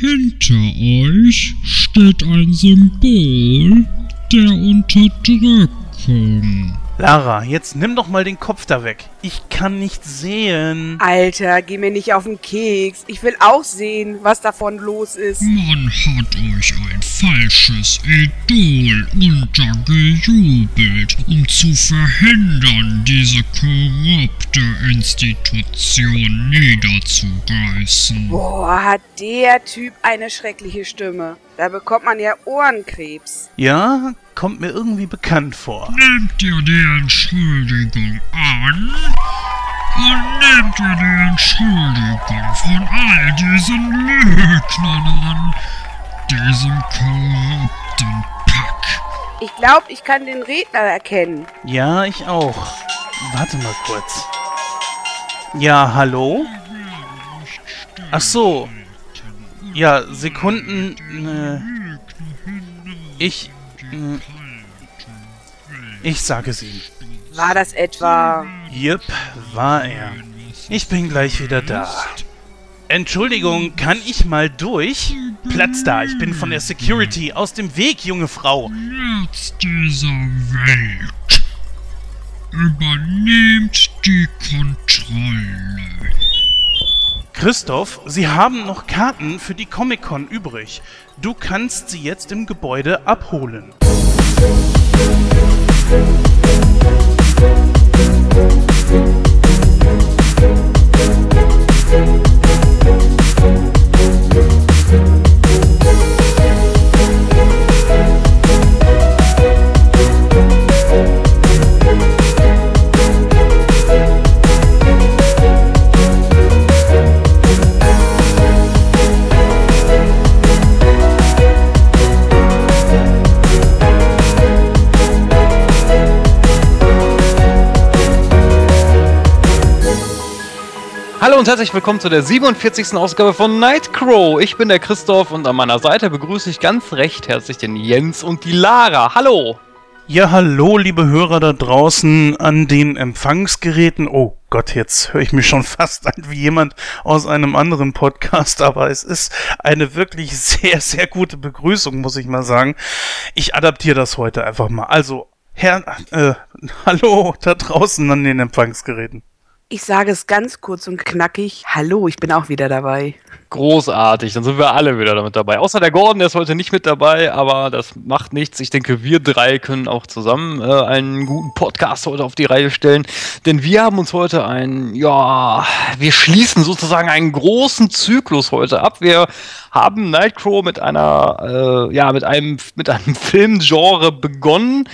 Hinter euch steht ein Symbol der Unterdrückung. Lara, jetzt nimm doch mal den Kopf da weg. Ich kann nicht sehen. Alter, geh mir nicht auf den Keks. Ich will auch sehen, was davon los ist. Man hat euch ein falsches Idol untergejubelt, um zu verhindern, diese korrupte Institution niederzureißen. Boah, hat der Typ eine schreckliche Stimme. Da bekommt man ja Ohrenkrebs. Ja, kommt mir irgendwie bekannt vor. Nehmt ihr die Entschuldigung an? Und nehmt ihr die Entschuldigung von all diesen Lügnern an? Diesem korrupten Pack. Ich glaube, ich kann den Redner erkennen. Ja, ich auch. Warte mal kurz. Ja, hallo? Ach so. Ja, Sekunden. Äh, ich. Äh, ich sage es Ihnen. War das etwa... Jep, war er. Ich bin gleich wieder da. Entschuldigung, kann ich mal durch? Platz da, ich bin von der Security. Aus dem Weg, junge Frau. Jetzt dieser Welt. Übernehmt die Kontrolle. Christoph, Sie haben noch Karten für die Comic-Con übrig. Du kannst sie jetzt im Gebäude abholen. Hallo und herzlich willkommen zu der 47. Ausgabe von Nightcrow. Ich bin der Christoph und an meiner Seite begrüße ich ganz recht herzlich den Jens und die Lara. Hallo! Ja, hallo, liebe Hörer da draußen an den Empfangsgeräten. Oh Gott, jetzt höre ich mich schon fast an wie jemand aus einem anderen Podcast, aber es ist eine wirklich sehr, sehr gute Begrüßung, muss ich mal sagen. Ich adaptiere das heute einfach mal. Also, Herr, äh, hallo da draußen an den Empfangsgeräten. Ich sage es ganz kurz und knackig. Hallo, ich bin auch wieder dabei. Großartig, dann sind wir alle wieder damit dabei. Außer der Gordon, der ist heute nicht mit dabei, aber das macht nichts. Ich denke, wir drei können auch zusammen äh, einen guten Podcast heute auf die Reihe stellen. Denn wir haben uns heute ein, ja, wir schließen sozusagen einen großen Zyklus heute ab. Wir haben Nightcrow mit einer, äh, ja, mit einem, mit einem Filmgenre begonnen,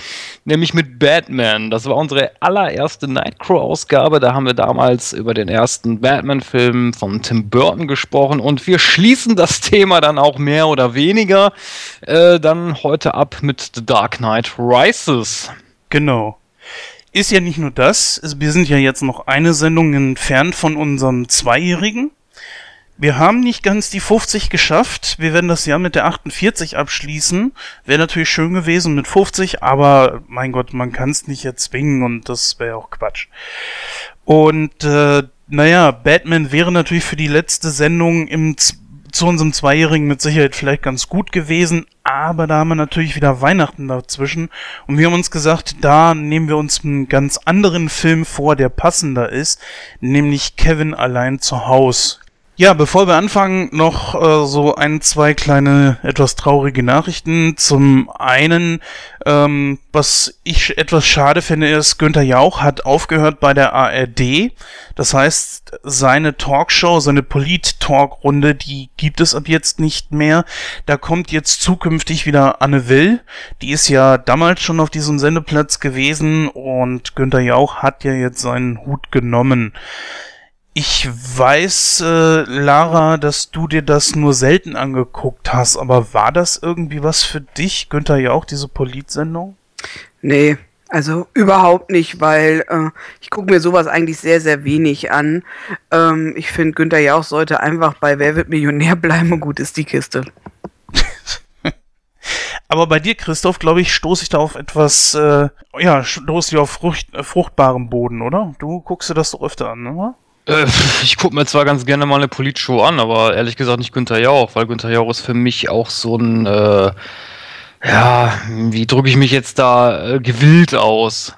nämlich mit Batman. Das war unsere allererste Nightcrow-Ausgabe. Da haben wir damals über den ersten Batman-Film von Tim Burton gesprochen und wir schließen das Thema dann auch mehr oder weniger äh, dann heute ab mit The Dark Knight Rises. Genau. Ist ja nicht nur das, wir sind ja jetzt noch eine Sendung entfernt von unserem Zweijährigen. Wir haben nicht ganz die 50 geschafft. Wir werden das Jahr mit der 48 abschließen. Wäre natürlich schön gewesen mit 50, aber mein Gott, man kann es nicht erzwingen und das wäre auch Quatsch. Und äh, naja, Batman wäre natürlich für die letzte Sendung im zu unserem Zweijährigen mit Sicherheit vielleicht ganz gut gewesen, aber da haben wir natürlich wieder Weihnachten dazwischen und wir haben uns gesagt, da nehmen wir uns einen ganz anderen Film vor, der passender ist, nämlich Kevin allein zu Haus. Ja, bevor wir anfangen, noch äh, so ein, zwei kleine, etwas traurige Nachrichten. Zum einen, ähm, was ich etwas schade finde, ist, Günther Jauch hat aufgehört bei der ARD. Das heißt, seine Talkshow, seine Polit-Talk-Runde, die gibt es ab jetzt nicht mehr. Da kommt jetzt zukünftig wieder Anne Will. Die ist ja damals schon auf diesem Sendeplatz gewesen und Günther Jauch hat ja jetzt seinen Hut genommen. Ich weiß, äh, Lara, dass du dir das nur selten angeguckt hast, aber war das irgendwie was für dich, Günther Jauch, diese Polit-Sendung? Nee, also überhaupt nicht, weil äh, ich gucke mir sowas eigentlich sehr, sehr wenig an. Ähm, ich finde, Günther Jauch sollte einfach bei Wer wird Millionär bleiben und gut ist die Kiste. Aber bei dir, Christoph, glaube ich, stoße ich da auf etwas, äh, ja, stoße ich auf frucht, äh, fruchtbarem Boden, oder? Du guckst dir das doch öfter an, oder? Äh, ich gucke mir zwar ganz gerne mal eine Politshow an, aber ehrlich gesagt nicht Günther Jauch, weil Günther Jauch ist für mich auch so ein, äh, ja, wie drücke ich mich jetzt da äh, gewillt aus?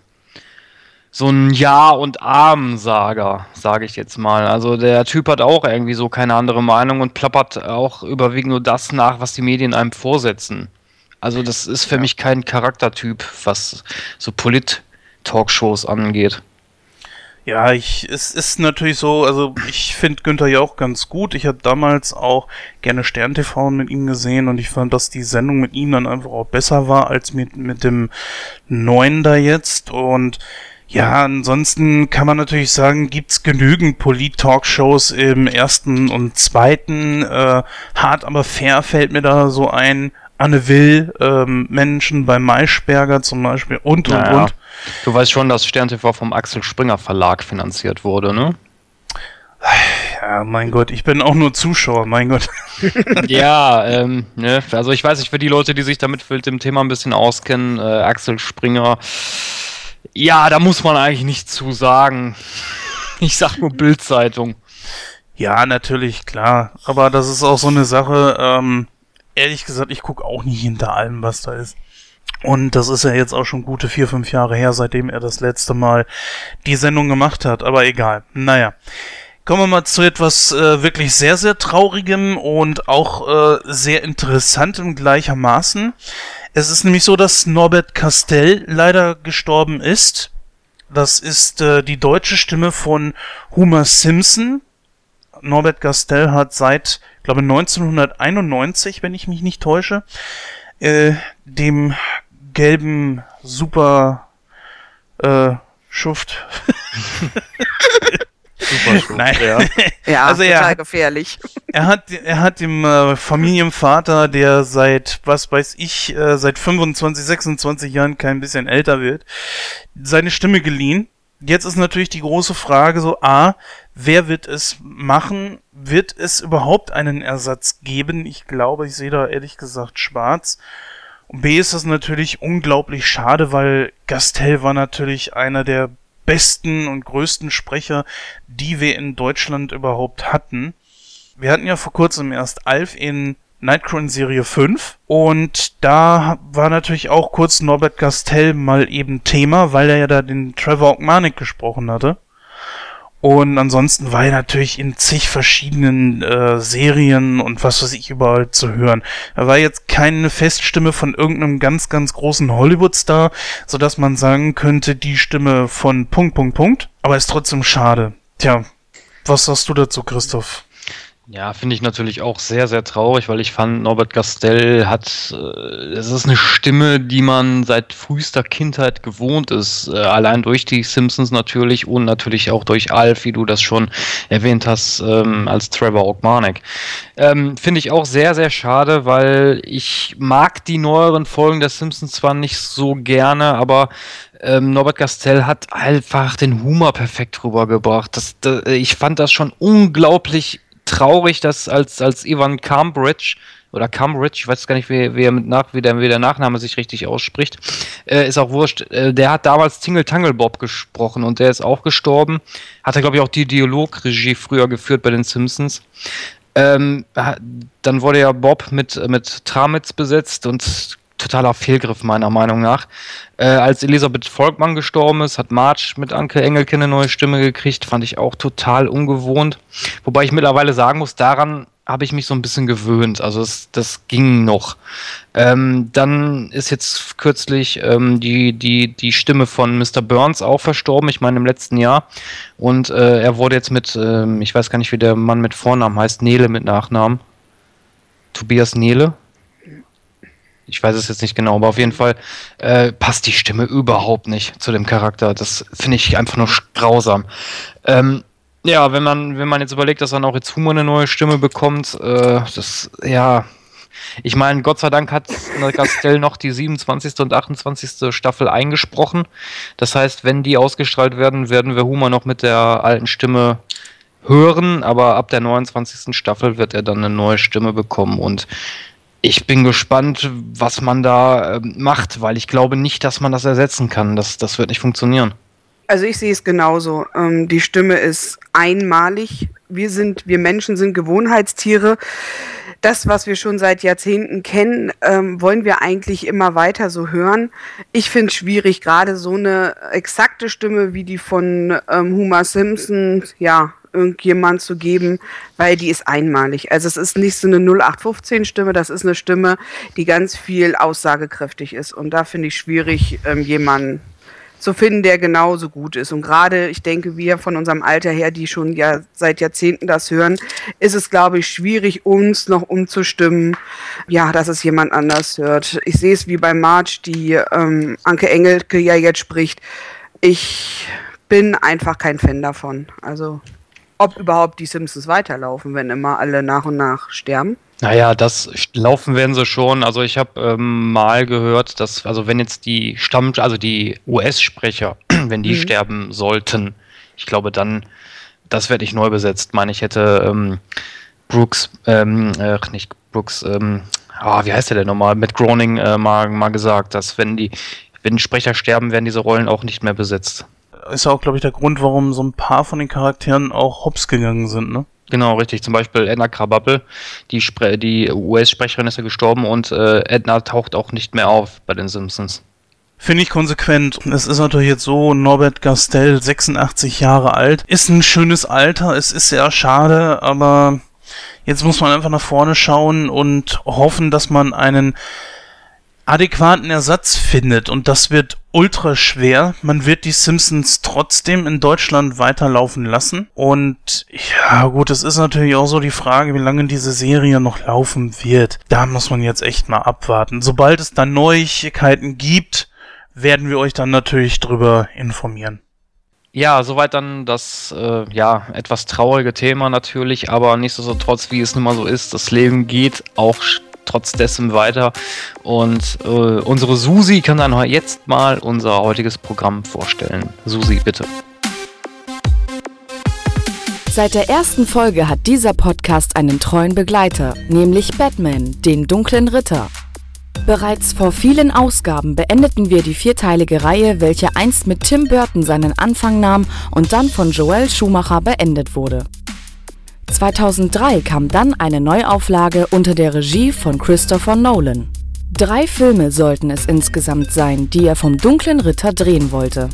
So ein Ja- und Amen-Sager, sage ich jetzt mal. Also der Typ hat auch irgendwie so keine andere Meinung und plappert auch überwiegend nur das nach, was die Medien einem vorsetzen. Also das ist für mich kein Charaktertyp, was so Polit-Talkshows angeht. Ja, ich, es ist natürlich so, also ich finde Günther ja auch ganz gut. Ich habe damals auch gerne Stern TV mit ihm gesehen und ich fand, dass die Sendung mit ihm dann einfach auch besser war als mit, mit dem neuen da jetzt. Und ja, ansonsten kann man natürlich sagen, gibt's genügend Polit-Talkshows im ersten und zweiten. Äh, hart aber fair fällt mir da so ein. Anne Will, ähm, Menschen bei Maischberger zum Beispiel und und Naja. und. Du weißt schon, dass Stern TV vom Axel Springer Verlag finanziert wurde, ne? Ja, mein Gott, ich bin auch nur Zuschauer, mein Gott. ja, ähm, ne, also ich weiß nicht, für die Leute, die sich damit mit dem Thema ein bisschen auskennen, äh, Axel Springer, ja, da muss man eigentlich nicht zu sagen. Ich sag nur Bildzeitung. Ja, natürlich, klar. Aber das ist auch so eine Sache, ähm, ehrlich gesagt, ich gucke auch nicht hinter allem, was da ist. Und das ist ja jetzt auch schon gute vier, fünf Jahre her, seitdem er das letzte Mal die Sendung gemacht hat. Aber egal. Naja. Kommen wir mal zu etwas äh, wirklich sehr, sehr traurigem und auch äh, sehr interessantem gleichermaßen. Es ist nämlich so, dass Norbert Castell leider gestorben ist. Das ist äh, die deutsche Stimme von Homer Simpson. Norbert Castell hat seit, glaube 1991, wenn ich mich nicht täusche, äh, dem gelben Super äh, Schuft. Super schon. Nein. Ja. Ja, Also er total hat- gefährlich. Er hat, er hat dem äh, Familienvater, der seit, was weiß ich, äh, seit 25, 26 Jahren kein bisschen älter wird, seine Stimme geliehen. Jetzt ist natürlich die große Frage so, A, wer wird es machen? Wird es überhaupt einen Ersatz geben? Ich glaube, ich sehe da ehrlich gesagt schwarz. Und B ist das natürlich unglaublich schade, weil Gastel war natürlich einer der besten und größten Sprecher, die wir in Deutschland überhaupt hatten. Wir hatten ja vor kurzem erst Alf in Nightcrawler Serie 5 und da war natürlich auch kurz Norbert Gastel mal eben Thema, weil er ja da den Trevor Ogmanik gesprochen hatte. Und ansonsten war er natürlich in zig verschiedenen äh, Serien und was weiß ich überall zu hören. Er war jetzt keine Feststimme von irgendeinem ganz, ganz großen Hollywood-Star, sodass man sagen könnte, die Stimme von Punkt, Punkt, Punkt. Aber ist trotzdem schade. Tja, was sagst du dazu, Christoph? Ja, finde ich natürlich auch sehr, sehr traurig, weil ich fand, Norbert Gastel hat, äh, es ist eine Stimme, die man seit frühester Kindheit gewohnt ist. Äh, allein durch die Simpsons natürlich und natürlich auch durch Alf, wie du das schon erwähnt hast, ähm, als Trevor Ogmanek. Ähm, finde ich auch sehr, sehr schade, weil ich mag die neueren Folgen der Simpsons zwar nicht so gerne, aber ähm, Norbert Gastel hat einfach den Humor perfekt rübergebracht. Das, das, ich fand das schon unglaublich traurig, dass als, als Ivan Cambridge oder Cambridge, ich weiß gar nicht, wie, wie, nach, wie, der, wie der Nachname sich richtig ausspricht, äh, ist auch wurscht. Äh, der hat damals Tingle Tangle Bob gesprochen und der ist auch gestorben. Hat er, glaube ich, auch die Dialogregie früher geführt bei den Simpsons. Ähm, dann wurde ja Bob mit, mit Tramitz besetzt und totaler Fehlgriff meiner Meinung nach. Äh, als Elisabeth Volkmann gestorben ist, hat Marge mit Anke Engelke eine neue Stimme gekriegt. Fand ich auch total ungewohnt. Wobei ich mittlerweile sagen muss, daran habe ich mich so ein bisschen gewöhnt. Also es, das ging noch. Ähm, dann ist jetzt kürzlich ähm, die, die, die Stimme von Mr. Burns auch verstorben, ich meine im letzten Jahr. Und äh, er wurde jetzt mit, ähm, ich weiß gar nicht, wie der Mann mit Vornamen heißt, Nele mit Nachnamen. Tobias Nele? Ich weiß es jetzt nicht genau, aber auf jeden Fall äh, passt die Stimme überhaupt nicht zu dem Charakter. Das finde ich einfach nur grausam. Ähm, ja, wenn man, wenn man jetzt überlegt, dass dann auch jetzt Humor eine neue Stimme bekommt, äh, das, ja, ich meine, Gott sei Dank hat Castell noch die 27. und 28. Staffel eingesprochen. Das heißt, wenn die ausgestrahlt werden, werden wir Humor noch mit der alten Stimme hören, aber ab der 29. Staffel wird er dann eine neue Stimme bekommen und ich bin gespannt, was man da ähm, macht, weil ich glaube nicht, dass man das ersetzen kann. Das, das wird nicht funktionieren. Also ich sehe es genauso. Ähm, die Stimme ist einmalig. Wir sind, wir Menschen sind Gewohnheitstiere. Das, was wir schon seit Jahrzehnten kennen, ähm, wollen wir eigentlich immer weiter so hören. Ich finde es schwierig, gerade so eine exakte Stimme wie die von ähm, Homer Simpson, ja, irgendjemand zu geben, weil die ist einmalig. Also es ist nicht so eine 0815 Stimme, das ist eine Stimme, die ganz viel aussagekräftig ist. Und da finde ich schwierig, ähm, jemanden zu finden, der genauso gut ist. Und gerade, ich denke, wir von unserem Alter her, die schon ja seit Jahrzehnten das hören, ist es, glaube ich, schwierig, uns noch umzustimmen, ja, dass es jemand anders hört. Ich sehe es wie bei March, die ähm, Anke Engelke ja jetzt spricht. Ich bin einfach kein Fan davon. Also, ob überhaupt die Simpsons weiterlaufen, wenn immer alle nach und nach sterben. Naja, das laufen werden sie schon. Also ich habe ähm, mal gehört, dass, also wenn jetzt die Stamm, also die US-Sprecher, wenn die mhm. sterben sollten, ich glaube dann, das werde ich neu besetzt. Meine ich hätte ähm, Brooks, ähm, äh, nicht Brooks, ähm, oh, wie heißt der denn nochmal, mit Groening äh, mal, mal gesagt, dass wenn die, wenn Sprecher sterben, werden diese Rollen auch nicht mehr besetzt. Ist auch, glaube ich, der Grund, warum so ein paar von den Charakteren auch hops gegangen sind, ne? Genau, richtig. Zum Beispiel Edna Krabappel, die, die US-Sprecherin ist ja gestorben und äh, Edna taucht auch nicht mehr auf bei den Simpsons. Finde ich konsequent. Es ist natürlich jetzt so, Norbert Gastel, 86 Jahre alt, ist ein schönes Alter, es ist sehr schade, aber jetzt muss man einfach nach vorne schauen und hoffen, dass man einen adäquaten Ersatz findet und das wird ultra schwer. Man wird die Simpsons trotzdem in Deutschland weiterlaufen lassen und ja gut, es ist natürlich auch so die Frage, wie lange diese Serie noch laufen wird. Da muss man jetzt echt mal abwarten. Sobald es dann Neuigkeiten gibt, werden wir euch dann natürlich drüber informieren. Ja, soweit dann das äh, ja etwas traurige Thema natürlich, aber nichtsdestotrotz, wie es nun mal so ist, das Leben geht auch trotz weiter. Und äh, unsere Susi kann dann jetzt mal unser heutiges Programm vorstellen. Susi, bitte. Seit der ersten Folge hat dieser Podcast einen treuen Begleiter, nämlich Batman, den dunklen Ritter. Bereits vor vielen Ausgaben beendeten wir die vierteilige Reihe, welche einst mit Tim Burton seinen Anfang nahm und dann von Joel Schumacher beendet wurde. 2003 kam dann eine Neuauflage unter der Regie von Christopher Nolan. Drei Filme sollten es insgesamt sein, die er vom Dunklen Ritter drehen wollte.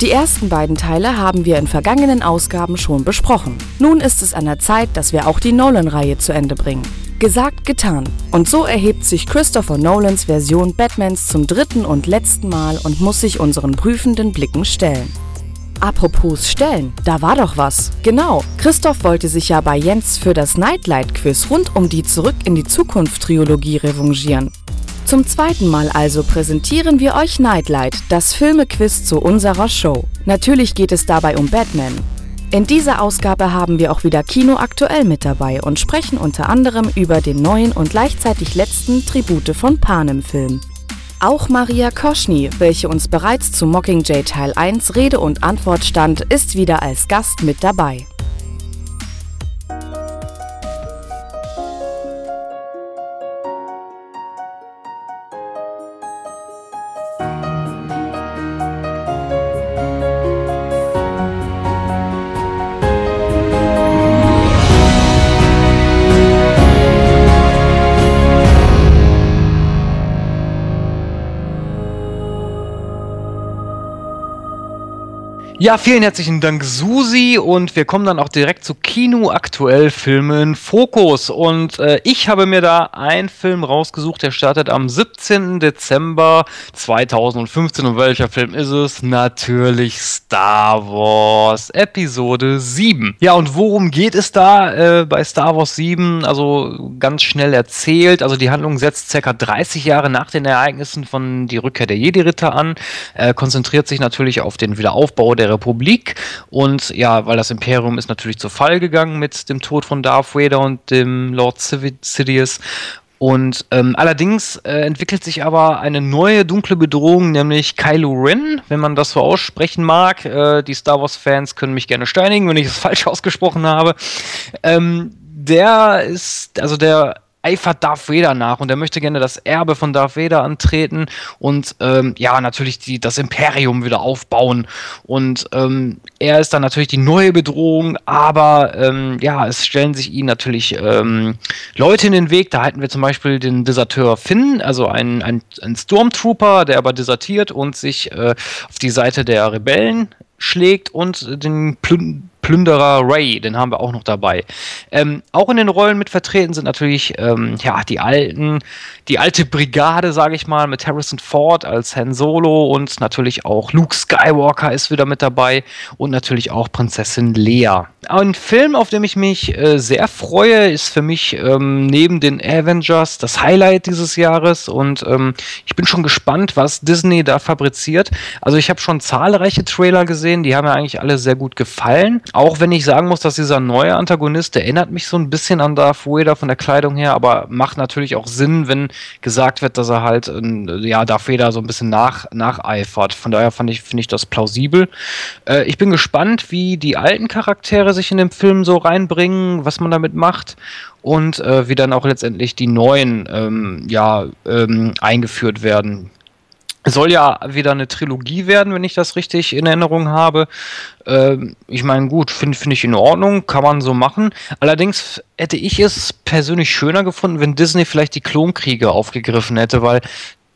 Die ersten beiden Teile haben wir in vergangenen Ausgaben schon besprochen. Nun ist es an der Zeit, dass wir auch die Nolan-Reihe zu Ende bringen. Gesagt, getan. Und so erhebt sich Christopher Nolans Version Batmans zum dritten und letzten Mal und muss sich unseren prüfenden Blicken stellen. Apropos Stellen, da war doch was. Genau, Christoph wollte sich ja bei Jens für das Nightlight-Quiz rund um die Zurück in die Zukunft-Trilogie revanchieren. Zum zweiten Mal also präsentieren wir euch Nightlight, das Filmequiz zu unserer Show. Natürlich geht es dabei um Batman. In dieser Ausgabe haben wir auch wieder Kino aktuell mit dabei und sprechen unter anderem über den neuen und gleichzeitig letzten Tribute von Panem Film. Auch Maria Koschny, welche uns bereits zu Mockingjay Teil 1 Rede und Antwort stand, ist wieder als Gast mit dabei. Ja, vielen herzlichen Dank, Susi. Und wir kommen dann auch direkt zu Kino aktuell Filmen Fokus. Und äh, ich habe mir da einen Film rausgesucht, der startet am 17. Dezember 2015. Und welcher Film ist es? Natürlich Star Wars Episode 7. Ja, und worum geht es da äh, bei Star Wars 7? Also ganz schnell erzählt. Also die Handlung setzt circa 30 Jahre nach den Ereignissen von Die Rückkehr der Jedi-Ritter an. Äh, konzentriert sich natürlich auf den Wiederaufbau der Republik. Und ja, weil das Imperium ist natürlich zu Fall gegangen mit dem Tod von Darth Vader und dem Lord Sidious. Und ähm, allerdings äh, entwickelt sich aber eine neue dunkle Bedrohung, nämlich Kylo Ren, wenn man das so aussprechen mag. Äh, die Star Wars-Fans können mich gerne steinigen, wenn ich es falsch ausgesprochen habe. Ähm, der ist, also der eifert Darth Vader nach und er möchte gerne das Erbe von Darth Vader antreten und ähm, ja, natürlich die, das Imperium wieder aufbauen. Und ähm, er ist dann natürlich die neue Bedrohung, aber ähm, ja, es stellen sich ihm natürlich ähm, Leute in den Weg. Da halten wir zum Beispiel den Deserteur Finn, also ein, ein, ein Stormtrooper, der aber desertiert und sich äh, auf die Seite der Rebellen schlägt und den Plün Plünderer Ray, den haben wir auch noch dabei. Ähm, auch in den Rollen mit vertreten sind natürlich ähm, ja, die alten, die alte Brigade, sage ich mal, mit Harrison Ford als Han Solo und natürlich auch Luke Skywalker ist wieder mit dabei und natürlich auch Prinzessin Leia. Ein Film, auf den ich mich äh, sehr freue, ist für mich ähm, neben den Avengers das Highlight dieses Jahres und ähm, ich bin schon gespannt, was Disney da fabriziert. Also ich habe schon zahlreiche Trailer gesehen, die haben mir eigentlich alle sehr gut gefallen. Auch wenn ich sagen muss, dass dieser neue Antagonist, der erinnert mich so ein bisschen an Darth Vader von der Kleidung her, aber macht natürlich auch Sinn, wenn gesagt wird, dass er halt, ja, Darth Vader so ein bisschen nach, nacheifert. Von daher ich, finde ich das plausibel. Äh, ich bin gespannt, wie die alten Charaktere sich in dem Film so reinbringen, was man damit macht und äh, wie dann auch letztendlich die neuen, ähm, ja, ähm, eingeführt werden. Soll ja wieder eine Trilogie werden, wenn ich das richtig in Erinnerung habe. Ähm, ich meine, gut, finde find ich in Ordnung, kann man so machen. Allerdings hätte ich es persönlich schöner gefunden, wenn Disney vielleicht die Klonkriege aufgegriffen hätte, weil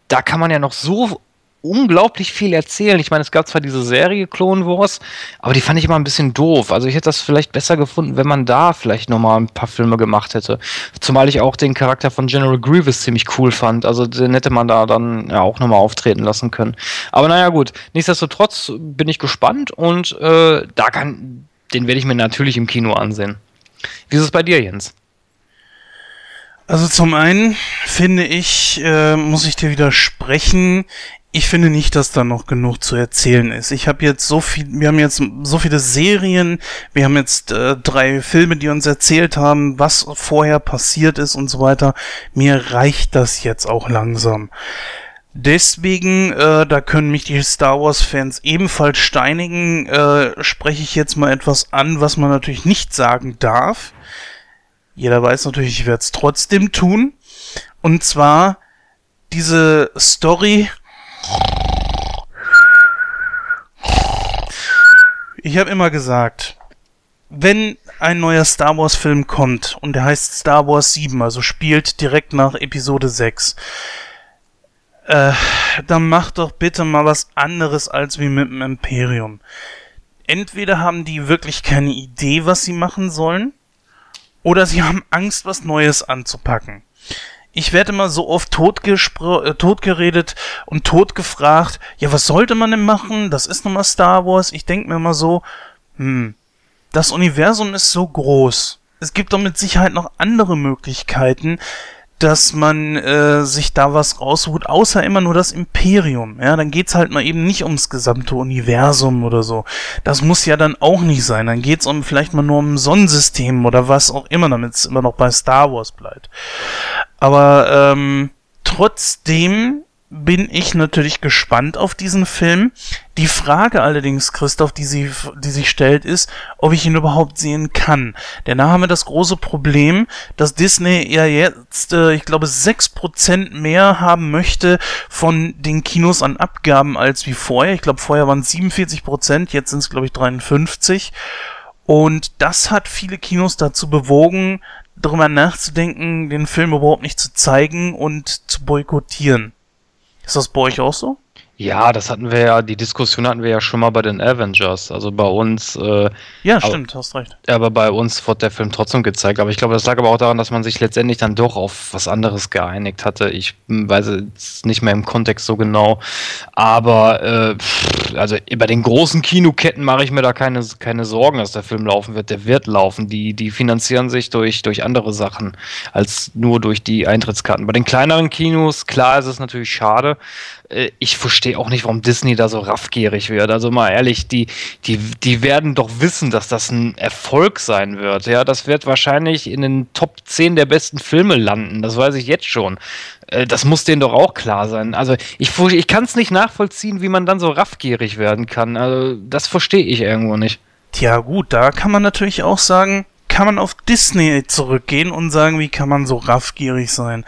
da kann man ja noch so unglaublich viel erzählen. Ich meine, es gab zwar diese Serie Clone Wars, aber die fand ich immer ein bisschen doof. Also ich hätte das vielleicht besser gefunden, wenn man da vielleicht nochmal ein paar Filme gemacht hätte. Zumal ich auch den Charakter von General Grievous ziemlich cool fand. Also den hätte man da dann ja auch nochmal auftreten lassen können. Aber naja, gut. Nichtsdestotrotz bin ich gespannt und äh, da kann, den werde ich mir natürlich im Kino ansehen. Wie ist es bei dir, Jens? Also zum einen finde ich, äh, muss ich dir widersprechen, ich finde nicht, dass da noch genug zu erzählen ist. Ich habe jetzt so viel, wir haben jetzt so viele Serien, wir haben jetzt äh, drei Filme, die uns erzählt haben, was vorher passiert ist und so weiter. Mir reicht das jetzt auch langsam. Deswegen, äh, da können mich die Star Wars-Fans ebenfalls steinigen, äh, spreche ich jetzt mal etwas an, was man natürlich nicht sagen darf. Jeder weiß natürlich, ich werde es trotzdem tun. Und zwar diese Story ich habe immer gesagt, wenn ein neuer Star Wars Film kommt und der heißt Star Wars 7, also spielt direkt nach Episode 6, äh, dann macht doch bitte mal was anderes als wie mit dem Imperium. Entweder haben die wirklich keine Idee, was sie machen sollen, oder sie haben Angst, was Neues anzupacken ich werde immer so oft äh, totgeredet und totgefragt, ja, was sollte man denn machen? Das ist nun mal Star Wars. Ich denke mir immer so, hm, das Universum ist so groß. Es gibt doch mit Sicherheit noch andere Möglichkeiten, dass man äh, sich da was rausholt, außer immer nur das Imperium. Ja, dann geht's halt mal eben nicht ums gesamte Universum oder so. Das muss ja dann auch nicht sein. Dann geht's um vielleicht mal nur um Sonnensystem oder was auch immer, damit es immer noch bei Star Wars bleibt. Aber ähm, trotzdem bin ich natürlich gespannt auf diesen Film. Die Frage allerdings, Christoph, die, sie, die sich stellt, ist, ob ich ihn überhaupt sehen kann. Denn da haben wir das große Problem, dass Disney ja jetzt, äh, ich glaube, 6% mehr haben möchte von den Kinos an Abgaben als wie vorher. Ich glaube, vorher waren es 47%, jetzt sind es, glaube ich, 53%. Und das hat viele Kinos dazu bewogen, darüber nachzudenken, den Film überhaupt nicht zu zeigen und zu boykottieren. Ist Ja, das hatten wir ja, die Diskussion hatten wir ja schon mal bei den Avengers. Also bei uns. Äh, ja, stimmt, aber, hast recht. Aber bei uns wurde der Film trotzdem gezeigt. Aber ich glaube, das lag aber auch daran, dass man sich letztendlich dann doch auf was anderes geeinigt hatte. Ich weiß es nicht mehr im Kontext so genau. Aber äh, also bei den großen Kinoketten mache ich mir da keine, keine Sorgen, dass der Film laufen wird. Der wird laufen. Die, die finanzieren sich durch, durch andere Sachen als nur durch die Eintrittskarten. Bei den kleineren Kinos, klar ist es natürlich schade. Äh, ich verstehe auch nicht, warum Disney da so raffgierig wird. Also mal ehrlich, die, die, die werden doch wissen, dass das ein Erfolg sein wird. Ja, das wird wahrscheinlich in den Top 10 der besten Filme landen. Das weiß ich jetzt schon. Äh, das muss denen doch auch klar sein. Also ich, ich kann es nicht nachvollziehen, wie man dann so raffgierig werden kann. Also das verstehe ich irgendwo nicht. Tja gut, da kann man natürlich auch sagen, kann man auf Disney zurückgehen und sagen, wie kann man so raffgierig sein?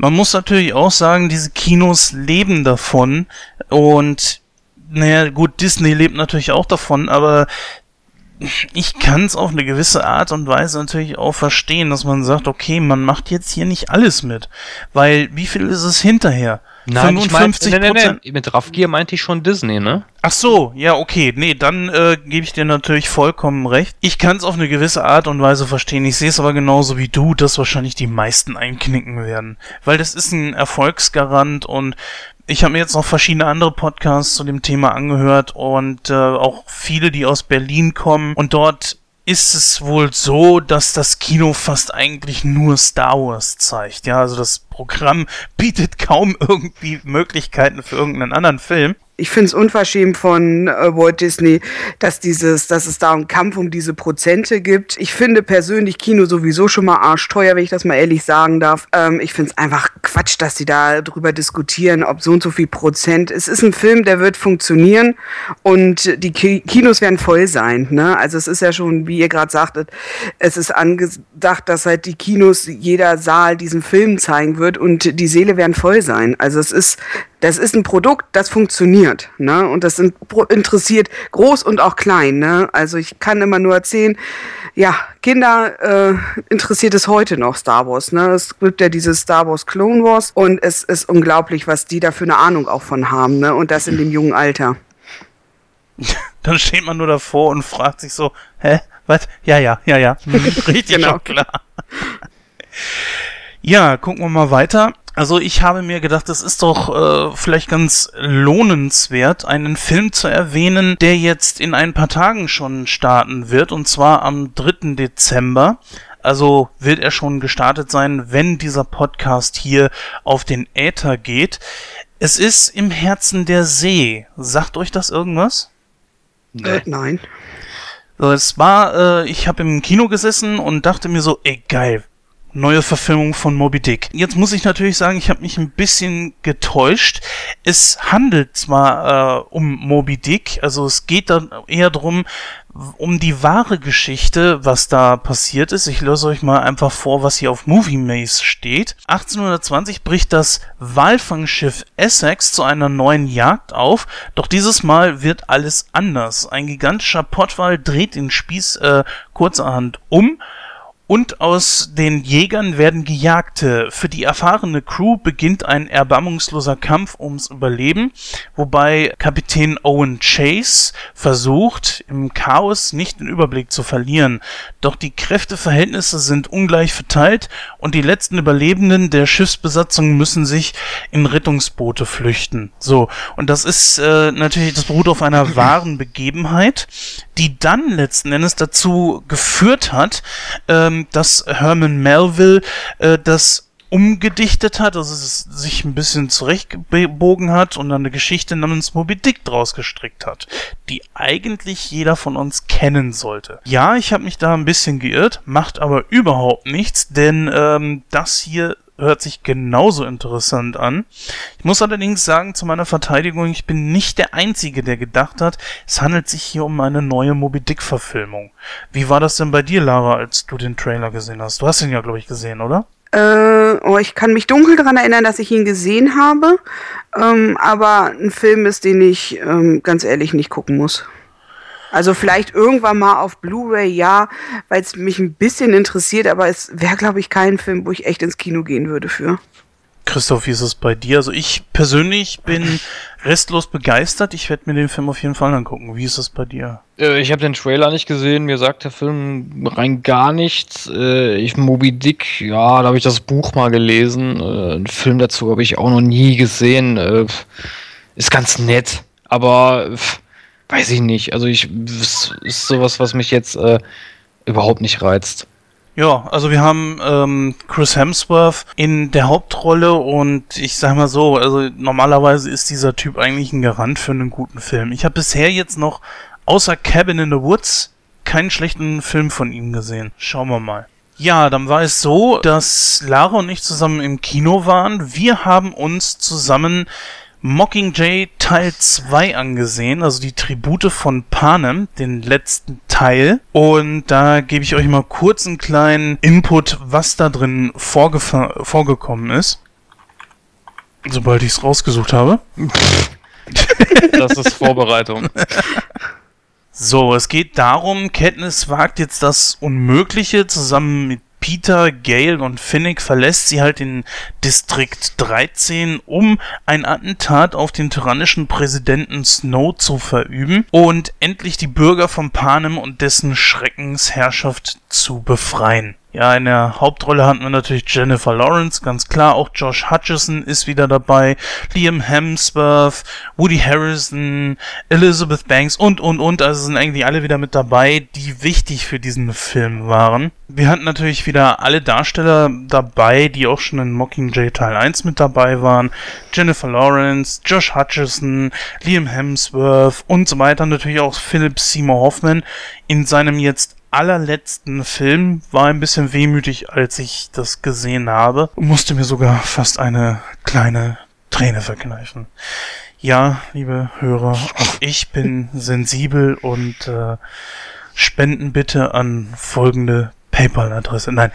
Man muss natürlich auch sagen, diese Kinos leben davon und naja, gut, Disney lebt natürlich auch davon, aber ich kann es auf eine gewisse Art und Weise natürlich auch verstehen, dass man sagt, okay, man macht jetzt hier nicht alles mit. Weil wie viel ist es hinterher? Nein, 55 ich mein, nee, nee, nee. Mit Raffgier meinte ich schon Disney, ne? Ach so, ja, okay. Nee, dann äh, gebe ich dir natürlich vollkommen recht. Ich kann es auf eine gewisse Art und Weise verstehen. Ich sehe es aber genauso wie du, dass wahrscheinlich die meisten einknicken werden. Weil das ist ein Erfolgsgarant und ich habe mir jetzt noch verschiedene andere Podcasts zu dem Thema angehört und äh, auch viele, die aus Berlin kommen. Und dort ist es wohl so, dass das Kino fast eigentlich nur Star Wars zeigt. Ja, also das Programm bietet kaum irgendwie Möglichkeiten für irgendeinen anderen Film ich finde es unverschämt von äh, Walt Disney, dass dieses, dass es da einen Kampf um diese Prozente gibt. Ich finde persönlich Kino sowieso schon mal arschteuer, wenn ich das mal ehrlich sagen darf. Ähm, ich finde es einfach Quatsch, dass sie da drüber diskutieren, ob so und so viel Prozent. Es ist ein Film, der wird funktionieren und die Ki Kinos werden voll sein. Ne? Also es ist ja schon, wie ihr gerade sagtet, es ist angedacht, dass halt die Kinos jeder Saal diesen Film zeigen wird und die Seele werden voll sein. Also es ist das ist ein Produkt, das funktioniert. Ne? Und das interessiert groß und auch klein. Ne? Also ich kann immer nur erzählen, ja, Kinder äh, interessiert es heute noch Star Wars. Ne? Es gibt ja dieses Star Wars Clone Wars und es ist unglaublich, was die da für eine Ahnung auch von haben. Ne? Und das in dem jungen Alter. Dann steht man nur davor und fragt sich so, hä? Was? Ja, ja, ja, ja. Richtig genau. klar. ja, gucken wir mal weiter. Also ich habe mir gedacht, es ist doch äh, vielleicht ganz lohnenswert, einen Film zu erwähnen, der jetzt in ein paar Tagen schon starten wird, und zwar am 3. Dezember. Also wird er schon gestartet sein, wenn dieser Podcast hier auf den Äther geht. Es ist im Herzen der See. Sagt euch das irgendwas? Nee. Äh, nein. es war, äh, ich habe im Kino gesessen und dachte mir so, ey geil, neue Verfilmung von Moby Dick. Jetzt muss ich natürlich sagen, ich habe mich ein bisschen getäuscht. Es handelt zwar äh, um Moby Dick, also es geht dann eher drum um die wahre Geschichte, was da passiert ist. Ich löse euch mal einfach vor, was hier auf Movie Maze steht. 1820 bricht das Walfangschiff Essex zu einer neuen Jagd auf, doch dieses Mal wird alles anders. Ein gigantischer Pottwal dreht den Spieß äh, kurzerhand um und aus den Jägern werden Gejagte. Für die erfahrene Crew beginnt ein erbarmungsloser Kampf ums Überleben, wobei Kapitän Owen Chase versucht, im Chaos nicht den Überblick zu verlieren. Doch die Kräfteverhältnisse sind ungleich verteilt und die letzten Überlebenden der Schiffsbesatzung müssen sich in Rettungsboote flüchten. So, und das ist äh, natürlich, das beruht auf einer wahren Begebenheit, die dann letzten Endes dazu geführt hat, ähm, dass Herman Melville äh, das umgedichtet hat, also es sich ein bisschen zurechtgebogen hat und dann eine Geschichte namens Moby Dick draus gestrickt hat, die eigentlich jeder von uns kennen sollte. Ja, ich habe mich da ein bisschen geirrt, macht aber überhaupt nichts, denn ähm, das hier hört sich genauso interessant an. Ich muss allerdings sagen, zu meiner Verteidigung, ich bin nicht der Einzige, der gedacht hat, es handelt sich hier um eine neue Moby Dick-Verfilmung. Wie war das denn bei dir, Lara, als du den Trailer gesehen hast? Du hast ihn ja, glaube ich, gesehen, oder? Äh, oh, ich kann mich dunkel daran erinnern, dass ich ihn gesehen habe, ähm, aber ein Film ist, den ich ähm, ganz ehrlich nicht gucken muss. Also vielleicht irgendwann mal auf Blu-ray, ja, weil es mich ein bisschen interessiert, aber es wäre, glaube ich, kein Film, wo ich echt ins Kino gehen würde für. Christoph, wie ist es bei dir? Also ich persönlich bin restlos begeistert. Ich werde mir den Film auf jeden Fall angucken. Wie ist es bei dir? Äh, ich habe den Trailer nicht gesehen. Mir sagt der Film rein gar nichts. Äh, ich Moby Dick, ja, da habe ich das Buch mal gelesen. Äh, einen Film dazu habe ich auch noch nie gesehen. Äh, ist ganz nett, aber weiß ich nicht. Also ich ist, ist sowas, was mich jetzt äh, überhaupt nicht reizt. Ja, also wir haben ähm, Chris Hemsworth in der Hauptrolle und ich sag mal so, also normalerweise ist dieser Typ eigentlich ein Garant für einen guten Film. Ich habe bisher jetzt noch außer Cabin in the Woods keinen schlechten Film von ihm gesehen. Schauen wir mal. Ja, dann war es so, dass Lara und ich zusammen im Kino waren. Wir haben uns zusammen Mockingjay Teil 2 angesehen, also die Tribute von Panem, den letzten Teil. Und da gebe ich euch mal kurz einen kleinen Input, was da drin vorgekommen ist. Sobald ich es rausgesucht habe. Das ist Vorbereitung. So, es geht darum, Katniss wagt jetzt das Unmögliche zusammen mit Peter, Gale und Finnick verlässt sie halt den Distrikt 13, um ein Attentat auf den tyrannischen Präsidenten Snow zu verüben und endlich die Bürger von Panem und dessen Schreckensherrschaft zu befreien. Ja, in der Hauptrolle hatten wir natürlich Jennifer Lawrence, ganz klar. Auch Josh Hutcherson ist wieder dabei. Liam Hemsworth, Woody Harrison, Elizabeth Banks und, und, und. Also sind eigentlich alle wieder mit dabei, die wichtig für diesen Film waren. Wir hatten natürlich wieder alle Darsteller dabei, die auch schon in Mockingjay Teil 1 mit dabei waren. Jennifer Lawrence, Josh Hutcherson, Liam Hemsworth und so weiter. Natürlich auch Philip Seymour Hoffman in seinem jetzt allerletzten Film war ein bisschen wehmütig, als ich das gesehen habe und musste mir sogar fast eine kleine Träne verkneifen. Ja, liebe Hörer, auch ich bin sensibel und äh, spenden bitte an folgende PayPal-Adresse. Nein,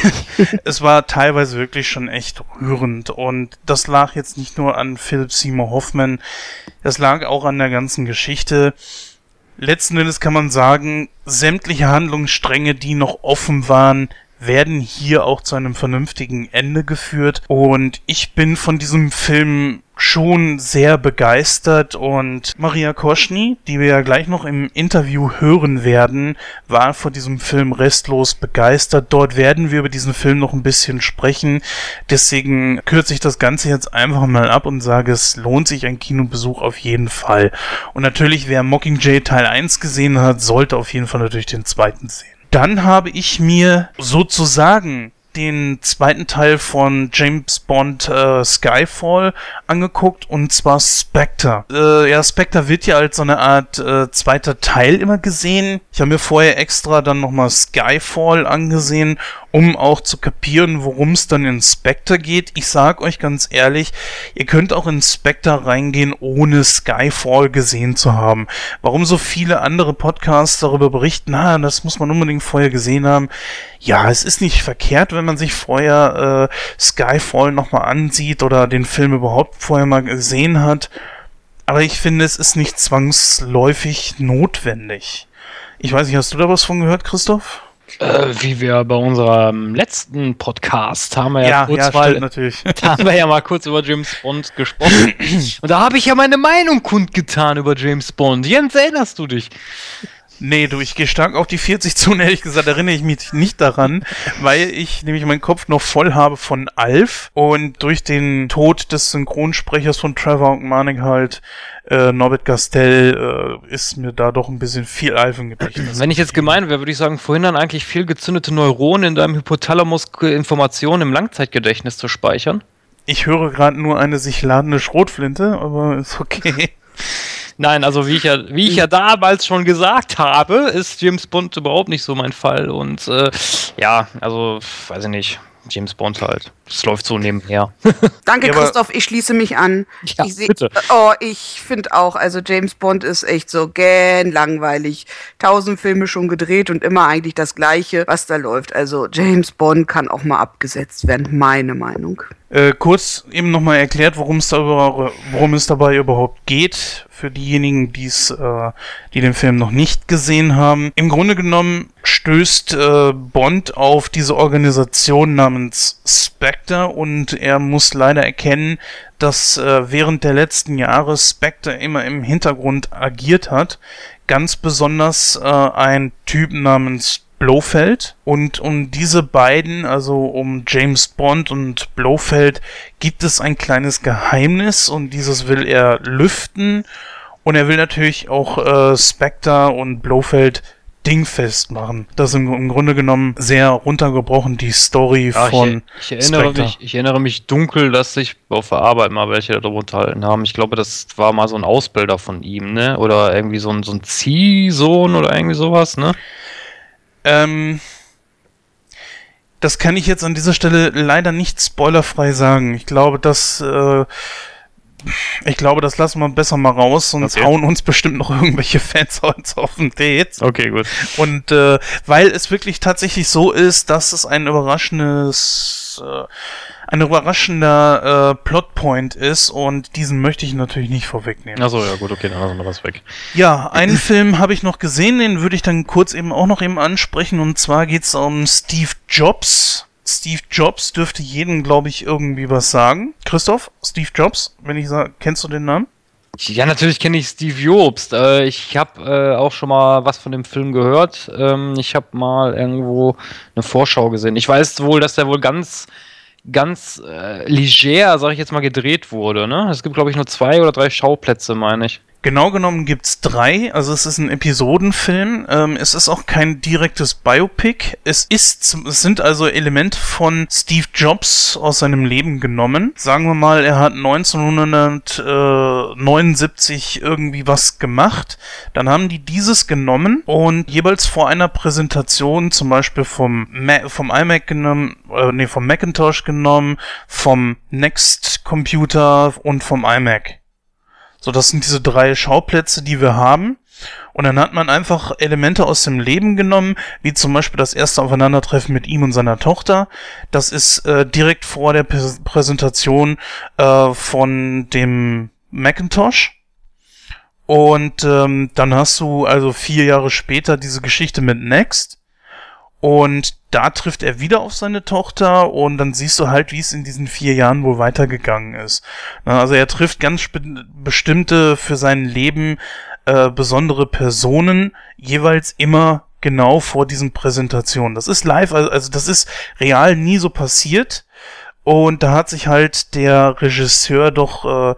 es war teilweise wirklich schon echt rührend und das lag jetzt nicht nur an Philip Seymour Hoffman, das lag auch an der ganzen Geschichte letzten Endes kann man sagen, sämtliche Handlungsstränge, die noch offen waren, werden hier auch zu einem vernünftigen Ende geführt. Und ich bin von diesem Film schon sehr begeistert und Maria Koschny, die wir ja gleich noch im Interview hören werden, war von diesem Film restlos begeistert. Dort werden wir über diesen Film noch ein bisschen sprechen. Deswegen kürze ich das Ganze jetzt einfach mal ab und sage, es lohnt sich ein Kinobesuch auf jeden Fall. Und natürlich, wer Mockingjay Teil 1 gesehen hat, sollte auf jeden Fall natürlich den zweiten sehen. Dann habe ich mir sozusagen den zweiten Teil von James Bond äh, Skyfall angeguckt und zwar Spectre. Äh, ja, Spectre wird ja als so eine Art äh, zweiter Teil immer gesehen. Ich habe mir vorher extra dann nochmal Skyfall angesehen, um auch zu kapieren, worum es dann in Spectre geht. Ich sag euch ganz ehrlich, ihr könnt auch in Spectre reingehen, ohne Skyfall gesehen zu haben. Warum so viele andere Podcasts darüber berichten, na, das muss man unbedingt vorher gesehen haben. Ja, es ist nicht verkehrt, wenn man sich vorher äh, Skyfall nochmal ansieht oder den Film überhaupt vorher mal gesehen hat. Aber ich finde, es ist nicht zwangsläufig notwendig. Ich weiß nicht, hast du da was von gehört, Christoph? Äh, wie wir bei unserem letzten Podcast haben wir ja, ja kurz ja, mal, natürlich. Da haben wir ja mal kurz über James Bond gesprochen. Und da habe ich ja meine Meinung kundgetan über James Bond. Jens, erinnerst du dich? Nee, du, ich gehe stark auf die 40 zu und ehrlich gesagt erinnere ich mich nicht daran, weil ich nämlich meinen Kopf noch voll habe von Alf und durch den Tod des Synchronsprechers von Trevor und Manik halt äh, Norbert Gastel äh, ist mir da doch ein bisschen viel Alf im Gedächtnis. Wenn ich jetzt gemein wäre, würde ich sagen, vorhin dann eigentlich viel gezündete Neuronen in deinem Hypothalamus Informationen im Langzeitgedächtnis zu speichern. Ich höre gerade nur eine sich ladende Schrotflinte, aber ist okay. Nein, also wie ich ja, wie ich ja damals schon gesagt habe, ist James Bond überhaupt nicht so mein Fall. Und äh, ja, also weiß ich nicht. James Bond halt. Es läuft so nebenher. Danke, ja, Christoph. Ich schließe mich an. Ja, ich seh, bitte. Oh, ich finde auch, also James Bond ist echt so gähn langweilig. Tausend Filme schon gedreht und immer eigentlich das Gleiche, was da läuft. Also James Bond kann auch mal abgesetzt werden, meine Meinung. Äh, kurz eben nochmal erklärt, worum es, worum es dabei überhaupt geht, für diejenigen, die's, äh, die den Film noch nicht gesehen haben. Im Grunde genommen stößt äh, Bond auf diese Organisation namens Spectre und er muss leider erkennen, dass äh, während der letzten Jahre Spectre immer im Hintergrund agiert hat. Ganz besonders äh, ein Typ namens Blofeld. Und um diese beiden, also um James Bond und Blofeld, gibt es ein kleines Geheimnis und dieses will er lüften. Und er will natürlich auch äh, Spectre und Blofeld dingfest machen. Das ist im, im, Grunde genommen sehr runtergebrochen, die Story ja, von ich, ich erinnere Spectre. mich, Ich erinnere mich dunkel, dass sich auf der Arbeit mal welche darüber unterhalten haben. Ich glaube, das war mal so ein Ausbilder von ihm, ne? Oder irgendwie so ein, so ein Ziehsohn oder irgendwie sowas, ne? Ähm, das kann ich jetzt an dieser Stelle leider nicht spoilerfrei sagen. Ich glaube, dass äh, ich glaube, das lassen wir besser mal raus, sonst Okay. hauen uns bestimmt noch irgendwelche Fans uns auf den Dates. Okay, gut. Und äh, weil es wirklich tatsächlich so ist, dass es ein überraschendes, äh, ein überraschender äh, Plotpoint ist und diesen möchte ich natürlich nicht vorwegnehmen. Achso, ja gut, okay, dann lassen wir das weg. Ja, einen Film habe ich noch gesehen, den würde ich dann kurz eben auch noch eben ansprechen. Und zwar geht's um Steve Jobs. Steve Jobs dürfte jedem, glaube ich, irgendwie was sagen. Christoph, Steve Jobs, wenn ich sage, kennst du den Namen? Ja, natürlich kenne ich Steve Jobst. Äh, ich habe äh, auch schon mal was von dem Film gehört. Ähm, ich habe mal irgendwo eine Vorschau gesehen. Ich weiß wohl, dass der wohl ganz, ganz äh, leger, sag ich jetzt mal, gedreht wurde. Ne? Es gibt, glaube ich, nur zwei oder drei Schauplätze, meine ich. Genau genommen gibt's drei, also es ist ein Episodenfilm. Ähm, es ist auch kein direktes Biopic. Es ist, es sind also Elemente von Steve Jobs aus seinem Leben genommen. Sagen wir mal, er hat 1979 irgendwie was gemacht. Dann haben die dieses genommen und jeweils vor einer Präsentation, zum Beispiel vom, Ma vom iMac genommen, äh, nee, vom Macintosh genommen, vom Next Computer und vom iMac. So, das sind diese drei Schauplätze, die wir haben. Und dann hat man einfach Elemente aus dem Leben genommen, wie zum Beispiel das erste Aufeinandertreffen mit ihm und seiner Tochter. Das ist äh, direkt vor der Präs- Präsentation äh, von dem Macintosh. Und ähm, dann hast du also vier Jahre später diese Geschichte mit Next. Und da trifft er wieder auf seine Tochter und dann siehst du halt, wie es in diesen vier Jahren wohl weitergegangen ist. Na, Also er trifft ganz bestimmte für sein Leben äh, besondere Personen, jeweils immer genau vor diesen Präsentationen. Das ist live, also, also das ist real nie so passiert. Und da hat sich halt der Regisseur doch äh,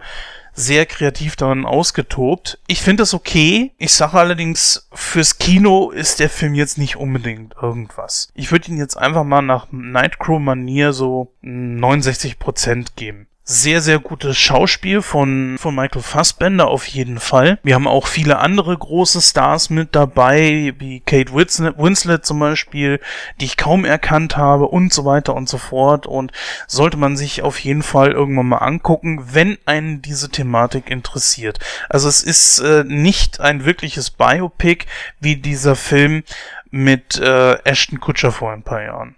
sehr kreativ daran ausgetobt. Ich finde das okay. Ich sage allerdings, fürs Kino ist der Film jetzt nicht unbedingt irgendwas. Ich würde ihn jetzt einfach mal nach Nightcrow-Manier so 69% geben. Sehr, sehr gutes Schauspiel von, von Michael Fassbender auf jeden Fall. Wir haben auch viele andere große Stars mit dabei, wie Kate Winslet, Winslet zum Beispiel, die ich kaum erkannt habe und so weiter und so fort. Und sollte man sich auf jeden Fall irgendwann mal angucken, wenn einen diese Thematik interessiert. Also es ist äh, nicht ein wirkliches Biopic wie dieser Film mit äh, Ashton Kutcher vor ein paar Jahren.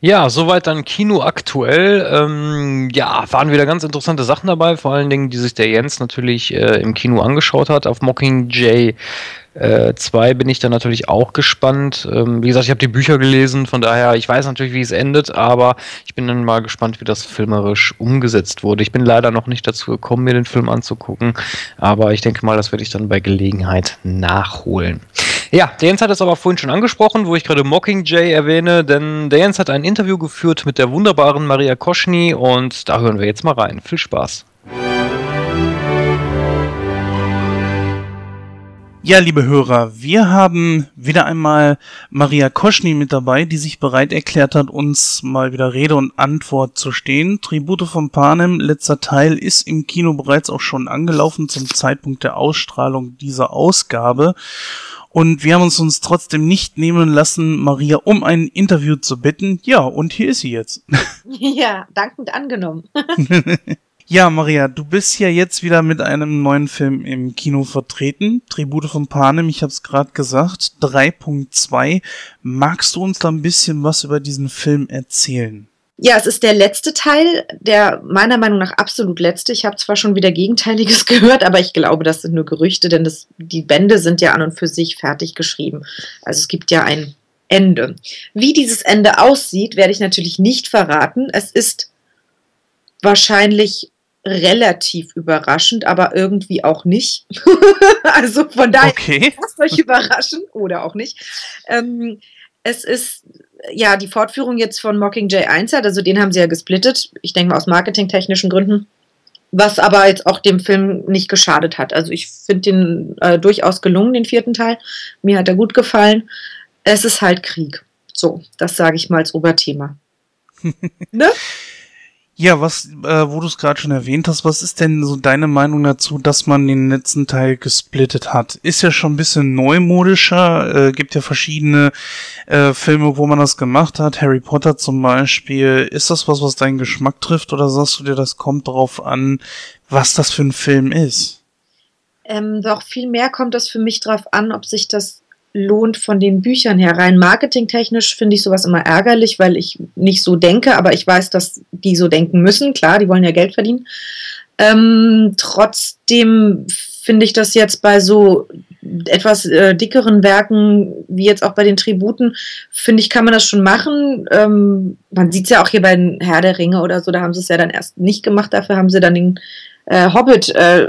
Ja, soweit dann Kino aktuell. Ähm, ja, waren wieder ganz interessante Sachen dabei, vor allen Dingen, die sich der Jens natürlich äh, im Kino angeschaut hat. Auf Mockingjay äh, 2 bin ich dann natürlich auch gespannt. Ähm, wie gesagt, ich habe die Bücher gelesen, von daher, ich weiß natürlich, wie es endet, aber ich bin dann mal gespannt, wie das filmerisch umgesetzt wurde. Ich bin leider noch nicht dazu gekommen, mir den Film anzugucken, aber ich denke mal, das werde ich dann bei Gelegenheit nachholen. Ja, Jens hat es aber vorhin schon angesprochen, wo ich gerade Mockingjay erwähne, denn Jens hat ein Interview geführt mit der wunderbaren Maria Koschny und da hören wir jetzt mal rein. Viel Spaß. Ja, liebe Hörer, wir haben wieder einmal Maria Koschny mit dabei, die sich bereit erklärt hat, uns mal wieder Rede und Antwort zu stehen. Tribute von Panem, letzter Teil, ist im Kino bereits auch schon angelaufen zum Zeitpunkt der Ausstrahlung dieser Ausgabe. Und wir haben uns uns trotzdem nicht nehmen lassen, Maria um ein Interview zu bitten. Ja, und hier ist sie jetzt. Ja, dankend angenommen. Ja, Maria, du bist ja jetzt wieder mit einem neuen Film im Kino vertreten. Tribute von Panem, ich habe es gerade gesagt, 3.2. Magst du uns da ein bisschen was über diesen Film erzählen? Ja, es ist der letzte Teil, der meiner Meinung nach absolut letzte. Ich habe zwar schon wieder Gegenteiliges gehört, aber ich glaube, das sind nur Gerüchte, denn das, die Bände sind ja an und für sich fertig geschrieben. Also es gibt ja ein Ende. Wie dieses Ende aussieht, werde ich natürlich nicht verraten. Es ist wahrscheinlich relativ überraschend, aber irgendwie auch nicht. also von daher Okay. lasst euch überraschen oder auch nicht. Ähm, es ist ja die Fortführung jetzt von Mockingjay 1 hat, also den haben sie ja gesplittet, ich denke mal aus marketingtechnischen Gründen, was aber jetzt auch dem Film nicht geschadet hat. Also ich finde den äh, durchaus gelungen, den vierten Teil. Mir hat er gut gefallen. Es ist halt Krieg. So, das sage ich mal als Oberthema. ne? Ja, was, äh, wo du es gerade schon erwähnt hast, was ist denn so deine Meinung dazu, dass man den letzten Teil gesplittet hat? Ist ja schon ein bisschen neumodischer, äh, gibt ja verschiedene äh, Filme, wo man das gemacht hat, Harry Potter zum Beispiel. Ist das was, was deinen Geschmack trifft, oder sagst du dir, das kommt darauf an, was das für ein Film ist? Ähm, doch viel mehr kommt das für mich drauf an, ob sich das lohnt von den Büchern her. Rein marketingtechnisch finde ich sowas immer ärgerlich, weil ich nicht so denke, aber ich weiß, dass die so denken müssen. Klar, die wollen ja Geld verdienen. Ähm, trotzdem finde ich das jetzt bei so etwas äh, dickeren Werken, wie jetzt auch bei den Tributen, finde ich, kann man das schon machen. Ähm, man sieht es ja auch hier bei den Herr der Ringe oder so, da haben sie es ja dann erst nicht gemacht, dafür haben sie dann den äh, Hobbit äh,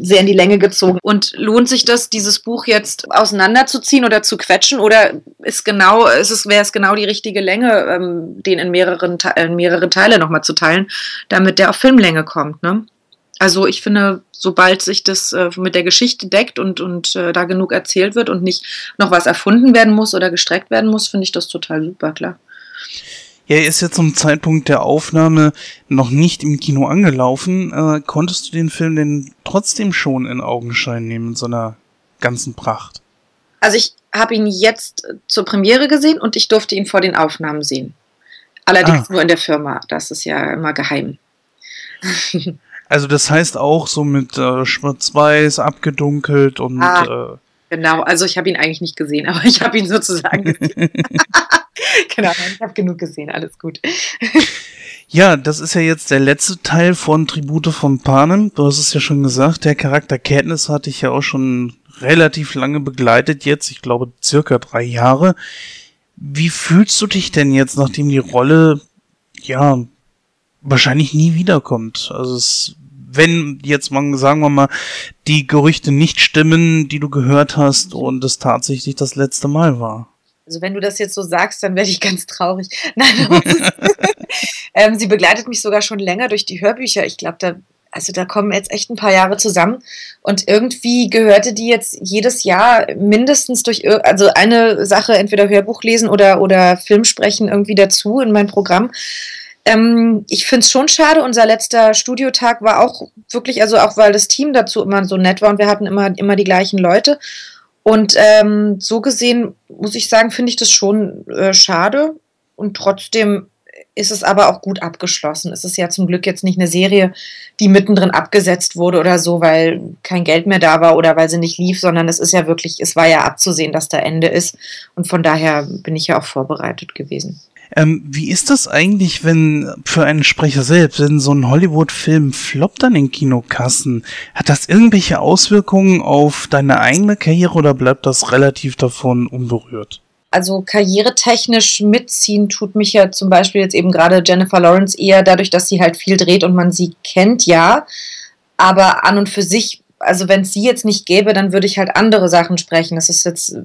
sehr in die Länge gezogen. Und lohnt sich das, dieses Buch jetzt auseinanderzuziehen oder zu quetschen? Oder ist genau, ist es, wäre es genau die richtige Länge, ähm, den in mehreren, in mehrere Teile nochmal zu teilen, damit der auf Filmlänge kommt, ne? Also ich finde, sobald sich das äh, mit der Geschichte deckt und, und äh, da genug erzählt wird und nicht noch was erfunden werden muss oder gestreckt werden muss, finde ich das total super, klar. Er ist jetzt zum Zeitpunkt der Aufnahme noch nicht im Kino angelaufen. Äh, konntest du den Film denn trotzdem schon in Augenschein nehmen, in so einer ganzen Pracht? Also ich habe ihn jetzt zur Premiere gesehen und ich durfte ihn vor den Aufnahmen sehen. Allerdings ah. nur in der Firma. Das ist ja immer geheim. also das heißt auch so mit äh, Schwarz-Weiß abgedunkelt und ah, äh, genau. Also ich habe ihn eigentlich nicht gesehen, aber ich habe ihn sozusagen gesehen. genau, ich habe genug gesehen, alles gut. Ja, das ist ja jetzt der letzte Teil von Tribute von Panem. Du hast es ja schon gesagt, der Charakter Katniss hatte ich ja auch schon relativ lange begleitet jetzt, ich glaube circa drei Jahre. Wie fühlst du dich denn jetzt, nachdem die Rolle, ja, wahrscheinlich nie wiederkommt? Also es, wenn jetzt mal, sagen wir mal, die Gerüchte nicht stimmen, die du gehört hast und es tatsächlich das letzte Mal war. Also wenn du das jetzt so sagst, dann werde ich ganz traurig. Nein, ähm, sie begleitet mich sogar schon länger durch die Hörbücher. Ich glaube, da, also da kommen jetzt echt ein paar Jahre zusammen. Und irgendwie gehörte die jetzt jedes Jahr mindestens durch, also eine Sache, entweder Hörbuch lesen oder, oder Film sprechen irgendwie dazu in mein Programm. Ähm, ich finde es schon schade. Unser letzter Studiotag war auch wirklich, also auch weil das Team dazu immer so nett war und wir hatten immer, immer die gleichen Leute. Und ähm, so gesehen muss ich sagen, finde ich das schon äh, schade. Und trotzdem ist es aber auch gut abgeschlossen. Es ist ja zum Glück jetzt nicht eine Serie, die mittendrin abgesetzt wurde oder so, weil kein Geld mehr da war oder weil sie nicht lief, sondern es ist ja wirklich, es war ja abzusehen, dass da Ende ist. Und von daher bin ich ja auch vorbereitet gewesen. Ähm, wie ist das eigentlich, wenn für einen Sprecher selbst, wenn so ein Hollywood-Film floppt an den Kinokassen, hat das irgendwelche Auswirkungen auf deine eigene Karriere oder bleibt das relativ davon unberührt? Also karrieretechnisch mitziehen tut mich ja zum Beispiel jetzt eben gerade Jennifer Lawrence eher dadurch, dass sie halt viel dreht und man sie kennt, ja. Aber an und für sich also wenn es sie jetzt nicht gäbe, dann würde ich halt andere Sachen sprechen. Das ist jetzt,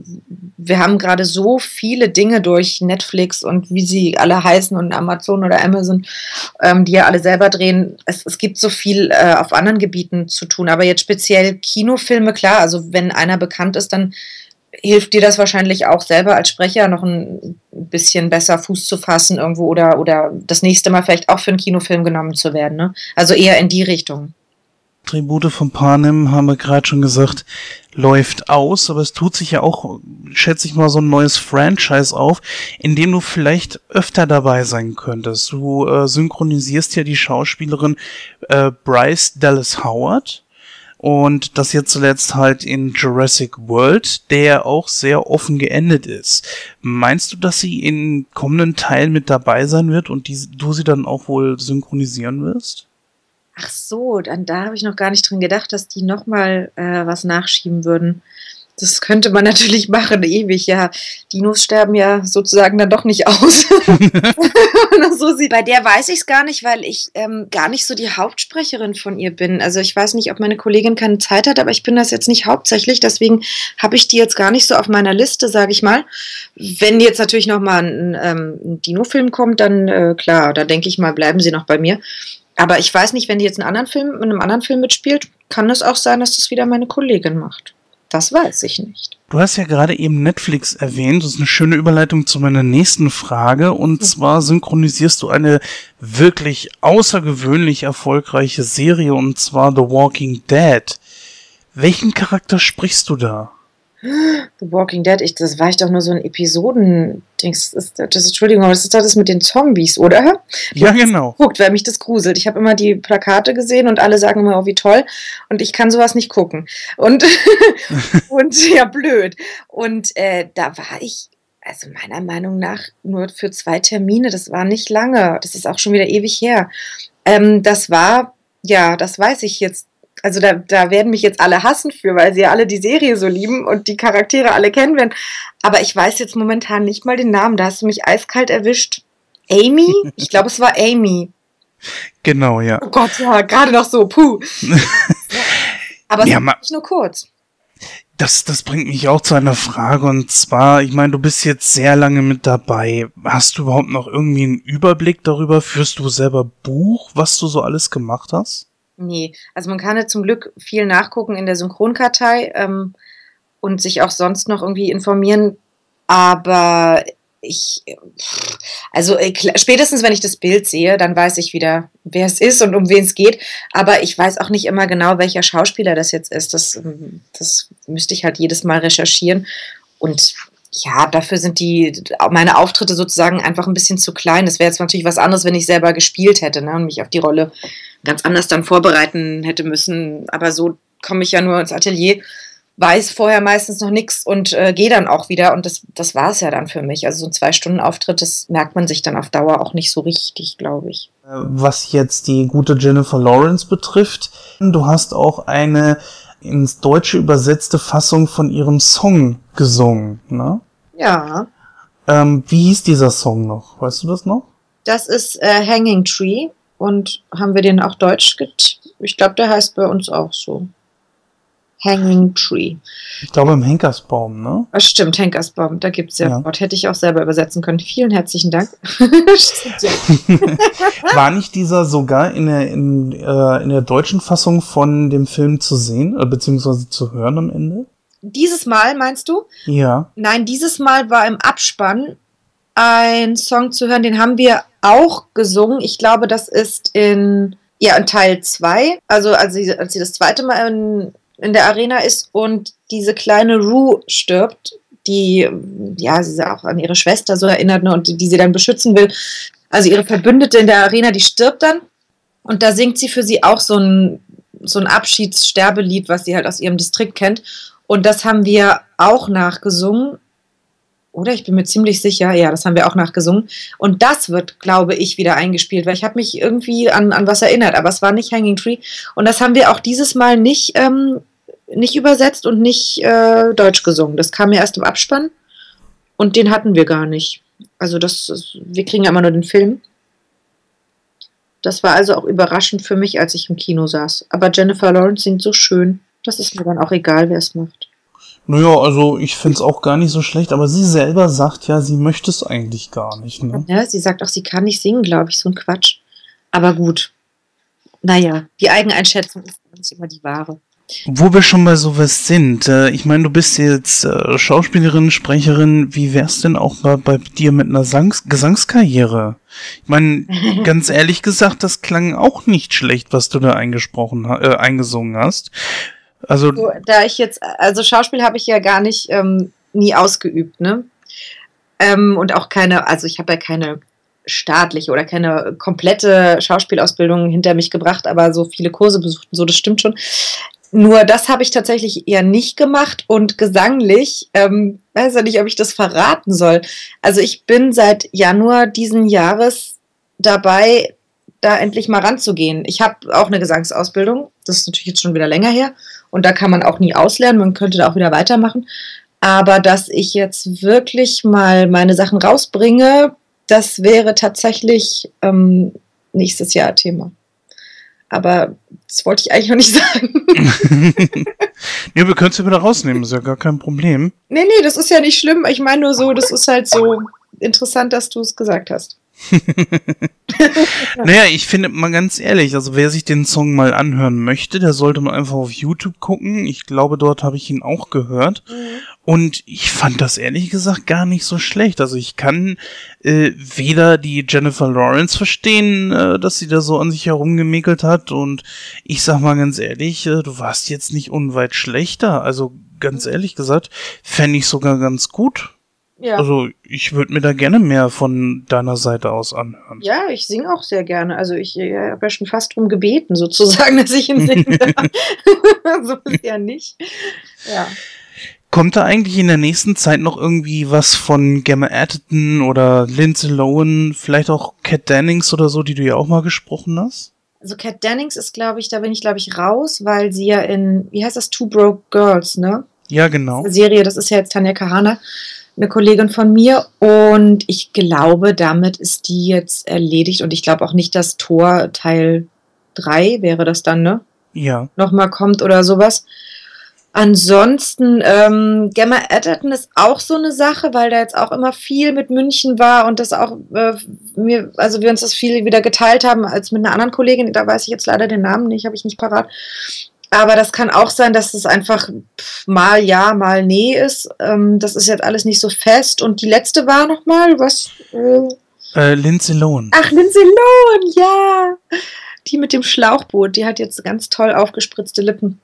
wir haben gerade so viele Dinge durch Netflix und wie sie alle heißen und Amazon oder Amazon, ähm, die ja alle selber drehen. Es, es gibt so viel äh, auf anderen Gebieten zu tun. Aber jetzt speziell Kinofilme, klar, also wenn einer bekannt ist, dann hilft dir das wahrscheinlich auch selber als Sprecher noch ein bisschen besser Fuß zu fassen irgendwo oder, oder das nächste Mal vielleicht auch für einen Kinofilm genommen zu werden. Ne? Also eher in die Richtung. Tribute von Panem, haben wir gerade schon gesagt, läuft aus, aber es tut sich ja auch, schätze ich mal, so ein neues Franchise auf, in dem du vielleicht öfter dabei sein könntest. Du äh, synchronisierst ja die Schauspielerin äh, Bryce Dallas Howard und das jetzt zuletzt halt in Jurassic World, der auch sehr offen geendet ist. Meinst du, dass sie in kommenden Teilen mit dabei sein wird und die, du sie dann auch wohl synchronisieren wirst? Ach so, dann da habe ich noch gar nicht dran gedacht, dass die nochmal äh, was nachschieben würden. Das könnte man natürlich machen, ewig, ja. Dinos sterben ja sozusagen dann doch nicht aus. so. Bei der weiß ich es gar nicht, weil ich ähm, gar nicht so die Hauptsprecherin von ihr bin. Also ich weiß nicht, ob meine Kollegin keine Zeit hat, aber ich bin das jetzt nicht hauptsächlich. Deswegen habe ich die jetzt gar nicht so auf meiner Liste, sage ich mal. Wenn jetzt natürlich nochmal ein, ähm, ein Dino-Film kommt, dann äh, klar, da denke ich mal, bleiben sie noch bei mir. Aber ich weiß nicht, wenn die jetzt einen anderen Film, in einem anderen Film mitspielt, kann es auch sein, dass das wieder meine Kollegin macht. Das weiß ich nicht. Du hast ja gerade eben Netflix erwähnt. Das ist eine schöne Überleitung zu meiner nächsten Frage. Und zwar synchronisierst du eine wirklich außergewöhnlich erfolgreiche Serie, und zwar The Walking Dead. Welchen Charakter sprichst du da? The Walking Dead, ich, das war ich doch nur so ein Episoden. Das ist, das ist, Entschuldigung, aber das ist das mit den Zombies, oder? Ja, genau. Guckt, weil mich das gruselt. Ich habe immer die Plakate gesehen und alle sagen immer, oh, wie toll. Und ich kann sowas nicht gucken. Und, und ja, blöd. Und äh, da war ich, also meiner Meinung nach, nur für zwei Termine. Das war nicht lange. Das ist auch schon wieder ewig her. Ähm, das war, ja, das weiß ich jetzt also da, da werden mich jetzt alle hassen für, weil sie ja alle die Serie so lieben und die Charaktere alle kennen werden. Aber ich weiß jetzt momentan nicht mal den Namen. Da hast du mich eiskalt erwischt. Amy? Ich glaube, es war Amy. Genau, ja. Oh Gott, ja, gerade noch so, puh. Aber es Ja, nicht nur kurz. Das, das bringt mich auch zu einer Frage. Und zwar, ich meine, du bist jetzt sehr lange mit dabei. Hast du überhaupt noch irgendwie einen Überblick darüber? Führst du selber Buch, was du so alles gemacht hast? Nee, also man kann ja zum Glück viel nachgucken in der Synchronkartei ähm, und sich auch sonst noch irgendwie informieren. Aber ich, also äh, spätestens wenn ich das Bild sehe, dann weiß ich wieder, wer es ist und um wen es geht. Aber ich weiß auch nicht immer genau, welcher Schauspieler das jetzt ist. Das, ähm, das müsste ich halt jedes Mal recherchieren. Und ja, dafür sind die meine Auftritte sozusagen einfach ein bisschen zu klein. Das wäre jetzt natürlich was anderes, wenn ich selber gespielt hätte ne, und mich auf die Rolle ganz anders dann vorbereiten hätte müssen. Aber so komme ich ja nur ins Atelier, weiß vorher meistens noch nichts und äh, gehe dann auch wieder. Und das, das war es ja dann für mich. Also so ein Zwei-Stunden-Auftritt, das merkt man sich dann auf Dauer auch nicht so richtig, glaube ich. Äh, Was jetzt die gute Jennifer Lawrence betrifft, du hast auch eine ins Deutsche übersetzte Fassung von ihrem Song gesungen, ne? Ja, Ähm, wie hieß dieser Song noch? Weißt du das noch? das ist äh, Hanging Tree. Und haben wir den auch deutsch get? Ich glaube, der heißt bei uns auch so. Hanging Tree. Ich glaube im Henkersbaum, ne? Das stimmt, Henkersbaum, da gibt es ja, Ja. ein Wort. Hätte ich auch selber übersetzen können. Vielen herzlichen Dank. War nicht dieser sogar in der, in, äh, in der deutschen Fassung von dem Film zu sehen, äh, beziehungsweise zu hören am Ende? Dieses Mal, meinst du? Ja. Nein, dieses Mal war im Abspann ein Song zu hören, den haben wir auch gesungen. Ich glaube, das ist in, ja, in Teil 2. Also als sie, als sie das zweite Mal in, in der Arena ist und diese kleine Rue stirbt, die, ja, sie auch an ihre Schwester so erinnert ne, und die, die sie dann beschützen will. Also ihre Verbündete in der Arena, die stirbt dann. Und da singt sie für sie auch so ein, so ein Abschiedssterbelied, was sie halt aus ihrem Distrikt kennt. Und das haben wir auch nachgesungen. Oder ich bin mir ziemlich sicher, ja, das haben wir auch nachgesungen. Und das wird, glaube ich, wieder eingespielt, weil ich habe mich irgendwie an, an was erinnert, aber es war nicht Hanging Tree. Und das haben wir auch dieses Mal nicht, ähm, nicht übersetzt und nicht äh, deutsch gesungen. Das kam ja erst im Abspann und den hatten wir gar nicht. Also das, ist- wir kriegen ja immer nur den Film. Das war also auch überraschend für mich, als ich im Kino saß. Aber Jennifer Lawrence singt so schön. Das ist mir dann auch egal, wer es macht. Naja, also ich find's auch gar nicht so schlecht, aber sie selber sagt ja, sie möchte es eigentlich gar nicht, ne? Ja, sie sagt auch, sie kann nicht singen, glaube ich, so ein Quatsch. Aber gut. Naja, die Eigeneinschätzung ist nicht immer die wahre. Wo wir schon bei sowas sind, äh, ich meine, du bist jetzt äh, Schauspielerin, Sprecherin, wie wär's denn auch bei, bei dir mit einer Sangs Gesangskarriere? Ich meine, ganz ehrlich gesagt, das klang auch nicht schlecht, was du da eingesprochen, äh, eingesungen hast. Also, So, da ich jetzt, also Schauspiel habe ich ja gar nicht ähm, nie ausgeübt, ne? Ähm, und auch keine, also ich habe ja keine staatliche oder keine komplette Schauspielausbildung hinter mich gebracht, aber so viele Kurse besucht und so, das stimmt schon. Nur das habe ich tatsächlich eher nicht gemacht und gesanglich, ähm, weiß ja nicht, ob ich das verraten soll. Also ich bin seit Januar diesen Jahres dabei, da endlich mal ranzugehen. Ich habe auch eine Gesangsausbildung, das ist natürlich jetzt schon wieder länger her und da kann man auch nie auslernen, man könnte da auch wieder weitermachen. Aber dass ich jetzt wirklich mal meine Sachen rausbringe, das wäre tatsächlich ähm, nächstes Jahr Thema. Aber das wollte ich eigentlich noch nicht sagen. ja, wir können es ja wieder rausnehmen, ist ja gar kein Problem. nee, nee, das ist ja nicht schlimm. Ich meine nur so, das ist halt so interessant, dass du es gesagt hast. naja, ich finde mal ganz ehrlich, also wer sich den Song mal anhören möchte, der sollte mal einfach auf YouTube gucken. Ich glaube, dort habe ich ihn auch gehört. Mhm. Und ich fand das ehrlich gesagt gar nicht so schlecht. Also ich kann äh, weder die Jennifer Lawrence verstehen, äh, dass sie da so an sich herumgemäkelt hat. Und ich sag mal ganz ehrlich, äh, du warst jetzt nicht unweit schlechter. Also ganz ehrlich gesagt, fände ich sogar ganz gut. Ja. Also ich würde mir da gerne mehr von deiner Seite aus anhören. Ja, ich singe auch sehr gerne. Also ich, ich habe ja schon fast drum gebeten, sozusagen, dass ich ihn singe. so ist ja nicht. Ja. Kommt da eigentlich in der nächsten Zeit noch irgendwie was von Gemma Atherton oder Lindsay Lohan, vielleicht auch Kat Dennings oder so, die du ja auch mal gesprochen hast? Also Kat Dennings ist, glaube ich, da bin ich, glaube ich, raus, weil sie ja in, wie heißt das, Two Broke Girls, ne? Ja, genau. Serie, das ist ja jetzt Tanja Kahana eine Kollegin von mir. Und ich glaube, damit ist die jetzt erledigt. Und ich glaube auch nicht, dass Tor Teil 3 wäre das dann, ne? Ja. Nochmal kommt oder sowas. Ansonsten, ähm, Gemma Edgerton ist auch so eine Sache, weil da jetzt auch immer viel mit München war und das auch äh, mir, also wir uns das viel wieder geteilt haben als mit einer anderen Kollegin, da weiß ich jetzt leider den Namen nicht, habe ich nicht parat. Aber das kann auch sein, dass es einfach mal ja, mal nee ist. Ähm, das ist jetzt alles nicht so fest. Und die letzte war nochmal, was? Äh, äh, Lindsay Lohan. Ach, Lindsay Lohan, ja. Die mit dem Schlauchboot, die hat jetzt ganz toll aufgespritzte Lippen.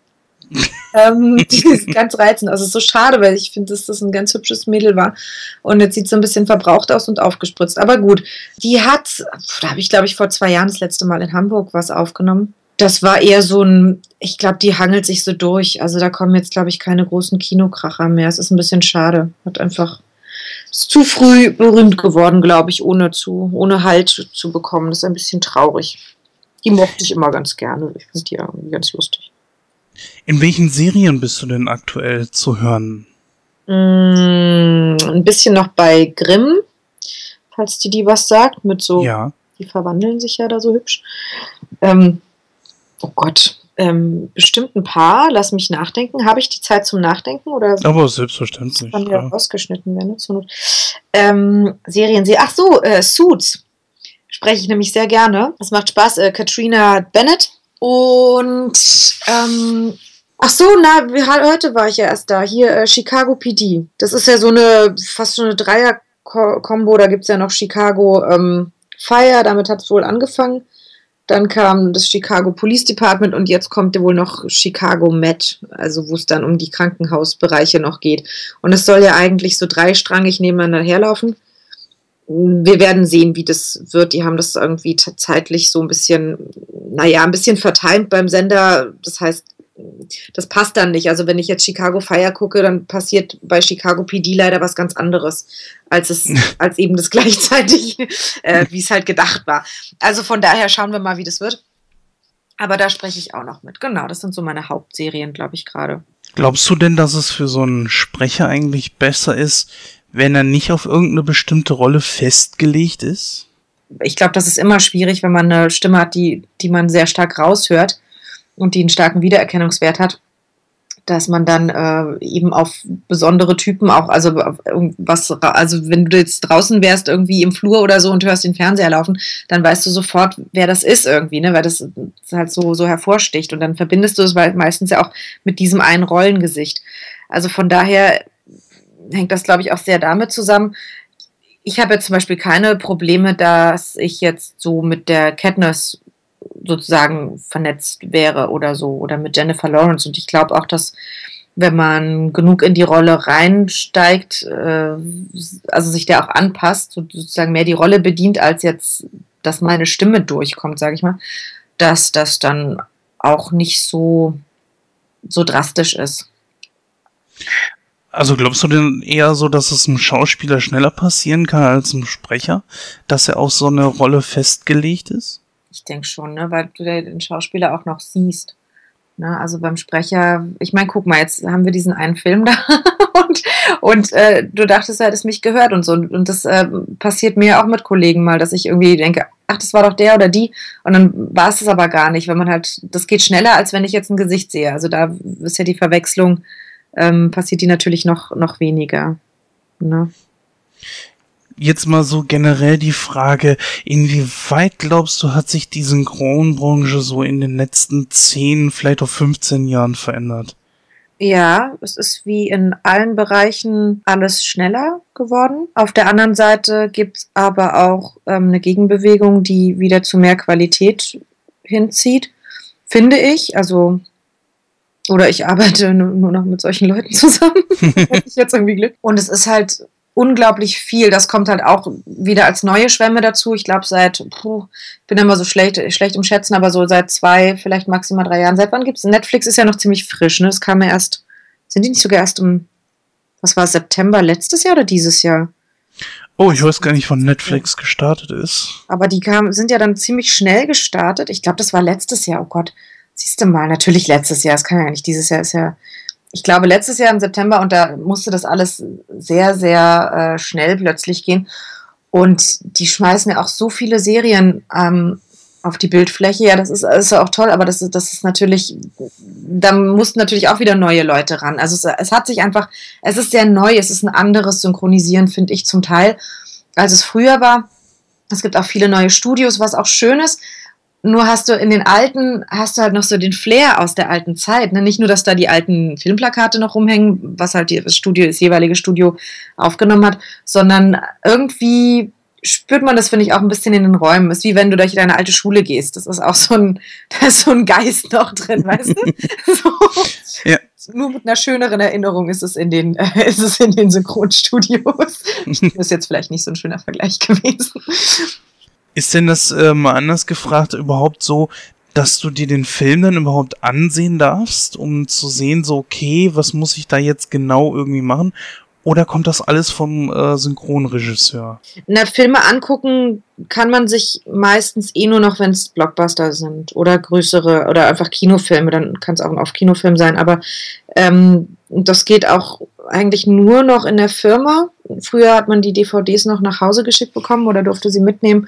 Ähm, die ist ganz reizend. Also so schade, weil ich finde, dass das ein ganz hübsches Mädel war. Und jetzt sieht so ein bisschen verbraucht aus und aufgespritzt. Aber gut, die hat, da habe ich glaube ich vor zwei Jahren das letzte Mal in Hamburg was aufgenommen das war eher so ein, ich glaube, die hangelt sich so durch. Also da kommen jetzt, glaube ich, keine großen Kinokracher mehr. Es ist ein bisschen schade. Hat einfach ist zu früh berühmt geworden, glaube ich, ohne zu, ohne Halt zu bekommen. Das ist ein bisschen traurig. Die mochte ich immer ganz gerne. Ich finde die irgendwie ganz lustig. In welchen Serien bist du denn aktuell zu hören? Mm, ein bisschen noch bei Grimm, falls die die was sagt, mit so, ja. die verwandeln sich ja da so hübsch. Ähm, Oh Gott, ähm, bestimmt ein paar. Lass mich nachdenken. Habe ich die Zeit zum Nachdenken oder? Aber selbstverständlich. Kann ja rausgeschnitten werden. Zur Not. Ähm, Serien, ach so, äh, Suits spreche ich nämlich sehr gerne. Es macht Spaß. Äh, Katrina Bennett und ähm, ach so, na, heute war ich ja erst da. Hier äh, Chicago PD. Das ist ja so eine fast so eine Dreier-Kombo. Da gibt es ja noch Chicago ähm, Fire. Damit hat es wohl angefangen. Dann kam das Chicago Police Department und jetzt kommt wohl noch Chicago Med, also wo es dann um die Krankenhausbereiche noch geht. Und es soll ja eigentlich so dreistrangig nebeneinander herlaufen. Wir werden sehen, wie das wird. Die haben das irgendwie zeitlich so ein bisschen, naja, ein bisschen verteilt beim Sender. Das heißt, das passt dann nicht. Also wenn ich jetzt Chicago Fire gucke, dann passiert bei Chicago PD leider was ganz anderes, als es, als eben das gleichzeitig, äh, wie es halt gedacht war. Also von daher schauen wir mal, wie das wird. Aber da spreche ich auch noch mit. Genau, das sind so meine Hauptserien, glaube ich, gerade. Glaubst du denn, dass es für so einen Sprecher eigentlich besser ist, wenn er nicht auf irgendeine bestimmte Rolle festgelegt ist? Ich glaube, das ist immer schwierig, wenn man eine Stimme hat, die, die man sehr stark raushört und die einen starken Wiedererkennungswert hat, dass man dann äh, eben auf besondere Typen auch, also was, also wenn du jetzt draußen wärst, irgendwie im Flur oder so und hörst den Fernseher laufen, dann weißt du sofort, wer das ist irgendwie, ne? weil das halt so, so hervorsticht und dann verbindest du es meistens ja auch mit diesem einen Rollengesicht. Also von daher hängt das, glaube ich, auch sehr damit zusammen. Ich habe jetzt zum Beispiel keine Probleme, dass ich jetzt so mit der Katniss sozusagen vernetzt wäre oder so oder mit Jennifer Lawrence. Und ich glaube auch, dass wenn man genug in die Rolle reinsteigt, äh, also sich der auch anpasst, sozusagen mehr die Rolle bedient, als jetzt, dass meine Stimme durchkommt, sage ich mal, dass das dann auch nicht so, so drastisch ist. Also glaubst du denn eher so, dass es einem Schauspieler schneller passieren kann als einem Sprecher, dass er auf so eine Rolle festgelegt ist? Ich denke schon, ne, weil du den Schauspieler auch noch siehst. Ne, also beim Sprecher, ich meine, guck mal, jetzt haben wir diesen einen Film da und, und äh, du dachtest, er hättest mich gehört und so. Und das äh, passiert mir auch mit Kollegen mal, dass ich irgendwie denke, ach, das war doch der oder die. Und dann war es das aber gar nicht, weil man halt, das geht schneller, als wenn ich jetzt ein Gesicht sehe. Also da ist ja die Verwechslung, ähm, passiert die natürlich noch, noch weniger. Ne? Jetzt mal so generell die Frage, inwieweit glaubst du, hat sich die Synchronbranche so in den letzten 10, vielleicht auch 15 Jahren verändert? Ja, es ist wie in allen Bereichen alles schneller geworden. Auf der anderen Seite gibt es aber auch ähm, eine Gegenbewegung, die wieder zu mehr Qualität hinzieht, finde ich. Also, oder ich arbeite nur noch mit solchen Leuten zusammen. ich jetzt irgendwie Glück. Und es ist halt unglaublich viel. Das kommt halt auch wieder als neue Schwämme dazu. Ich glaube, seit, puh, ich bin immer so schlecht, schlecht im Schätzen, aber so seit zwei, vielleicht maximal drei Jahren. Seit wann gibt es? Netflix ist ja noch ziemlich frisch, ne? Das kam ja erst, sind die nicht sogar erst im, was war September letztes Jahr oder dieses Jahr? Oh, ich weiß gar nicht, wann Netflix gestartet ist. Aber die kam, sind ja dann ziemlich schnell gestartet. Ich glaube, das war letztes Jahr. Oh Gott, siehst du mal, natürlich letztes Jahr. Es kann ja nicht dieses Jahr, ist ja ich glaube, letztes Jahr im September und da musste das alles sehr, sehr äh, schnell plötzlich gehen. Und die schmeißen ja auch so viele Serien ähm, auf die Bildfläche. Ja, das ist, ist ja auch toll, aber das ist, das ist natürlich, da mussten natürlich auch wieder neue Leute ran. Also es, es hat sich einfach, es ist sehr neu, es ist ein anderes Synchronisieren, finde ich zum Teil, als es früher war. Es gibt auch viele neue Studios, was auch schön ist. Nur hast du in den alten, hast du halt noch so den Flair aus der alten Zeit. Ne? Nicht nur, dass da die alten Filmplakate noch rumhängen, was halt das Studio, das jeweilige Studio aufgenommen hat, sondern irgendwie spürt man das, finde ich, auch ein bisschen in den Räumen. Ist wie wenn du durch deine alte Schule gehst. Das ist auch so ein, da ist so ein Geist noch drin, weißt du? So. Ja. Nur mit einer schöneren Erinnerung ist es in den, äh, ist es in den Synchronstudios. Das ist jetzt vielleicht nicht so ein schöner Vergleich gewesen. Ist denn das äh, mal anders gefragt überhaupt so, dass du dir den Film dann überhaupt ansehen darfst, um zu sehen, so, okay, was muss ich da jetzt genau irgendwie machen? Oder kommt das alles vom äh, Synchronregisseur? Na, Filme angucken kann man sich meistens eh nur noch, wenn es Blockbuster sind oder größere oder einfach Kinofilme, dann kann es auch ein Auf-Kinofilm sein, aber ähm, das geht auch eigentlich nur noch in der Firma. Früher hat man die DVDs noch nach Hause geschickt bekommen oder durfte sie mitnehmen.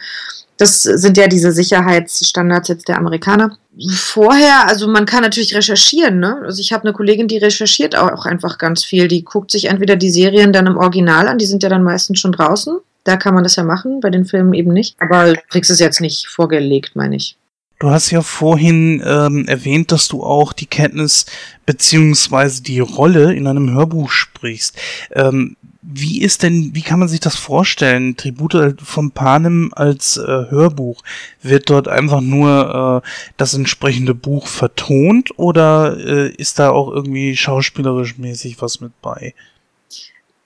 Das sind ja diese Sicherheitsstandards jetzt der Amerikaner. Vorher, also man kann natürlich recherchieren. Ne? Also ich habe eine Kollegin, die recherchiert auch einfach ganz viel. Die guckt sich entweder die Serien dann im Original an, die sind ja dann meistens schon draußen. Da kann man das ja machen, bei den Filmen eben nicht. Aber kriegst es jetzt nicht vorgelegt, meine ich. Du hast ja vorhin ähm, erwähnt, dass du auch die Kenntnis beziehungsweise die Rolle in einem Hörbuch sprichst. Ähm, wie ist denn, wie kann man sich das vorstellen? Tribute von Panem als äh, Hörbuch. Wird dort einfach nur äh, das entsprechende Buch vertont oder äh, ist da auch irgendwie schauspielerisch mäßig was mit bei?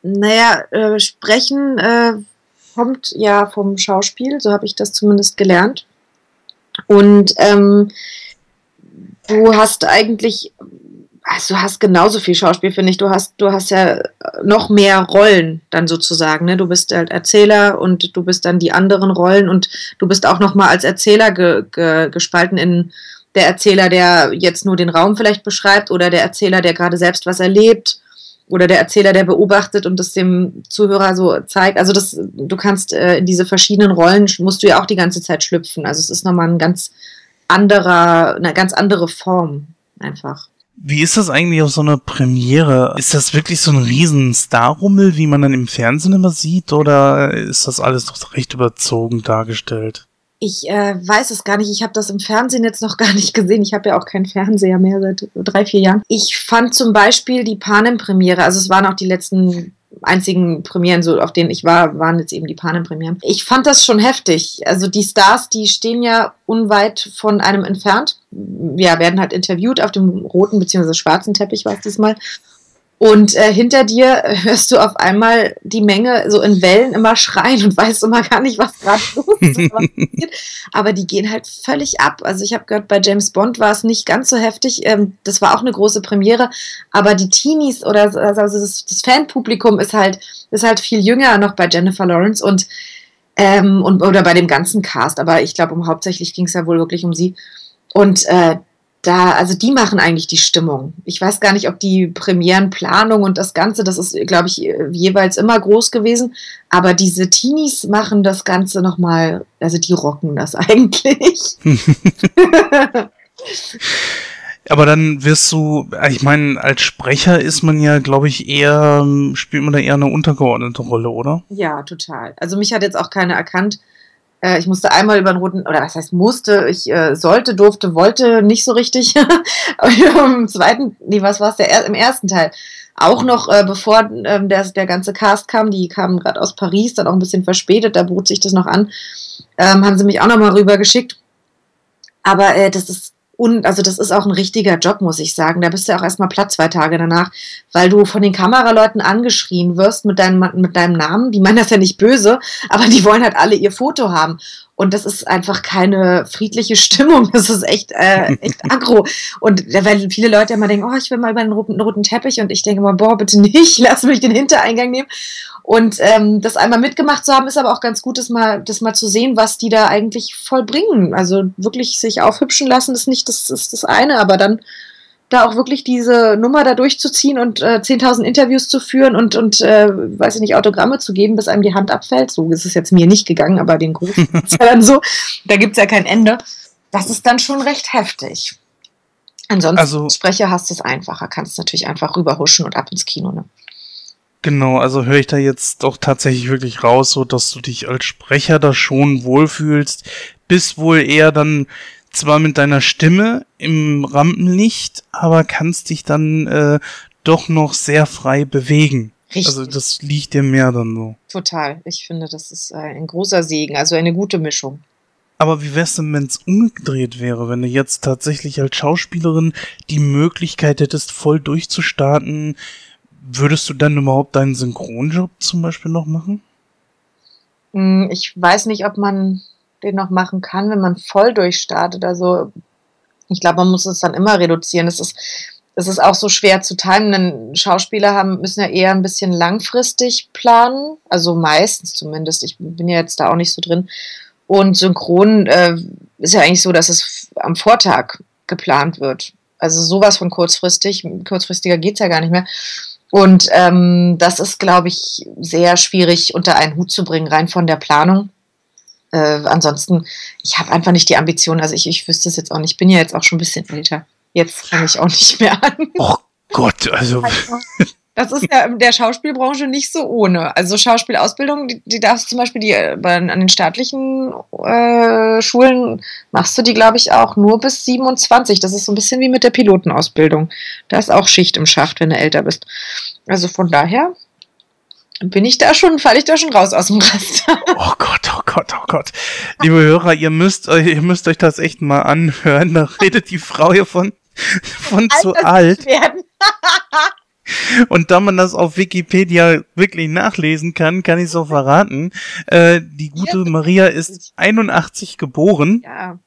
Naja, äh, sprechen äh, kommt ja vom Schauspiel, so habe ich das zumindest gelernt. Und ähm, du hast eigentlich also du hast genauso viel Schauspiel, finde ich. Du hast, du hast ja noch mehr Rollen dann sozusagen. Ne? Du bist halt Erzähler und du bist dann die anderen Rollen und du bist auch noch mal als Erzähler ge, ge, gespalten in der Erzähler, der jetzt nur den Raum vielleicht beschreibt oder der Erzähler, der gerade selbst was erlebt oder der Erzähler, der beobachtet und das dem Zuhörer so zeigt. Also das, du kannst äh, in diese verschiedenen Rollen musst du ja auch die ganze Zeit schlüpfen. Also es ist nochmal ein ganz anderer, eine ganz andere Form einfach. Wie ist das eigentlich auf so einer Premiere? Ist das wirklich so ein riesen Starrummel, wie man dann im Fernsehen immer sieht, oder ist das alles doch recht überzogen dargestellt? Ich äh, weiß es gar nicht. Ich habe das im Fernsehen jetzt noch gar nicht gesehen. Ich habe ja auch keinen Fernseher mehr seit drei, vier Jahren. Ich fand zum Beispiel die Panem-Premiere, also es waren auch die letzten einzigen Premieren, so auf denen ich war, waren jetzt eben die Panem-Premieren. Ich fand das schon heftig. Also die Stars, die stehen ja unweit von einem entfernt. Ja, werden halt interviewt auf dem roten bzw. schwarzen Teppich war es diesmal. Und äh, hinter dir hörst du auf einmal die Menge so in Wellen immer schreien und weißt immer gar nicht, was gerade los ist. Aber die gehen halt völlig ab. Also ich habe gehört, bei James Bond war es nicht ganz so heftig. Ähm, das war auch eine große Premiere. Aber die Teenies oder also das, das Fanpublikum ist halt, ist halt viel jünger noch bei Jennifer Lawrence und, ähm, und oder bei dem ganzen Cast. Aber ich glaube, um hauptsächlich ging es ja wohl wirklich um sie. Und äh, da, also die machen eigentlich die Stimmung. Ich weiß gar nicht, ob die Premierenplanung und das Ganze, das ist, glaube ich, jeweils immer groß gewesen. Aber diese Teenies machen das Ganze nochmal, also die rocken das eigentlich. Aber dann wirst du, ich meine, als Sprecher ist man ja, glaube ich, eher, spielt man da eher eine untergeordnete Rolle, oder? Ja, total. Also mich hat jetzt auch keiner erkannt. Äh, ich musste einmal über den roten, oder was heißt musste, ich äh, sollte, durfte, wollte nicht so richtig. Im zweiten, nee, was war es, im ersten Teil. Auch noch, äh, bevor ähm, der, der ganze Cast kam, die kamen gerade aus Paris, dann auch ein bisschen verspätet, da bot sich das noch an, ähm, haben sie mich auch noch mal rüber geschickt. Aber äh, das ist und also das ist auch ein richtiger Job, muss ich sagen. Da bist du auch erstmal platt zwei Tage danach, weil du von den Kameraleuten angeschrien wirst mit deinem, mit deinem Namen. Die meinen das ja nicht böse, aber die wollen halt alle ihr Foto haben. Und das ist einfach keine friedliche Stimmung. Das ist echt, äh, echt aggro. Und weil viele Leute immer denken, oh, ich will mal über den roten, roten Teppich. Und ich denke mal, boah, bitte nicht, lass mich den Hintereingang nehmen. Und ähm, das einmal mitgemacht zu haben, ist aber auch ganz gut, das mal, das mal zu sehen, was die da eigentlich vollbringen. Also wirklich sich aufhübschen lassen, ist nicht das, ist das eine, aber dann da auch wirklich diese Nummer da durchzuziehen und äh, 10.000 Interviews zu führen und, und äh, weiß ich nicht, Autogramme zu geben, bis einem die Hand abfällt. So ist es jetzt mir nicht gegangen, aber den Großen ist ja dann so. Da gibt es ja kein Ende. Das ist dann schon recht heftig. Ansonsten, also, Sprecher hast du es einfacher, kannst natürlich einfach rüberhuschen und ab ins Kino. Ne? Genau, also höre ich da jetzt doch tatsächlich wirklich raus, so dass du dich als Sprecher da schon wohlfühlst, bist wohl eher dann zwar mit deiner Stimme im Rampenlicht, aber kannst dich dann äh, doch noch sehr frei bewegen. Richtig. Also das liegt dir mehr dann so. Total. Ich finde, das ist äh, ein großer Segen, also eine gute Mischung. Aber wie wär's denn, wenn's umgedreht wäre, wenn du jetzt tatsächlich als Schauspielerin die Möglichkeit hättest, voll durchzustarten, Würdest du dann überhaupt deinen Synchronjob zum Beispiel noch machen? Hm, ich weiß nicht, ob man den noch machen kann, wenn man voll durchstartet. Also ich glaube, man muss es dann immer reduzieren. Es ist, es ist auch so schwer zu timen, denn Schauspieler haben, müssen ja eher ein bisschen langfristig planen, also meistens zumindest. Ich bin ja jetzt da auch nicht so drin. Und Synchron äh, ist ja eigentlich so, dass es am Vortag geplant wird. Also sowas von kurzfristig, kurzfristiger geht es ja gar nicht mehr. Und ähm, das ist, glaube ich, sehr schwierig unter einen Hut zu bringen, rein von der Planung. Äh, ansonsten, ich habe einfach nicht die Ambition, also ich, ich wüsste es jetzt auch nicht, ich bin ja jetzt auch schon ein bisschen älter. Jetzt fange ich auch nicht mehr an. Oh Gott, also. Das ist ja in der Schauspielbranche nicht so ohne. Also Schauspielausbildung, die, die darfst du zum Beispiel die, äh, an den staatlichen äh, Schulen machst du die, glaube ich, auch nur bis 27. Das ist so ein bisschen wie mit der Pilotenausbildung. Da ist auch Schicht im Schacht, wenn du älter bist. Also von daher bin ich da schon, falle ich da schon raus aus dem Raster. Oh Gott, oh Gott, oh Gott. Liebe Hörer, ihr müsst, ihr müsst euch das echt mal anhören. Da redet die Frau hier von, von zu alt. Und da man das auf Wikipedia wirklich nachlesen kann, kann ich so verraten. Äh, die gute Maria ist 81 geboren. Ja.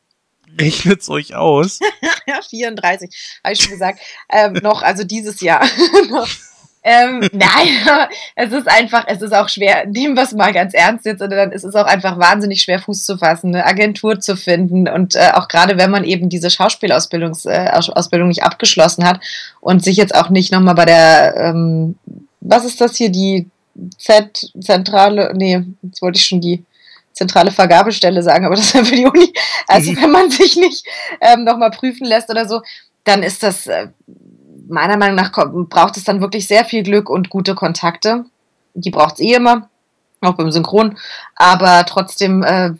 Rechnet's euch aus. ja, 34, habe ich schon gesagt. Ähm, noch, also dieses Jahr. Ähm, nein, es ist einfach, es ist auch schwer, nehmen wir es mal ganz ernst jetzt, oder dann ist es auch einfach wahnsinnig schwer, Fuß zu fassen, eine Agentur zu finden und äh, auch gerade wenn man eben diese Schauspielausbildung äh, Ausbildung nicht abgeschlossen hat und sich jetzt auch nicht nochmal bei der, ähm, was ist das hier, die Z, zentrale, nee, jetzt wollte ich schon die zentrale Vergabestelle sagen, aber das ist ja für die Uni. Also mhm. wenn man sich nicht ähm, nochmal prüfen lässt oder so, dann ist das äh, meiner Meinung nach braucht es dann wirklich sehr viel Glück und gute Kontakte. Die braucht es eh immer, auch beim Synchron. Aber trotzdem, äh,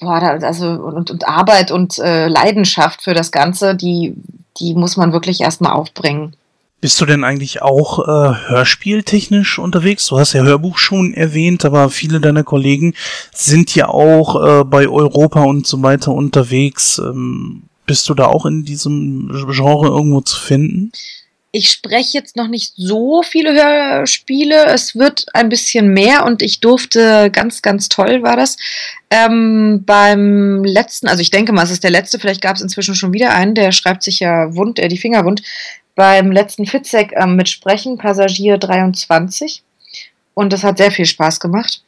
boah, also und, und Arbeit und äh, Leidenschaft für das Ganze, die, die muss man wirklich erstmal aufbringen. Bist du denn eigentlich auch äh, hörspieltechnisch unterwegs? Du hast ja Hörbuch schon erwähnt, aber viele deiner Kollegen sind ja auch äh, bei Europa und so weiter unterwegs. Ähm, bist du da auch in diesem Genre irgendwo zu finden? Ich spreche jetzt noch nicht so viele Hörspiele. Es wird ein bisschen mehr und ich durfte ganz, ganz toll war das. Ähm, beim letzten, also ich denke mal, es ist der letzte, vielleicht gab es inzwischen schon wieder einen, der schreibt sich ja wund, äh, die Finger wund. Beim letzten Fitzek ähm, mit Sprechen, Passagier 23. Und das hat sehr viel Spaß gemacht.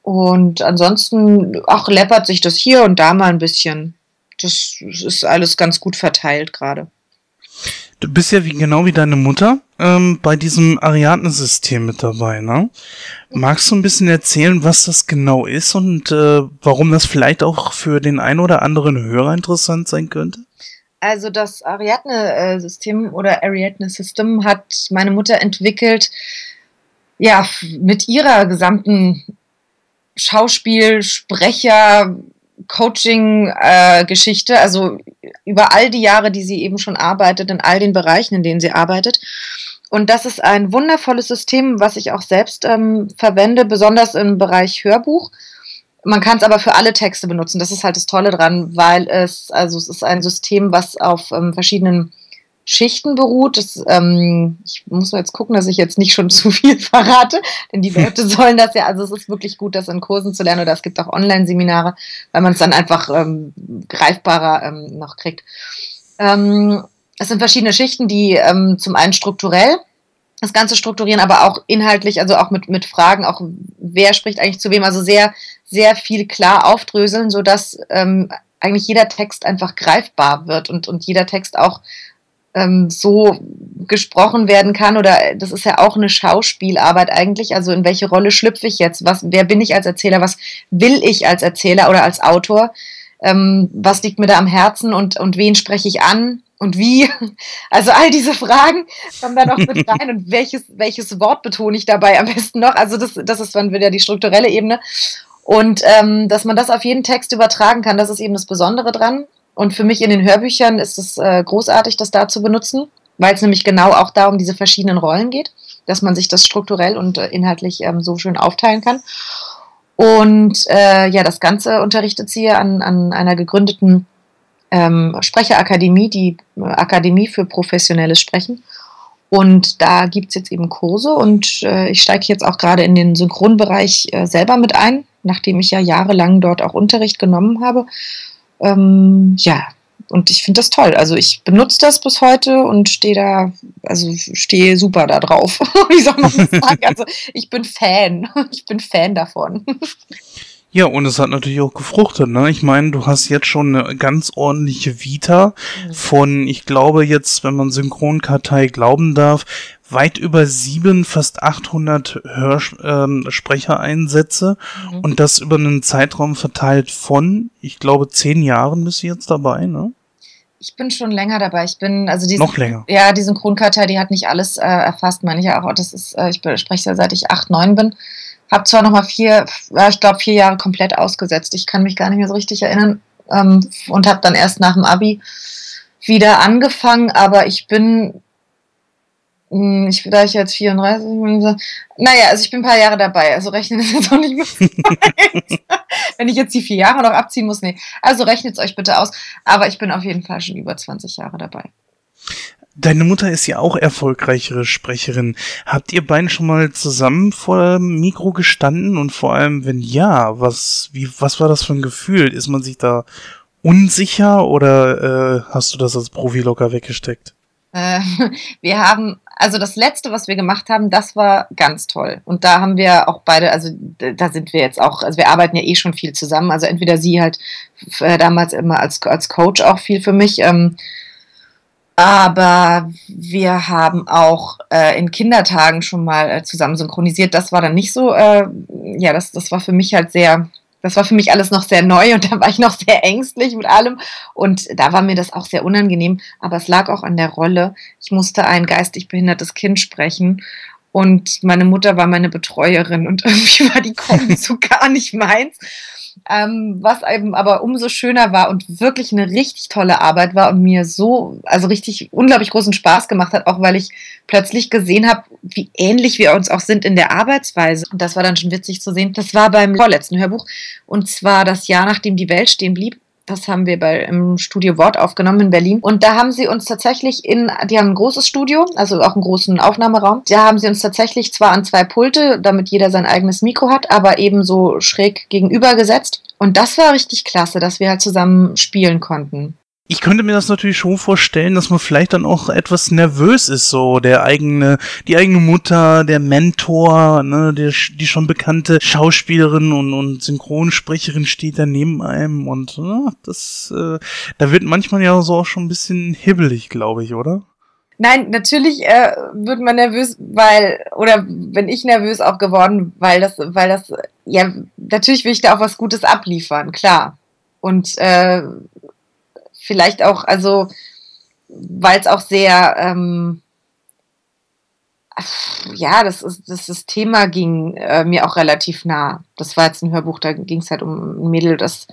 Und ansonsten, auch läppert sich das hier und da mal ein bisschen. Das ist alles ganz gut verteilt gerade. Du bist ja wie, genau wie deine Mutter ähm, bei diesem Ariadne-System mit dabei, ne? Magst du ein bisschen erzählen, was das genau ist und äh, warum das vielleicht auch für den einen oder anderen Hörer interessant sein könnte? Also das Ariadne-System oder Ariadne-System hat meine Mutter entwickelt, ja, mit ihrer gesamten Schauspiel, Sprecher, Coaching-Geschichte, äh, also über all die Jahre, die sie eben schon arbeitet, in all den Bereichen, in denen sie arbeitet. Und das ist ein wundervolles System, was ich auch selbst ähm, verwende, besonders im Bereich Hörbuch. Man kann es aber für alle Texte benutzen. Das ist halt das Tolle dran, weil es, also es ist ein System, was auf ähm, verschiedenen Schichten beruht. Das, ähm, ich muss mal jetzt gucken, dass ich jetzt nicht schon zu viel verrate, denn die Leute sollen das ja, also es ist wirklich gut, das in Kursen zu lernen oder es gibt auch Online-Seminare, weil man es dann einfach ähm, greifbarer ähm, noch kriegt. Ähm, es sind verschiedene Schichten, die ähm, zum einen strukturell das Ganze strukturieren, aber auch inhaltlich, also auch mit, mit Fragen, auch wer spricht eigentlich zu wem, also sehr, sehr viel klar aufdröseln, sodass ähm, eigentlich jeder Text einfach greifbar wird und, und jeder Text auch ähm, so gesprochen werden kann oder das ist ja auch eine Schauspielarbeit eigentlich. Also in welche Rolle schlüpfe ich jetzt? Was, wer bin ich als Erzähler? Was will ich als Erzähler oder als Autor? Ähm, was liegt mir da am Herzen und, und wen spreche ich an? Und wie? Also all diese Fragen kommen da noch mit rein. Und welches, welches Wort betone ich dabei am besten noch? Also das, das ist dann wieder die strukturelle Ebene. Und ähm, dass man das auf jeden Text übertragen kann, das ist eben das Besondere dran. Und für mich in den Hörbüchern ist es äh, großartig, das da zu benutzen, weil es nämlich genau auch da um diese verschiedenen Rollen geht, dass man sich das strukturell und äh, inhaltlich ähm, so schön aufteilen kann. Und äh, ja, das Ganze unterrichtet sie an, an einer gegründeten ähm, Sprecherakademie, die äh, Akademie für professionelles Sprechen. Und da gibt es jetzt eben Kurse und äh, ich steige jetzt auch gerade in den Synchronbereich äh, selber mit ein, nachdem ich ja jahrelang dort auch Unterricht genommen habe ähm, ja, und ich finde das toll. Also ich benutze das bis heute und stehe da, also stehe super da drauf. Wie soll man das sagen? Also ich bin Fan. Ich bin Fan davon. Ja, und es hat natürlich auch gefruchtet, ne? Ich meine, du hast jetzt schon eine ganz ordentliche Vita mhm. von, ich glaube jetzt, wenn man Synchronkartei glauben darf, weit über sieben, fast 800 Hörsprechereinsätze ähm, mhm. und das über einen Zeitraum verteilt von, ich glaube, zehn Jahren bist du jetzt dabei, ne? Ich bin schon länger dabei. Ich bin, also diese, Noch länger. Ja, die Synchronkartei, die hat nicht alles äh, erfasst, meine ich ja auch. Das ist, äh, ich spreche ja seit ich acht, neun bin. Hab zwar noch mal vier, ich glaube, vier Jahre komplett ausgesetzt. Ich kann mich gar nicht mehr so richtig erinnern ähm, und habe dann erst nach dem Abi wieder angefangen, aber ich bin hm, ich da ich jetzt 34 bin, so, naja, also ich bin ein paar Jahre dabei, also rechnen ist jetzt auch nicht mehr Wenn ich jetzt die vier Jahre noch abziehen muss, nee. Also rechnet es euch bitte aus. Aber ich bin auf jeden Fall schon über 20 Jahre dabei. Deine Mutter ist ja auch erfolgreichere Sprecherin. Habt ihr beiden schon mal zusammen vor dem Mikro gestanden? Und vor allem, wenn ja, was, wie, was war das für ein Gefühl? Ist man sich da unsicher oder äh, hast du das als Profi locker weggesteckt? Äh, wir haben, also das letzte, was wir gemacht haben, das war ganz toll. Und da haben wir auch beide, also da sind wir jetzt auch, also wir arbeiten ja eh schon viel zusammen. Also entweder sie halt damals immer als, als Coach auch viel für mich. Ähm, aber wir haben auch äh, in Kindertagen schon mal äh, zusammen synchronisiert. Das war dann nicht so, äh, ja, das, das war für mich halt sehr, das war für mich alles noch sehr neu und da war ich noch sehr ängstlich mit allem. Und da war mir das auch sehr unangenehm. Aber es lag auch an der Rolle. Ich musste ein geistig behindertes Kind sprechen. Und meine Mutter war meine Betreuerin und irgendwie war die Kombi so gar nicht meins. Ähm, was eben aber umso schöner war und wirklich eine richtig tolle Arbeit war und mir so, also richtig unglaublich großen Spaß gemacht hat, auch weil ich plötzlich gesehen habe, wie ähnlich wir uns auch sind in der Arbeitsweise. Und das war dann schon witzig zu sehen. Das war beim vorletzten Hörbuch und zwar das Jahr, nachdem die Welt stehen blieb. Das haben wir bei, im Studio Wort aufgenommen in Berlin. Und da haben sie uns tatsächlich in, die haben ein großes Studio, also auch einen großen Aufnahmeraum. Da haben sie uns tatsächlich zwar an zwei Pulte, damit jeder sein eigenes Mikro hat, aber eben so schräg gegenüber gesetzt. Und das war richtig klasse, dass wir halt zusammen spielen konnten ich könnte mir das natürlich schon vorstellen, dass man vielleicht dann auch etwas nervös ist, so der eigene, die eigene Mutter, der Mentor, ne, der, die schon bekannte Schauspielerin und, und Synchronsprecherin steht da neben einem und ne, das, äh, da wird manchmal ja so auch schon ein bisschen hibbelig, glaube ich, oder? Nein, natürlich äh, wird man nervös, weil, oder bin ich nervös auch geworden, weil das, weil das, ja, natürlich will ich da auch was Gutes abliefern, klar. Und äh, vielleicht auch, also weil es auch sehr, ähm, ja, das, ist, das, das Thema ging äh, mir auch relativ nah. Das war jetzt ein Hörbuch, da ging es halt um ein Mädel, das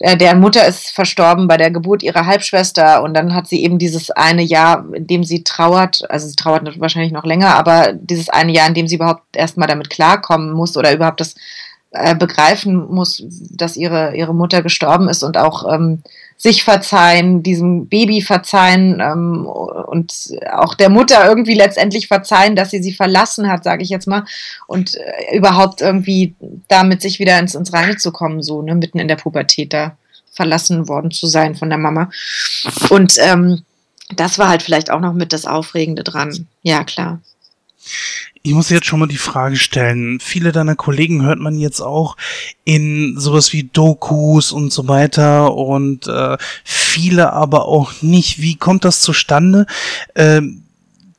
äh, deren Mutter ist verstorben bei der Geburt ihrer Halbschwester und dann hat sie eben dieses eine Jahr, in dem sie trauert, also sie trauert wahrscheinlich noch länger, aber dieses eine Jahr, in dem sie überhaupt erstmal damit klarkommen muss oder überhaupt das äh, begreifen muss, dass ihre, ihre Mutter gestorben ist und auch ähm, sich verzeihen, diesem Baby verzeihen ähm, und auch der Mutter irgendwie letztendlich verzeihen, dass sie sie verlassen hat, sage ich jetzt mal, und äh, überhaupt irgendwie damit sich wieder ins, ins Reine zu kommen, so ne, mitten in der Pubertät da verlassen worden zu sein von der Mama. Und ähm, das war halt vielleicht auch noch mit das Aufregende dran. Ja, klar. Ich muss jetzt schon mal die Frage stellen. Viele deiner Kollegen hört man jetzt auch in sowas wie Dokus und so weiter und äh, viele aber auch nicht. Wie kommt das zustande? Ähm,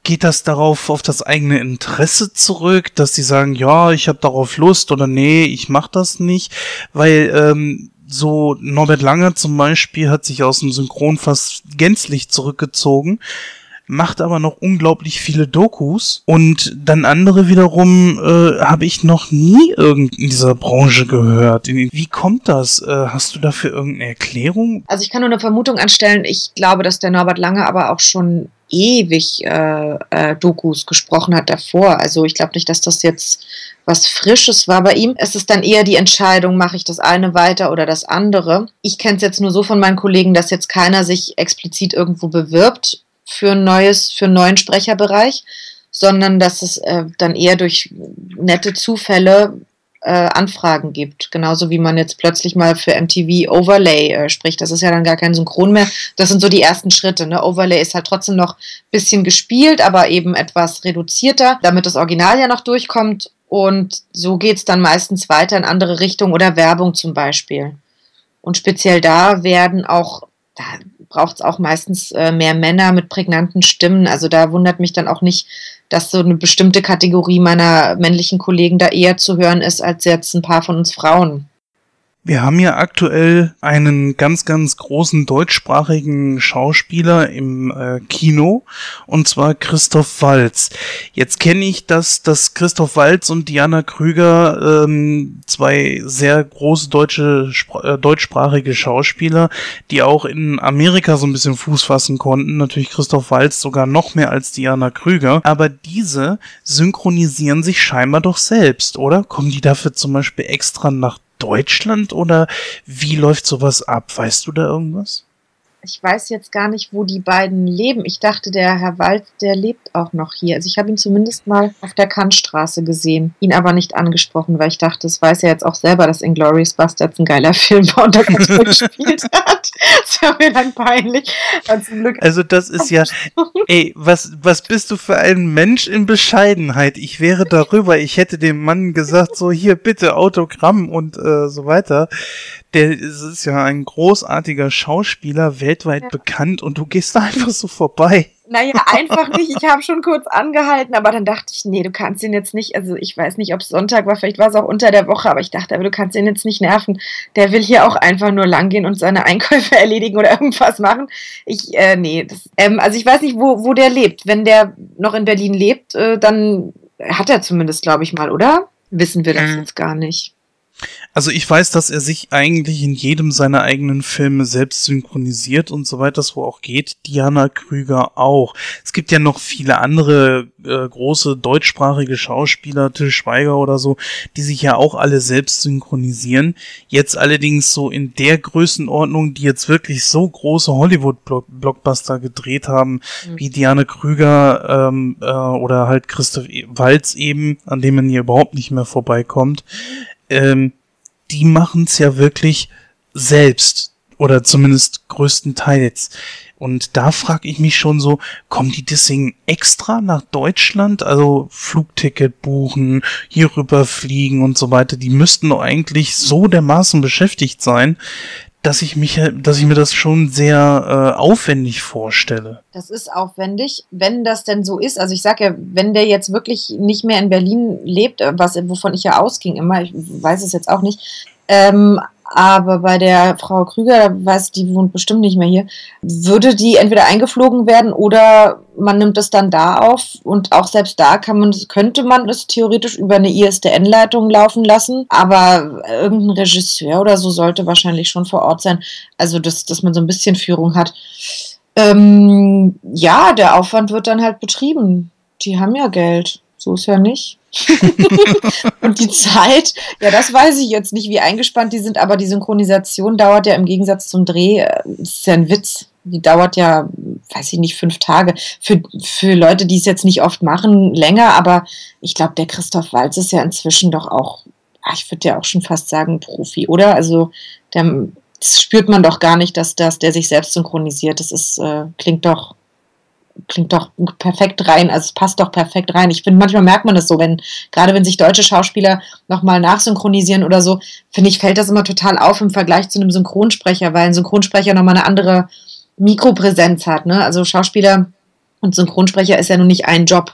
geht das darauf auf das eigene Interesse zurück, dass sie sagen, ja, ich habe darauf Lust oder nee, ich mach das nicht, weil ähm, so Norbert Langer zum Beispiel hat sich aus dem Synchron fast gänzlich zurückgezogen macht aber noch unglaublich viele Dokus und dann andere wiederum äh, habe ich noch nie irgend in dieser Branche gehört. Wie kommt das? Äh, hast du dafür irgendeine Erklärung? Also ich kann nur eine Vermutung anstellen. Ich glaube, dass der Norbert Lange aber auch schon ewig äh, äh, Dokus gesprochen hat davor. Also ich glaube nicht, dass das jetzt was Frisches war bei ihm. Es ist dann eher die Entscheidung, mache ich das eine weiter oder das andere. Ich kenne es jetzt nur so von meinen Kollegen, dass jetzt keiner sich explizit irgendwo bewirbt für ein neues, für einen neuen Sprecherbereich, sondern dass es äh, dann eher durch nette Zufälle äh, Anfragen gibt. Genauso wie man jetzt plötzlich mal für MTV Overlay äh, spricht. Das ist ja dann gar kein Synchron mehr. Das sind so die ersten Schritte. Ne? Overlay ist halt trotzdem noch ein bisschen gespielt, aber eben etwas reduzierter, damit das Original ja noch durchkommt. Und so geht es dann meistens weiter in andere Richtungen oder Werbung zum Beispiel. Und speziell da werden auch, da braucht es auch meistens äh, mehr Männer mit prägnanten Stimmen. Also da wundert mich dann auch nicht, dass so eine bestimmte Kategorie meiner männlichen Kollegen da eher zu hören ist als jetzt ein paar von uns Frauen. Wir haben ja aktuell einen ganz, ganz großen deutschsprachigen Schauspieler im äh, Kino, und zwar Christoph Walz. Jetzt kenne ich, dass, dass Christoph Walz und Diana Krüger ähm, zwei sehr große deutsche, äh, deutschsprachige Schauspieler, die auch in Amerika so ein bisschen Fuß fassen konnten. Natürlich Christoph Walz sogar noch mehr als Diana Krüger. Aber diese synchronisieren sich scheinbar doch selbst, oder? Kommen die dafür zum Beispiel extra nach Deutschland oder wie läuft sowas ab? Weißt du da irgendwas? Ich weiß jetzt gar nicht, wo die beiden leben. Ich dachte, der Herr Wald, der lebt auch noch hier. Also ich habe ihn zumindest mal auf der Kantstraße gesehen, ihn aber nicht angesprochen, weil ich dachte, es weiß ja jetzt auch selber, dass Inglourious Bastards ein geiler Film war und das gespielt hat. Das war mir dann peinlich. Also das ist ja, ey, was, was bist du für ein Mensch in Bescheidenheit? Ich wäre darüber, ich hätte dem Mann gesagt, so hier bitte Autogramm und äh, so weiter der ist ja ein großartiger Schauspieler, weltweit ja. bekannt und du gehst da einfach so vorbei. Naja, einfach nicht. Ich habe schon kurz angehalten, aber dann dachte ich, nee, du kannst ihn jetzt nicht, also ich weiß nicht, ob es Sonntag war, vielleicht war es auch unter der Woche, aber ich dachte, aber du kannst ihn jetzt nicht nerven. Der will hier auch einfach nur langgehen und seine Einkäufe erledigen oder irgendwas machen. Ich, äh, nee, das, ähm, also ich weiß nicht, wo, wo der lebt. Wenn der noch in Berlin lebt, äh, dann hat er zumindest, glaube ich mal, oder? Wissen wir das mhm. jetzt gar nicht. Also ich weiß, dass er sich eigentlich in jedem seiner eigenen Filme selbst synchronisiert und so weiter, das wo auch geht. Diana Krüger auch. Es gibt ja noch viele andere äh, große deutschsprachige Schauspieler, Till Schweiger oder so, die sich ja auch alle selbst synchronisieren. Jetzt allerdings so in der Größenordnung, die jetzt wirklich so große Hollywood-Blockbuster gedreht haben, mhm. wie Diana Krüger ähm, äh, oder halt Christoph Walz eben, an dem man hier überhaupt nicht mehr vorbeikommt. Ähm, die machen es ja wirklich selbst oder zumindest größtenteils. Und da frage ich mich schon so, kommen die deswegen extra nach Deutschland? Also Flugticket buchen, hierüber fliegen und so weiter. Die müssten doch eigentlich so dermaßen beschäftigt sein, dass ich mich, dass ich mir das schon sehr äh, aufwendig vorstelle. Das ist aufwendig, wenn das denn so ist. Also ich sage ja, wenn der jetzt wirklich nicht mehr in Berlin lebt, was wovon ich ja ausging immer, ich weiß es jetzt auch nicht, ähm, aber bei der Frau Krüger, weiß die wohnt bestimmt nicht mehr hier, würde die entweder eingeflogen werden oder man nimmt es dann da auf und auch selbst da kann man, könnte man es theoretisch über eine ISDN-Leitung laufen lassen, aber irgendein Regisseur oder so sollte wahrscheinlich schon vor Ort sein, also dass, dass man so ein bisschen Führung hat. Ähm, ja, der Aufwand wird dann halt betrieben. Die haben ja Geld. So ist ja nicht. und die Zeit, ja, das weiß ich jetzt nicht, wie eingespannt die sind, aber die Synchronisation dauert ja im Gegensatz zum Dreh, äh, das ist ja ein Witz. Die dauert ja, weiß ich nicht, fünf Tage. Für, für Leute, die es jetzt nicht oft machen, länger, aber ich glaube, der Christoph Walz ist ja inzwischen doch auch, ah, ich würde ja auch schon fast sagen, Profi, oder? Also, der, das spürt man doch gar nicht, dass, dass der sich selbst synchronisiert. Das ist, äh, klingt doch klingt doch perfekt rein, also es passt doch perfekt rein. Ich finde, manchmal merkt man das so, wenn, gerade wenn sich deutsche Schauspieler nochmal nachsynchronisieren oder so, finde ich, fällt das immer total auf im Vergleich zu einem Synchronsprecher, weil ein Synchronsprecher nochmal eine andere Mikropräsenz hat. Ne? Also Schauspieler und Synchronsprecher ist ja nun nicht ein Job.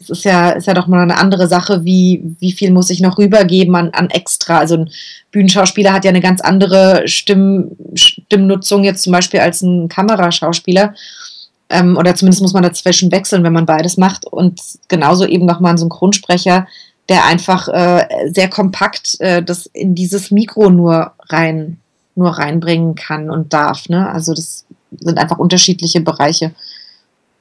Es ist ja, ist ja doch mal eine andere Sache, wie, wie viel muss ich noch rübergeben an, an extra. Also ein Bühnenschauspieler hat ja eine ganz andere Stimm, Stimmnutzung jetzt zum Beispiel als ein Kameraschauspieler. Ähm, oder zumindest muss man dazwischen wechseln, wenn man beides macht. Und genauso eben nochmal ein Synchronsprecher, der einfach äh, sehr kompakt äh, das in dieses Mikro nur rein nur reinbringen kann und darf. Ne? Also das sind einfach unterschiedliche Bereiche.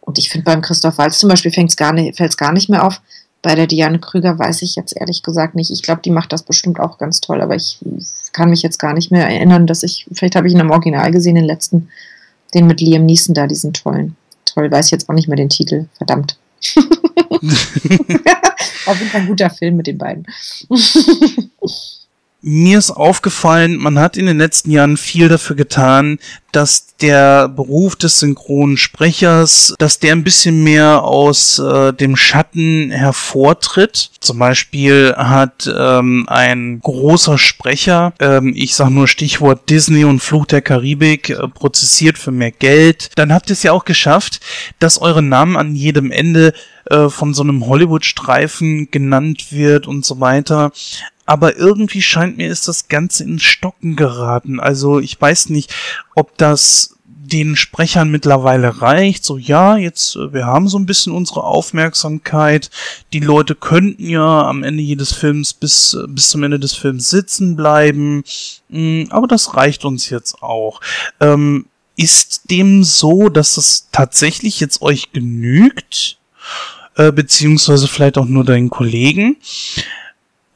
Und ich finde beim Christoph Walz zum Beispiel fällt es gar, gar nicht mehr auf. Bei der Diane Krüger weiß ich jetzt ehrlich gesagt nicht. Ich glaube, die macht das bestimmt auch ganz toll, aber ich kann mich jetzt gar nicht mehr erinnern, dass ich, vielleicht habe ich ihn im Original gesehen, den letzten, den mit Liam Neeson da, diesen tollen toll, weiß ich jetzt auch nicht mehr den Titel. Verdammt. Auf jeden Fall ein guter Film mit den beiden. Mir ist aufgefallen, man hat in den letzten Jahren viel dafür getan, dass der Beruf des synchronen Sprechers, dass der ein bisschen mehr aus äh, dem Schatten hervortritt. Zum Beispiel hat ähm, ein großer Sprecher, ähm, ich sag nur Stichwort Disney und Fluch der Karibik, äh, prozessiert für mehr Geld. Dann habt ihr es ja auch geschafft, dass eure Namen an jedem Ende äh, von so einem Hollywood-Streifen genannt wird und so weiter aber irgendwie scheint mir ist das Ganze ins Stocken geraten. Also ich weiß nicht, ob das den Sprechern mittlerweile reicht. So ja, jetzt äh, wir haben so ein bisschen unsere Aufmerksamkeit. Die Leute könnten ja am Ende jedes Films bis äh, bis zum Ende des Films sitzen bleiben. Mm, aber das reicht uns jetzt auch. Ähm, ist dem so, dass es tatsächlich jetzt euch genügt? Äh, beziehungsweise vielleicht auch nur deinen Kollegen?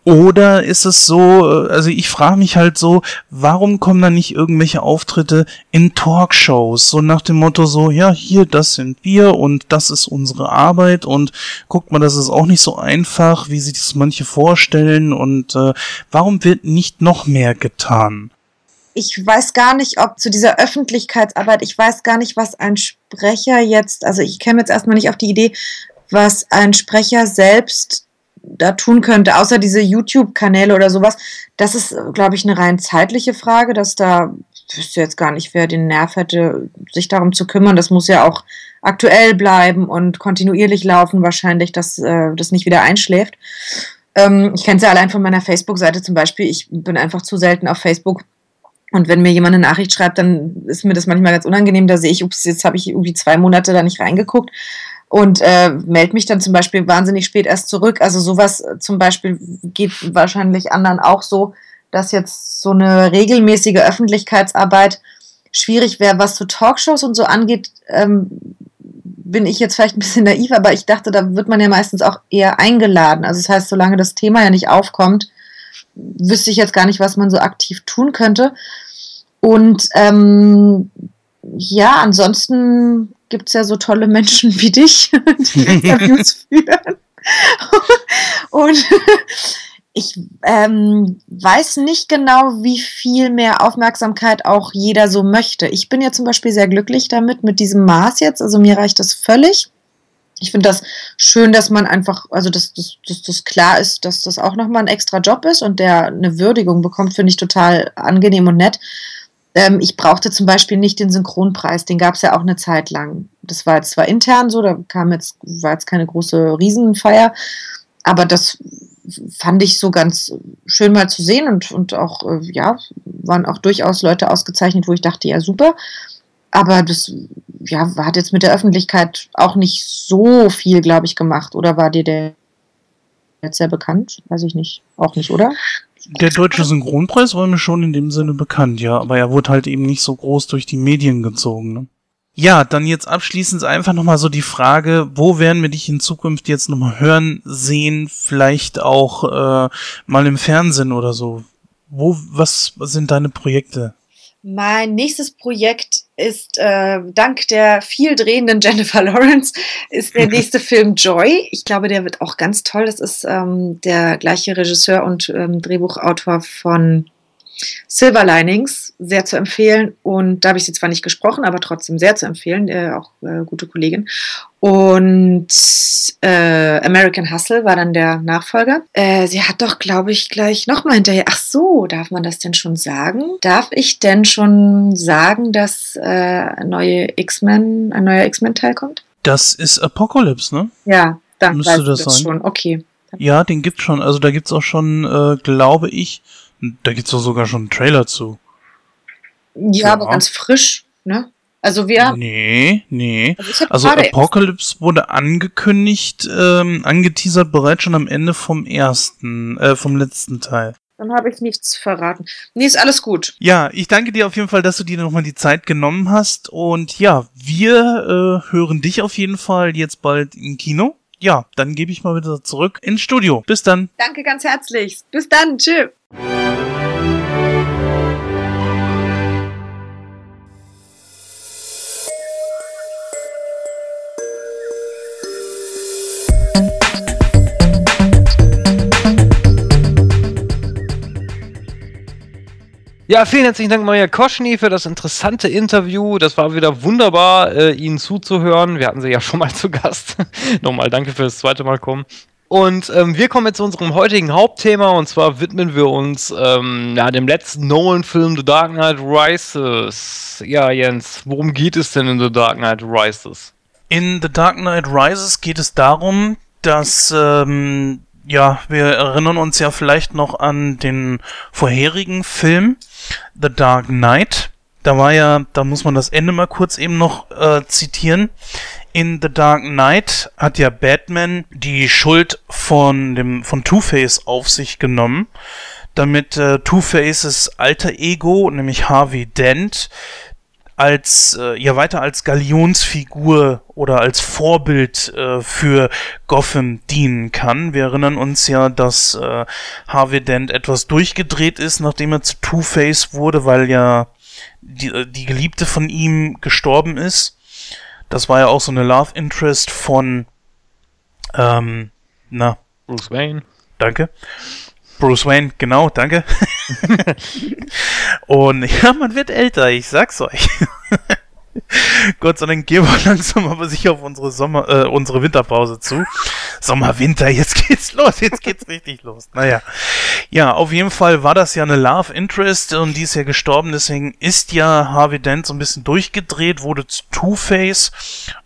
Oder ist es so, äh, also ich frage mich halt so, warum kommen da nicht irgendwelche Auftritte in Talkshows? So nach dem Motto so, ja, hier, das sind wir und das ist unsere Arbeit und guckt mal, das ist auch nicht so einfach, wie sich das manche vorstellen und äh, warum wird nicht noch mehr getan? ich weiß gar nicht, ob zu dieser Öffentlichkeitsarbeit, ich weiß gar nicht, was ein Sprecher jetzt, also ich käme jetzt erstmal nicht auf die Idee, was ein Sprecher selbst da tun könnte, außer diese YouTube-Kanäle oder sowas. Das ist, glaube ich, eine rein zeitliche Frage, dass da, ich wüsste jetzt gar nicht, wer den Nerv hätte, sich darum zu kümmern. Das muss ja auch aktuell bleiben und kontinuierlich laufen, wahrscheinlich, dass äh, das nicht wieder einschläft. Ähm, ich kenne es ja allein von meiner Facebook-Seite zum Beispiel. Ich bin einfach zu selten auf Facebook. Und wenn mir jemand eine Nachricht schreibt, dann ist mir das manchmal ganz unangenehm. Da sehe ich, ups, jetzt habe ich irgendwie zwei Monate da nicht reingeguckt und äh, melde mich dann zum Beispiel wahnsinnig spät erst zurück. Also sowas äh, zum Beispiel geht wahrscheinlich anderen auch so, dass jetzt so eine regelmäßige Öffentlichkeitsarbeit schwierig wäre. Was so Talkshows und so angeht, ähm, bin ich jetzt vielleicht ein bisschen naiv, aber ich dachte, da wird man ja meistens auch eher eingeladen. Also das heißt, solange das Thema ja nicht aufkommt, wüsste ich jetzt gar nicht, was man so aktiv tun könnte. Und ähm, ja, ansonsten gibt es ja so tolle Menschen wie dich, die Interviews führen. Und ich ähm, weiß nicht genau, wie viel mehr Aufmerksamkeit auch jeder so möchte. Ich bin ja zum Beispiel sehr glücklich damit, mit diesem Maß jetzt. Also mir reicht das völlig. Ich finde das schön, dass man einfach, also dass das, klar ist, dass das auch nochmal ein extra Job ist und der eine Würdigung bekommt, finde ich total angenehm und nett. Ähm, ich brauchte zum Beispiel nicht den Synchronpreis, den gab es ja auch eine Zeit lang. Das war jetzt zwar intern so, da kam jetzt, war jetzt keine große Riesenfeier, aber das fand ich so ganz schön mal zu sehen und, und auch, äh, ja, waren auch durchaus Leute ausgezeichnet, wo ich dachte, ja, super. Aber das, ja, hat jetzt mit der Öffentlichkeit auch nicht so viel, glaube ich, gemacht. Oder war dir der jetzt sehr bekannt? Weiß ich nicht. Auch nicht, oder? Der deutsche Synchronpreis war mir schon in dem Sinne bekannt, ja, aber er wurde halt eben nicht so groß durch die Medien gezogen. Ne? Ja, dann jetzt abschließend einfach nochmal so die Frage, wo werden wir dich in Zukunft jetzt nochmal hören, sehen, vielleicht auch äh, mal im Fernsehen oder so? Wo, was, was sind deine Projekte? Mein nächstes Projekt ist äh, dank der viel drehenden Jennifer Lawrence ist der nächste Film Joy. Ich glaube, der wird auch ganz toll. Das ist ähm, der gleiche Regisseur und ähm, Drehbuchautor von Silver Linings, sehr zu empfehlen. Und da habe ich sie zwar nicht gesprochen, aber trotzdem sehr zu empfehlen, äh, auch äh, gute Kollegin. Und äh, American Hustle war dann der Nachfolger. Äh, sie hat doch, glaube ich, gleich nochmal hinterher. Ach so, darf man das denn schon sagen? Darf ich denn schon sagen, dass äh, neue X-Men, ein neuer X-Men-Teil kommt? Das ist Apocalypse, ne? Ja, dann Müsste weißt du das das sein. schon. Okay. Ja, den gibt's schon. Also da gibt's auch schon, äh, glaube ich, da gibt's doch sogar schon einen Trailer zu. Ja, Ja. aber ganz frisch, ne? Also wir, Nee, nee. also Also Apocalypse wurde angekündigt, ähm, angeteasert bereits schon am Ende vom ersten, äh, vom letzten Teil. dann habe ich nichts verraten. Nee, ist alles gut. Ja, ich danke dir auf jeden Fall, dass du dir nochmal die Zeit genommen hast. Und ja, wir äh, hören dich auf jeden Fall jetzt bald im Kino. Ja, dann gebe ich mal wieder zurück ins Studio. Bis dann. Danke ganz herzlich. Bis dann. Tschüss. Ja, vielen herzlichen Dank, Maria Koschny, für das interessante Interview. Das war wieder wunderbar, äh, Ihnen zuzuhören. Wir hatten Sie ja schon mal zu Gast. Nochmal danke fürs zweite Mal kommen. Und ähm, wir kommen jetzt zu unserem heutigen Hauptthema und zwar widmen wir uns ähm, ja, dem letzten Nolan-Film The Dark Knight Rises. Ja, Jens, worum geht es denn in The Dark Knight Rises? In The Dark Knight Rises geht es darum, dass, ähm, ja, wir erinnern uns ja vielleicht noch an den vorherigen Film, The Dark Knight. Da war ja, da muss man das Ende mal kurz eben noch äh, zitieren. In The Dark Knight hat ja Batman die Schuld von dem von Two-Face auf sich genommen, damit äh, Two-Faces alter Ego, nämlich Harvey Dent, als äh, ja weiter als Galionsfigur oder als Vorbild äh, für Gotham dienen kann. Wir erinnern uns ja, dass äh, Harvey Dent etwas durchgedreht ist, nachdem er zu Two-Face wurde, weil ja die, äh, die Geliebte von ihm gestorben ist. Das war ja auch so eine Love Interest von ähm, na, Bruce Wayne. Danke. Bruce Wayne, genau, danke. Und ja, man wird älter, ich sag's euch. Gott sei Dank gehen wir langsam aber sicher auf unsere Sommer, äh, unsere Winterpause zu. Sommer, Winter, jetzt geht's los, jetzt geht's richtig los. Naja. Ja, auf jeden Fall war das ja eine Love Interest und die ist ja gestorben, deswegen ist ja Harvey Dent so ein bisschen durchgedreht, wurde zu Two-Face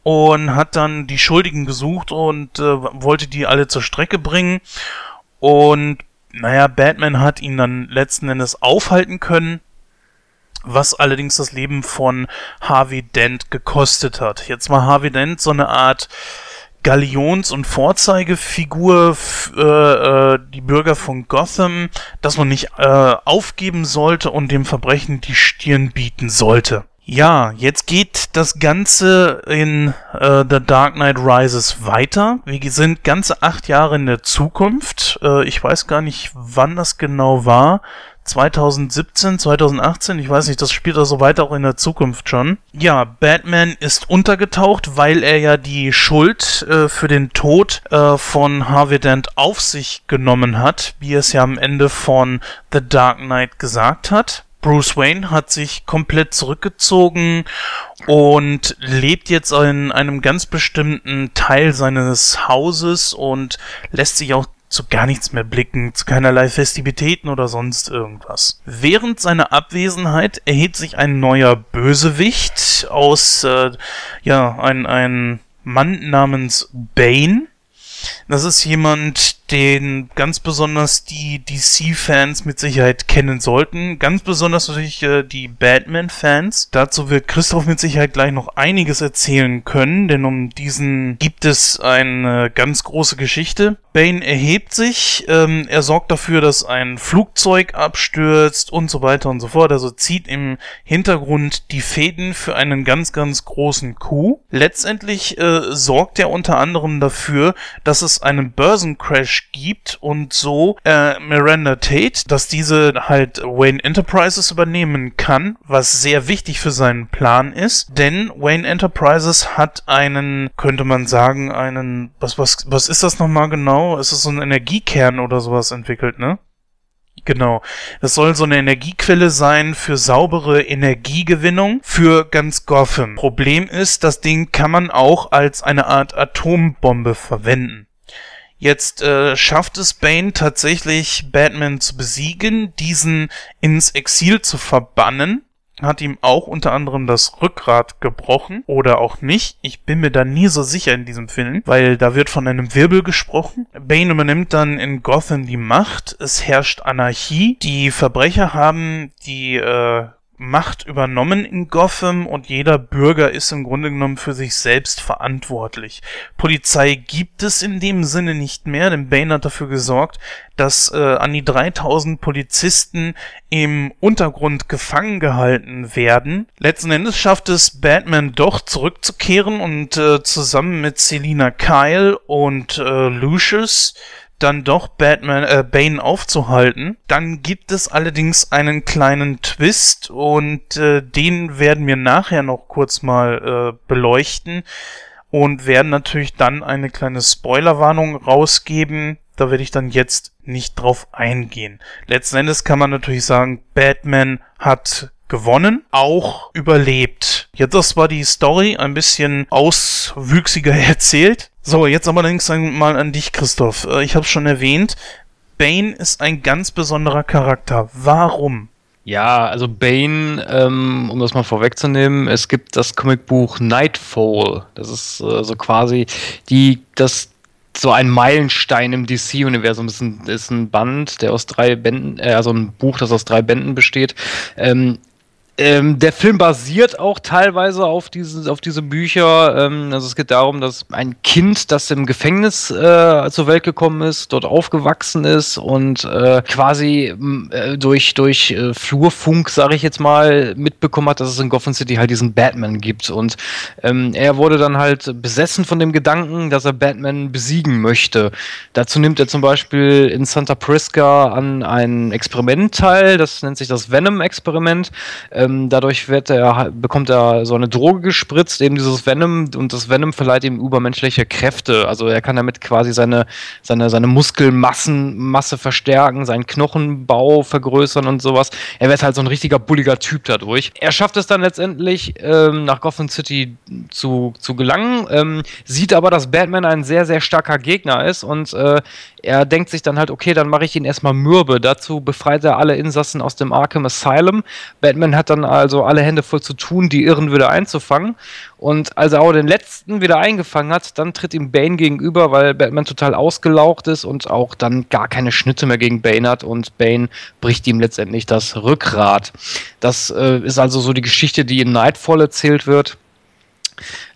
und hat dann die Schuldigen gesucht und äh, wollte die alle zur Strecke bringen. Und naja, Batman hat ihn dann letzten Endes aufhalten können, was allerdings das Leben von Harvey Dent gekostet hat. Jetzt war Harvey Dent so eine Art Galions- und Vorzeigefigur für äh, die Bürger von Gotham, dass man nicht äh, aufgeben sollte und dem Verbrechen die Stirn bieten sollte. Ja, jetzt geht das Ganze in äh, The Dark Knight Rises weiter. Wir sind ganze acht Jahre in der Zukunft. Äh, ich weiß gar nicht, wann das genau war. 2017, 2018, ich weiß nicht, das spielt also weiter auch in der Zukunft schon. Ja, Batman ist untergetaucht, weil er ja die Schuld äh, für den Tod äh, von Harvey Dent auf sich genommen hat, wie es ja am Ende von The Dark Knight gesagt hat. Bruce Wayne hat sich komplett zurückgezogen und lebt jetzt in einem ganz bestimmten Teil seines Hauses und lässt sich auch zu gar nichts mehr blicken, zu keinerlei Festivitäten oder sonst irgendwas. Während seiner Abwesenheit erhebt sich ein neuer Bösewicht aus, äh, ja, ein, ein Mann namens Bane. Das ist jemand, den ganz besonders die DC-Fans mit Sicherheit kennen sollten. Ganz besonders natürlich äh, die Batman-Fans. Dazu wird Christoph mit Sicherheit gleich noch einiges erzählen können, denn um diesen gibt es eine ganz große Geschichte. Bane erhebt sich, ähm, er sorgt dafür, dass ein Flugzeug abstürzt und so weiter und so fort. Also zieht im Hintergrund die Fäden für einen ganz, ganz großen Coup. Letztendlich äh, sorgt er unter anderem dafür, dass es einen Börsencrash gibt und so äh, Miranda Tate, dass diese halt Wayne Enterprises übernehmen kann, was sehr wichtig für seinen Plan ist, denn Wayne Enterprises hat einen, könnte man sagen, einen, was, was, was ist das nochmal genau? es ist so ein Energiekern oder sowas entwickelt, ne? Genau. Das soll so eine Energiequelle sein für saubere Energiegewinnung für ganz Gotham. Problem ist, das Ding kann man auch als eine Art Atombombe verwenden. Jetzt äh, schafft es Bane tatsächlich, Batman zu besiegen, diesen ins Exil zu verbannen hat ihm auch unter anderem das Rückgrat gebrochen oder auch nicht. Ich bin mir da nie so sicher in diesem Film, weil da wird von einem Wirbel gesprochen. Bane übernimmt dann in Gotham die Macht. Es herrscht Anarchie. Die Verbrecher haben die äh, Macht übernommen in Gotham und jeder Bürger ist im Grunde genommen für sich selbst verantwortlich. Polizei gibt es in dem Sinne nicht mehr, denn Bane hat dafür gesorgt, dass äh, an die 3000 Polizisten im Untergrund gefangen gehalten werden. Letzten Endes schafft es Batman doch zurückzukehren und äh, zusammen mit Selina Kyle und äh, Lucius dann doch Batman, äh, Bane aufzuhalten. Dann gibt es allerdings einen kleinen Twist und äh, den werden wir nachher noch kurz mal äh, beleuchten und werden natürlich dann eine kleine Spoilerwarnung rausgeben. Da werde ich dann jetzt nicht drauf eingehen. Letzten Endes kann man natürlich sagen, Batman hat gewonnen, auch überlebt. Jetzt das war die Story ein bisschen auswüchsiger erzählt. So, jetzt aber allerdings mal an dich, Christoph. Äh, ich habe schon erwähnt, Bane ist ein ganz besonderer Charakter. Warum? Ja, also Bane, ähm, um das mal vorwegzunehmen, es gibt das Comicbuch Nightfall. Das ist äh, so quasi die, das so ein Meilenstein im DC-Universum. Ist ein, ist ein Band, der aus drei Bänden, äh, also ein Buch, das aus drei Bänden besteht. Ähm, ähm, der Film basiert auch teilweise auf diese, auf diese Bücher. Ähm, also es geht darum, dass ein Kind, das im Gefängnis äh, zur Welt gekommen ist, dort aufgewachsen ist und äh, quasi äh, durch, durch äh, Flurfunk, sage ich jetzt mal, mitbekommen hat, dass es in Gotham City halt diesen Batman gibt. Und ähm, er wurde dann halt besessen von dem Gedanken, dass er Batman besiegen möchte. Dazu nimmt er zum Beispiel in Santa Prisca an ein Experiment teil, das nennt sich das Venom-Experiment. Ähm, dadurch wird er, bekommt er so eine Droge gespritzt, eben dieses Venom, und das Venom verleiht ihm übermenschliche Kräfte. Also er kann damit quasi seine, seine, seine Muskelmasse verstärken, seinen Knochenbau vergrößern und sowas. Er wird halt so ein richtiger bulliger Typ dadurch. Er schafft es dann letztendlich, ähm, nach Gotham City zu, zu gelangen, ähm, sieht aber, dass Batman ein sehr, sehr starker Gegner ist und äh, er denkt sich dann halt, okay, dann mache ich ihn erstmal mürbe. Dazu befreit er alle Insassen aus dem Arkham Asylum. Batman hat dann also alle Hände voll zu tun, die Irren wieder einzufangen. Und als er auch den letzten wieder eingefangen hat, dann tritt ihm Bane gegenüber, weil Batman total ausgelaucht ist und auch dann gar keine Schnitte mehr gegen Bane hat und Bane bricht ihm letztendlich das Rückgrat. Das äh, ist also so die Geschichte, die in Nightfall erzählt wird.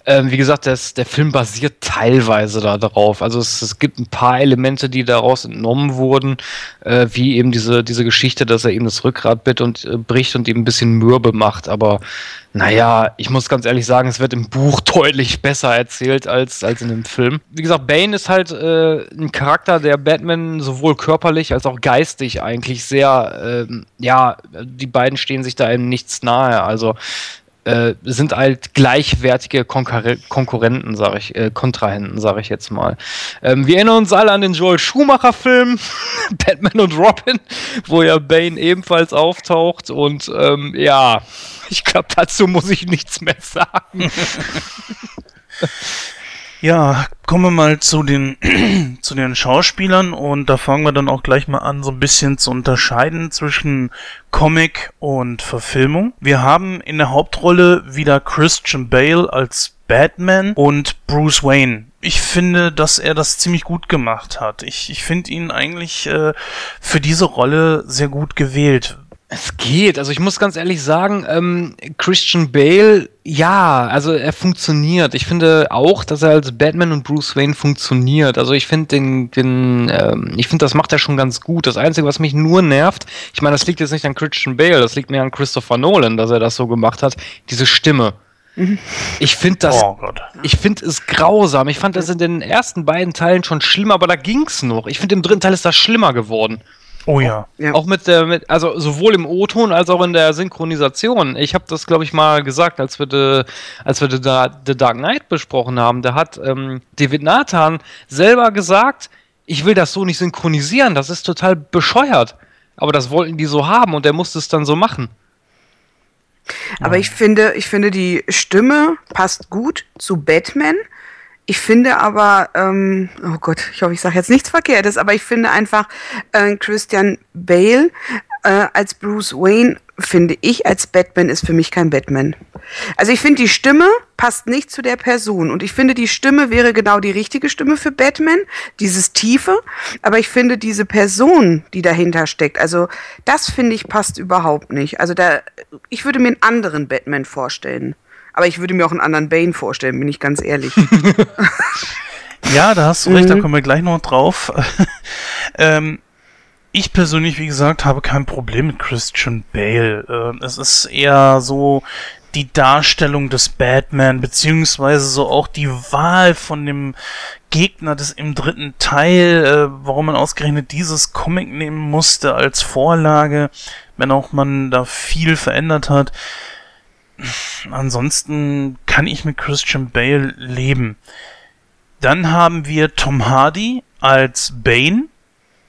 Ähm, wie gesagt, das, der Film basiert teilweise darauf. Also es, es, gibt ein paar Elemente, die daraus entnommen wurden, äh, wie eben diese, diese Geschichte, dass er ihm das Rückgrat bitt und äh, bricht und ihm ein bisschen mürbe macht. Aber naja, ich muss ganz ehrlich sagen, es wird im Buch deutlich besser erzählt als, als in dem Film. Wie gesagt, Bane ist halt äh, ein Charakter, der Batman sowohl körperlich als auch geistig eigentlich sehr, äh, ja, die beiden stehen sich da eben nichts nahe. Also äh, sind halt gleichwertige Konkur Konkurrenten, sage ich, äh, Kontrahenten, sage ich jetzt mal. Ähm, wir erinnern uns alle an den Joel Schumacher-Film Batman und Robin, wo ja Bane ebenfalls auftaucht und ähm, ja, ich glaube, dazu muss ich nichts mehr sagen. Ja, kommen wir mal zu den, zu den Schauspielern und da fangen wir dann auch gleich mal an, so ein bisschen zu unterscheiden zwischen Comic und Verfilmung. Wir haben in der Hauptrolle wieder Christian Bale als Batman und Bruce Wayne. Ich finde, dass er das ziemlich gut gemacht hat. Ich, ich finde ihn eigentlich äh, für diese Rolle sehr gut gewählt. Es geht. Also ich muss ganz ehrlich sagen, ähm, Christian Bale, ja, also er funktioniert. Ich finde auch, dass er als Batman und Bruce Wayne funktioniert. Also ich finde den, den, ähm, ich finde, das macht er schon ganz gut. Das Einzige, was mich nur nervt, ich meine, das liegt jetzt nicht an Christian Bale, das liegt mir an Christopher Nolan, dass er das so gemacht hat. Diese Stimme. Ich finde das, Oh ich finde es grausam. Ich fand das in den ersten beiden Teilen schon schlimm, aber da ging's noch. Ich finde im dritten Teil ist das schlimmer geworden. Oh ja. Ja. Auch mit der, mit, also sowohl im O-Ton als auch in der Synchronisation. Ich habe das, glaube ich, mal gesagt, als wir, de, als wir The, The Dark Knight besprochen haben. Da hat ähm, David Nathan selber gesagt, ich will das so nicht synchronisieren, das ist total bescheuert. Aber das wollten die so haben und der musste es dann so machen. Aber ich finde, ich finde, die Stimme passt gut zu Batman. Ich finde aber, ähm, oh Gott, ich hoffe, ich sage jetzt nichts Verkehrtes, aber ich finde einfach äh, Christian Bale äh, als Bruce Wayne, finde ich, als Batman ist für mich kein Batman. Also ich finde, die Stimme passt nicht zu der Person und ich finde, die Stimme wäre genau die richtige Stimme für Batman, dieses Tiefe, aber ich finde, diese Person, die dahinter steckt, also das finde ich passt überhaupt nicht. Also da, ich würde mir einen anderen Batman vorstellen. Aber ich würde mir auch einen anderen Bane vorstellen, bin ich ganz ehrlich. Ja, da hast du recht, Mhm. da kommen wir gleich noch drauf. ähm, ich persönlich, wie gesagt, habe kein Problem mit Christian Bale. Ähm, es ist eher so die Darstellung des Batman, beziehungsweise so auch die Wahl von dem Gegner des im dritten Teil, äh, warum man ausgerechnet dieses Comic nehmen musste als Vorlage, wenn auch man da viel verändert hat. Ansonsten kann ich mit Christian Bale leben. Dann haben wir Tom Hardy als Bane.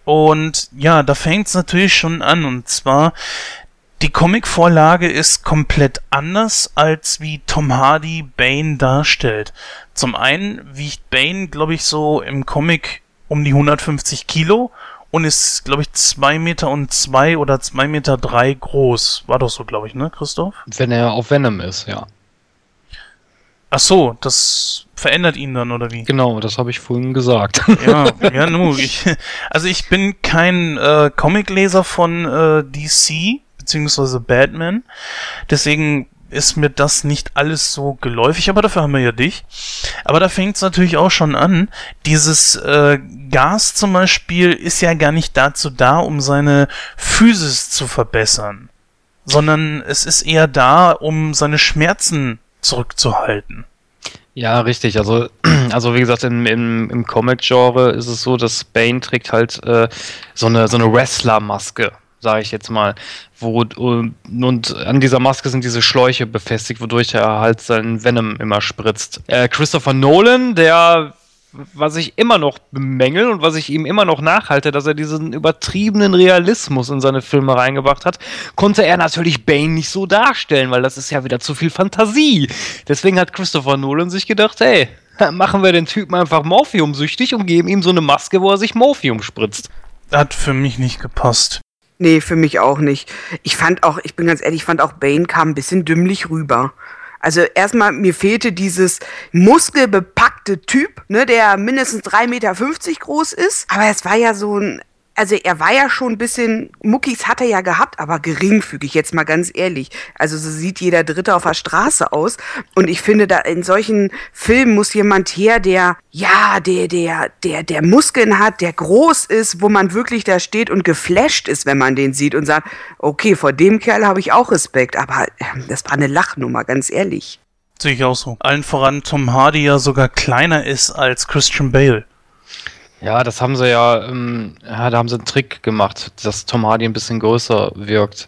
Und ja, da fängt es natürlich schon an. Und zwar, die Comicvorlage ist komplett anders, als wie Tom Hardy Bane darstellt. Zum einen wiegt Bane, glaube ich, so im Comic um die 150 Kilo und ist, glaube ich, zwei Meter und zwei oder zwei Meter drei groß. War doch so, glaube ich, ne, Christoph? Wenn er auf Venom ist, ja. Ach so, das verändert ihn dann, oder wie? Genau, das habe ich vorhin gesagt. Ja, ja, nu, ich, also ich bin kein äh, Comicleser von äh, DC, beziehungsweise Batman, deswegen ist mir das nicht alles so geläufig, aber dafür haben wir ja dich. Aber da fängt es natürlich auch schon an. Dieses äh, Gas zum Beispiel ist ja gar nicht dazu da, um seine Physis zu verbessern, sondern es ist eher da, um seine Schmerzen zurückzuhalten. Ja, richtig. Also, also wie gesagt, im, im, im Comic-Genre ist es so, dass Bane trägt halt äh, so eine, so eine Wrestler-Maske, sage ich jetzt mal. Wo, und, und an dieser Maske sind diese Schläuche befestigt, wodurch er halt seinen Venom immer spritzt. Äh, Christopher Nolan, der was ich immer noch bemängel und was ich ihm immer noch nachhalte, dass er diesen übertriebenen Realismus in seine Filme reingebracht hat, konnte er natürlich Bane nicht so darstellen, weil das ist ja wieder zu viel Fantasie. Deswegen hat Christopher Nolan sich gedacht, hey, machen wir den Typen einfach morphiumsüchtig und geben ihm so eine Maske, wo er sich Morphium spritzt. Hat für mich nicht gepasst. Nee, für mich auch nicht. Ich fand auch, ich bin ganz ehrlich, ich fand auch Bane kam ein bisschen dümmlich rüber. Also erstmal, mir fehlte dieses muskelbepackte Typ, ne, der mindestens 3,50 Meter groß ist. Aber es war ja so ein, also er war ja schon ein bisschen, Muckis hat er ja gehabt, aber geringfügig, jetzt mal ganz ehrlich. Also so sieht jeder Dritte auf der Straße aus. Und ich finde, da in solchen Filmen muss jemand her, der, ja, der, der, der, der Muskeln hat, der groß ist, wo man wirklich da steht und geflasht ist, wenn man den sieht und sagt, okay, vor dem Kerl habe ich auch Respekt. Aber ähm, das war eine Lachnummer, ganz ehrlich. Sehe ich auch so. Allen voran Tom Hardy ja sogar kleiner ist als Christian Bale. Ja, das haben sie ja, ähm, ja, da haben sie einen Trick gemacht, dass Tom Hardy ein bisschen größer wirkt.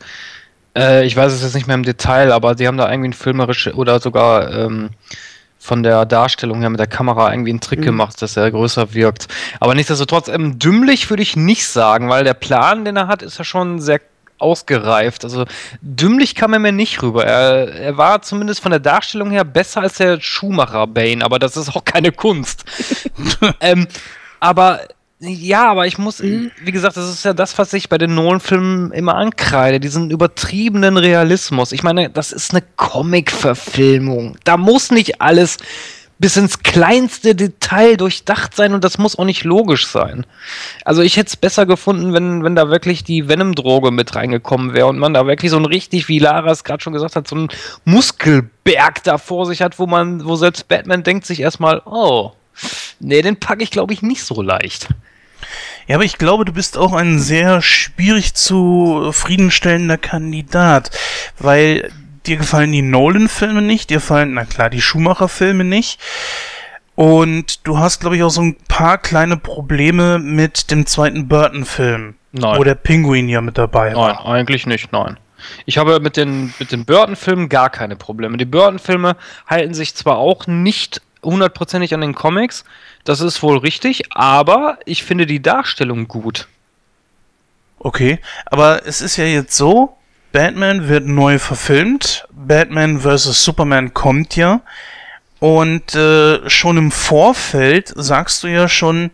Äh, ich weiß es jetzt nicht mehr im Detail, aber die haben da irgendwie ein filmerische oder sogar ähm, von der Darstellung her mit der Kamera irgendwie einen Trick Mhm. gemacht, dass er größer wirkt. Aber nichtsdestotrotz, ähm, dümmlich würde ich nicht sagen, weil der Plan, den er hat, ist ja schon sehr ausgereift. Also dümmlich kam er mir nicht rüber. Er, er war zumindest von der Darstellung her besser als der Schumacher Bane, aber das ist auch keine Kunst. ähm, aber Ja, aber ich muss, Mhm. wie gesagt, das ist ja das, was ich bei den Nolan-Filmen immer ankreide, diesen übertriebenen Realismus. Ich meine, das ist eine Comic-Verfilmung. Da muss nicht alles bis ins kleinste Detail durchdacht sein und das muss auch nicht logisch sein. Also ich hätte es besser gefunden, wenn, wenn da wirklich die Venom-Droge mit reingekommen wäre und man da wirklich so ein richtig, wie Lara es gerade schon gesagt hat, so einen Muskelberg da vor sich hat, wo man, wo selbst Batman denkt sich erstmal, oh, nee, den packe ich glaube ich nicht so leicht. Ja, aber ich glaube, du bist auch ein sehr schwierig zufriedenstellender Kandidat, weil dir gefallen die Nolan-Filme nicht, dir fallen, na klar, die Schumacher-Filme nicht. Und du hast, glaube ich, auch so ein paar kleine Probleme mit dem zweiten Burton-Film, Nein. wo der Pinguin ja mit dabei Nein, war. eigentlich nicht, nein. Ich habe mit den, mit den Burton-Filmen gar keine Probleme. Die Burton-Filme halten sich zwar auch nicht hundertprozentig an den Comics, das ist wohl richtig, aber ich finde die Darstellung gut. Okay, aber es ist ja jetzt so, Batman wird neu verfilmt, Batman vs. Superman kommt ja und äh, schon im Vorfeld sagst du ja schon,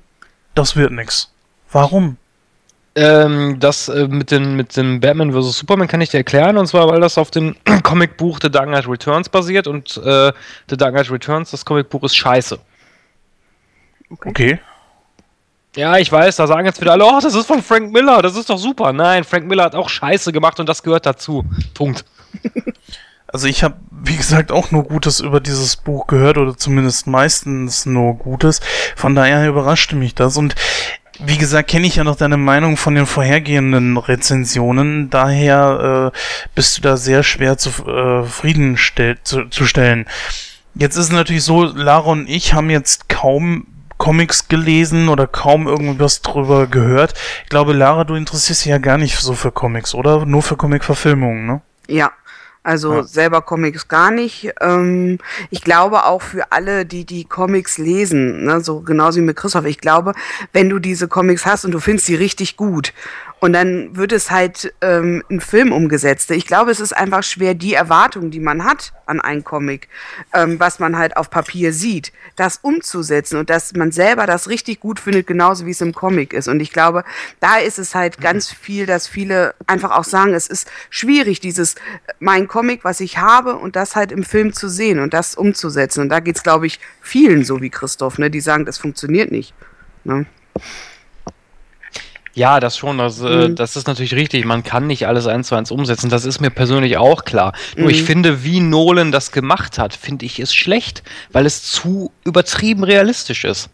das wird nix. Warum? Ähm, das äh, mit, den, mit dem Batman vs. Superman kann ich dir erklären, und zwar, weil das auf dem Comicbuch The Dark Knight Returns basiert und äh, The Dark Knight Returns, das Comicbuch ist scheiße. Okay. Ja, ich weiß, da sagen jetzt wieder alle, oh, das ist von Frank Miller, das ist doch super. Nein, Frank Miller hat auch Scheiße gemacht und das gehört dazu. Punkt. Also ich habe, wie gesagt, auch nur Gutes über dieses Buch gehört oder zumindest meistens nur Gutes. Von daher überraschte mich das und wie gesagt, kenne ich ja noch deine Meinung von den vorhergehenden Rezensionen. Daher äh, bist du da sehr schwer zu, äh, zu, zu stellen. Jetzt ist es natürlich so, Lara und ich haben jetzt kaum Comics gelesen oder kaum irgendwas drüber gehört. Ich glaube, Lara, du interessierst dich ja gar nicht so für Comics, oder? Nur für Comic-Verfilmungen, ne? Ja, also Ja. selber Comics gar nicht. Ähm, ich glaube auch für alle, die die Comics lesen, ne, so genauso wie mit Christoph, ich glaube, wenn du diese Comics hast und du findest die richtig gut und dann wird es halt ähm, ein Film umgesetzt. Ich glaube, es ist einfach schwer, die Erwartung, die man hat an einen Comic, ähm, was man halt auf Papier sieht, das umzusetzen und dass man selber das richtig gut findet, genauso wie es im Comic ist. Und ich glaube, da ist es halt ganz viel, dass viele einfach auch sagen, es ist schwierig, dieses mein Comic, was ich habe, und das halt im Film zu sehen und das umzusetzen. Und da geht's, glaube ich, vielen so wie Christoph, ne, die sagen, das funktioniert nicht. Ne? Ja, das schon. Das, äh, Mhm. das ist natürlich richtig. Man kann nicht alles eins zu eins umsetzen. Das ist mir persönlich auch klar. Nur ich Mhm. finde, wie Nolan das gemacht hat, finde ich es schlecht, weil es zu übertrieben realistisch ist.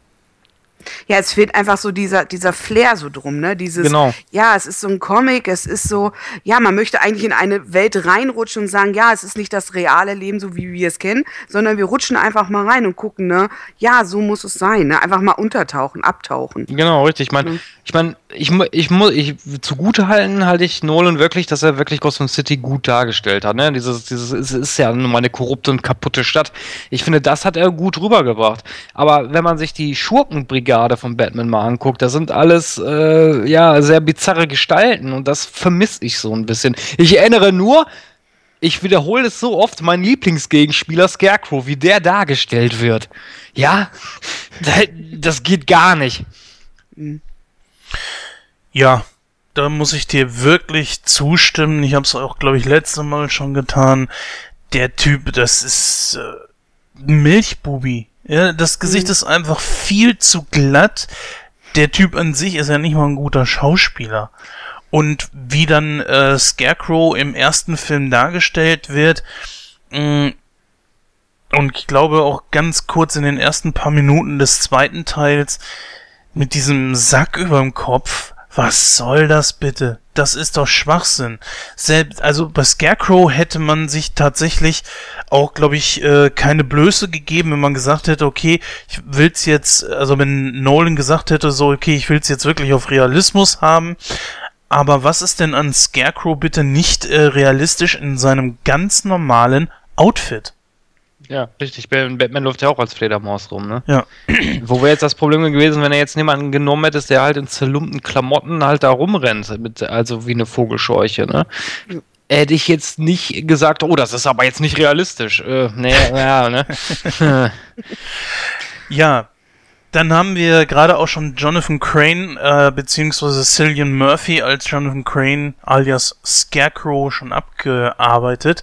Ja, es fehlt einfach so dieser, dieser Flair so drum, ne? Dieses, Genau. ja, es ist so ein Comic, es ist so, ja, man möchte eigentlich in eine Welt reinrutschen und sagen, ja, es ist nicht das reale Leben, so wie wir es kennen, sondern wir rutschen einfach mal rein und gucken, ne, ja, so muss es sein, ne? Einfach mal untertauchen, abtauchen. Genau, richtig. Ich meine, Mhm. ich meine, ich, ich muss, ich zugute halten halte ich Nolan wirklich, dass er wirklich Gotham City gut dargestellt hat. Ne? Dieses, dieses, es ist ja nun mal eine korrupte und kaputte Stadt. Ich finde, das hat er gut rübergebracht. Aber wenn man sich die Schurkenbrigade von Batman mal anguckt, da sind alles äh, ja sehr bizarre Gestalten und das vermisse ich so ein bisschen. Ich erinnere nur. Ich wiederhole es so oft, mein Lieblingsgegenspieler Scarecrow, wie der dargestellt wird. Ja, das geht gar nicht. Ja, da muss ich dir wirklich zustimmen. Ich habe es auch, glaube ich, letzte Mal schon getan. Der Typ, das ist äh, ein Milchbubi. Ja, das Gesicht ist einfach viel zu glatt. Der Typ an sich ist ja nicht mal ein guter Schauspieler. Und wie dann äh, Scarecrow im ersten Film dargestellt wird, mh, und ich glaube auch ganz kurz in den ersten paar Minuten des zweiten Teils mit diesem Sack über dem Kopf. Was soll das bitte? Das ist doch Schwachsinn. Selbst, also bei Scarecrow hätte man sich tatsächlich auch, glaube ich, äh, keine Blöße gegeben, wenn man gesagt hätte, okay, ich will's jetzt, also wenn Nolan gesagt hätte, so, okay, ich will's jetzt wirklich auf Realismus haben. Aber was ist denn an Scarecrow bitte nicht äh, realistisch in seinem ganz normalen Outfit? Ja, richtig. Batman läuft ja auch als Fledermaus rum, ne? Ja. Wo wäre jetzt das Problem gewesen, wenn er jetzt jemanden genommen hätte, der halt in zerlumpten Klamotten halt da rumrennt, mit, also wie eine Vogelscheuche, ne? Hätte ich jetzt nicht gesagt, oh, das ist aber jetzt nicht realistisch. Äh, nee, ja, ne? Ja, Dann haben wir gerade auch schon Jonathan Crane äh, beziehungsweise Cillian Murphy als Jonathan Crane alias Scarecrow schon abgearbeitet.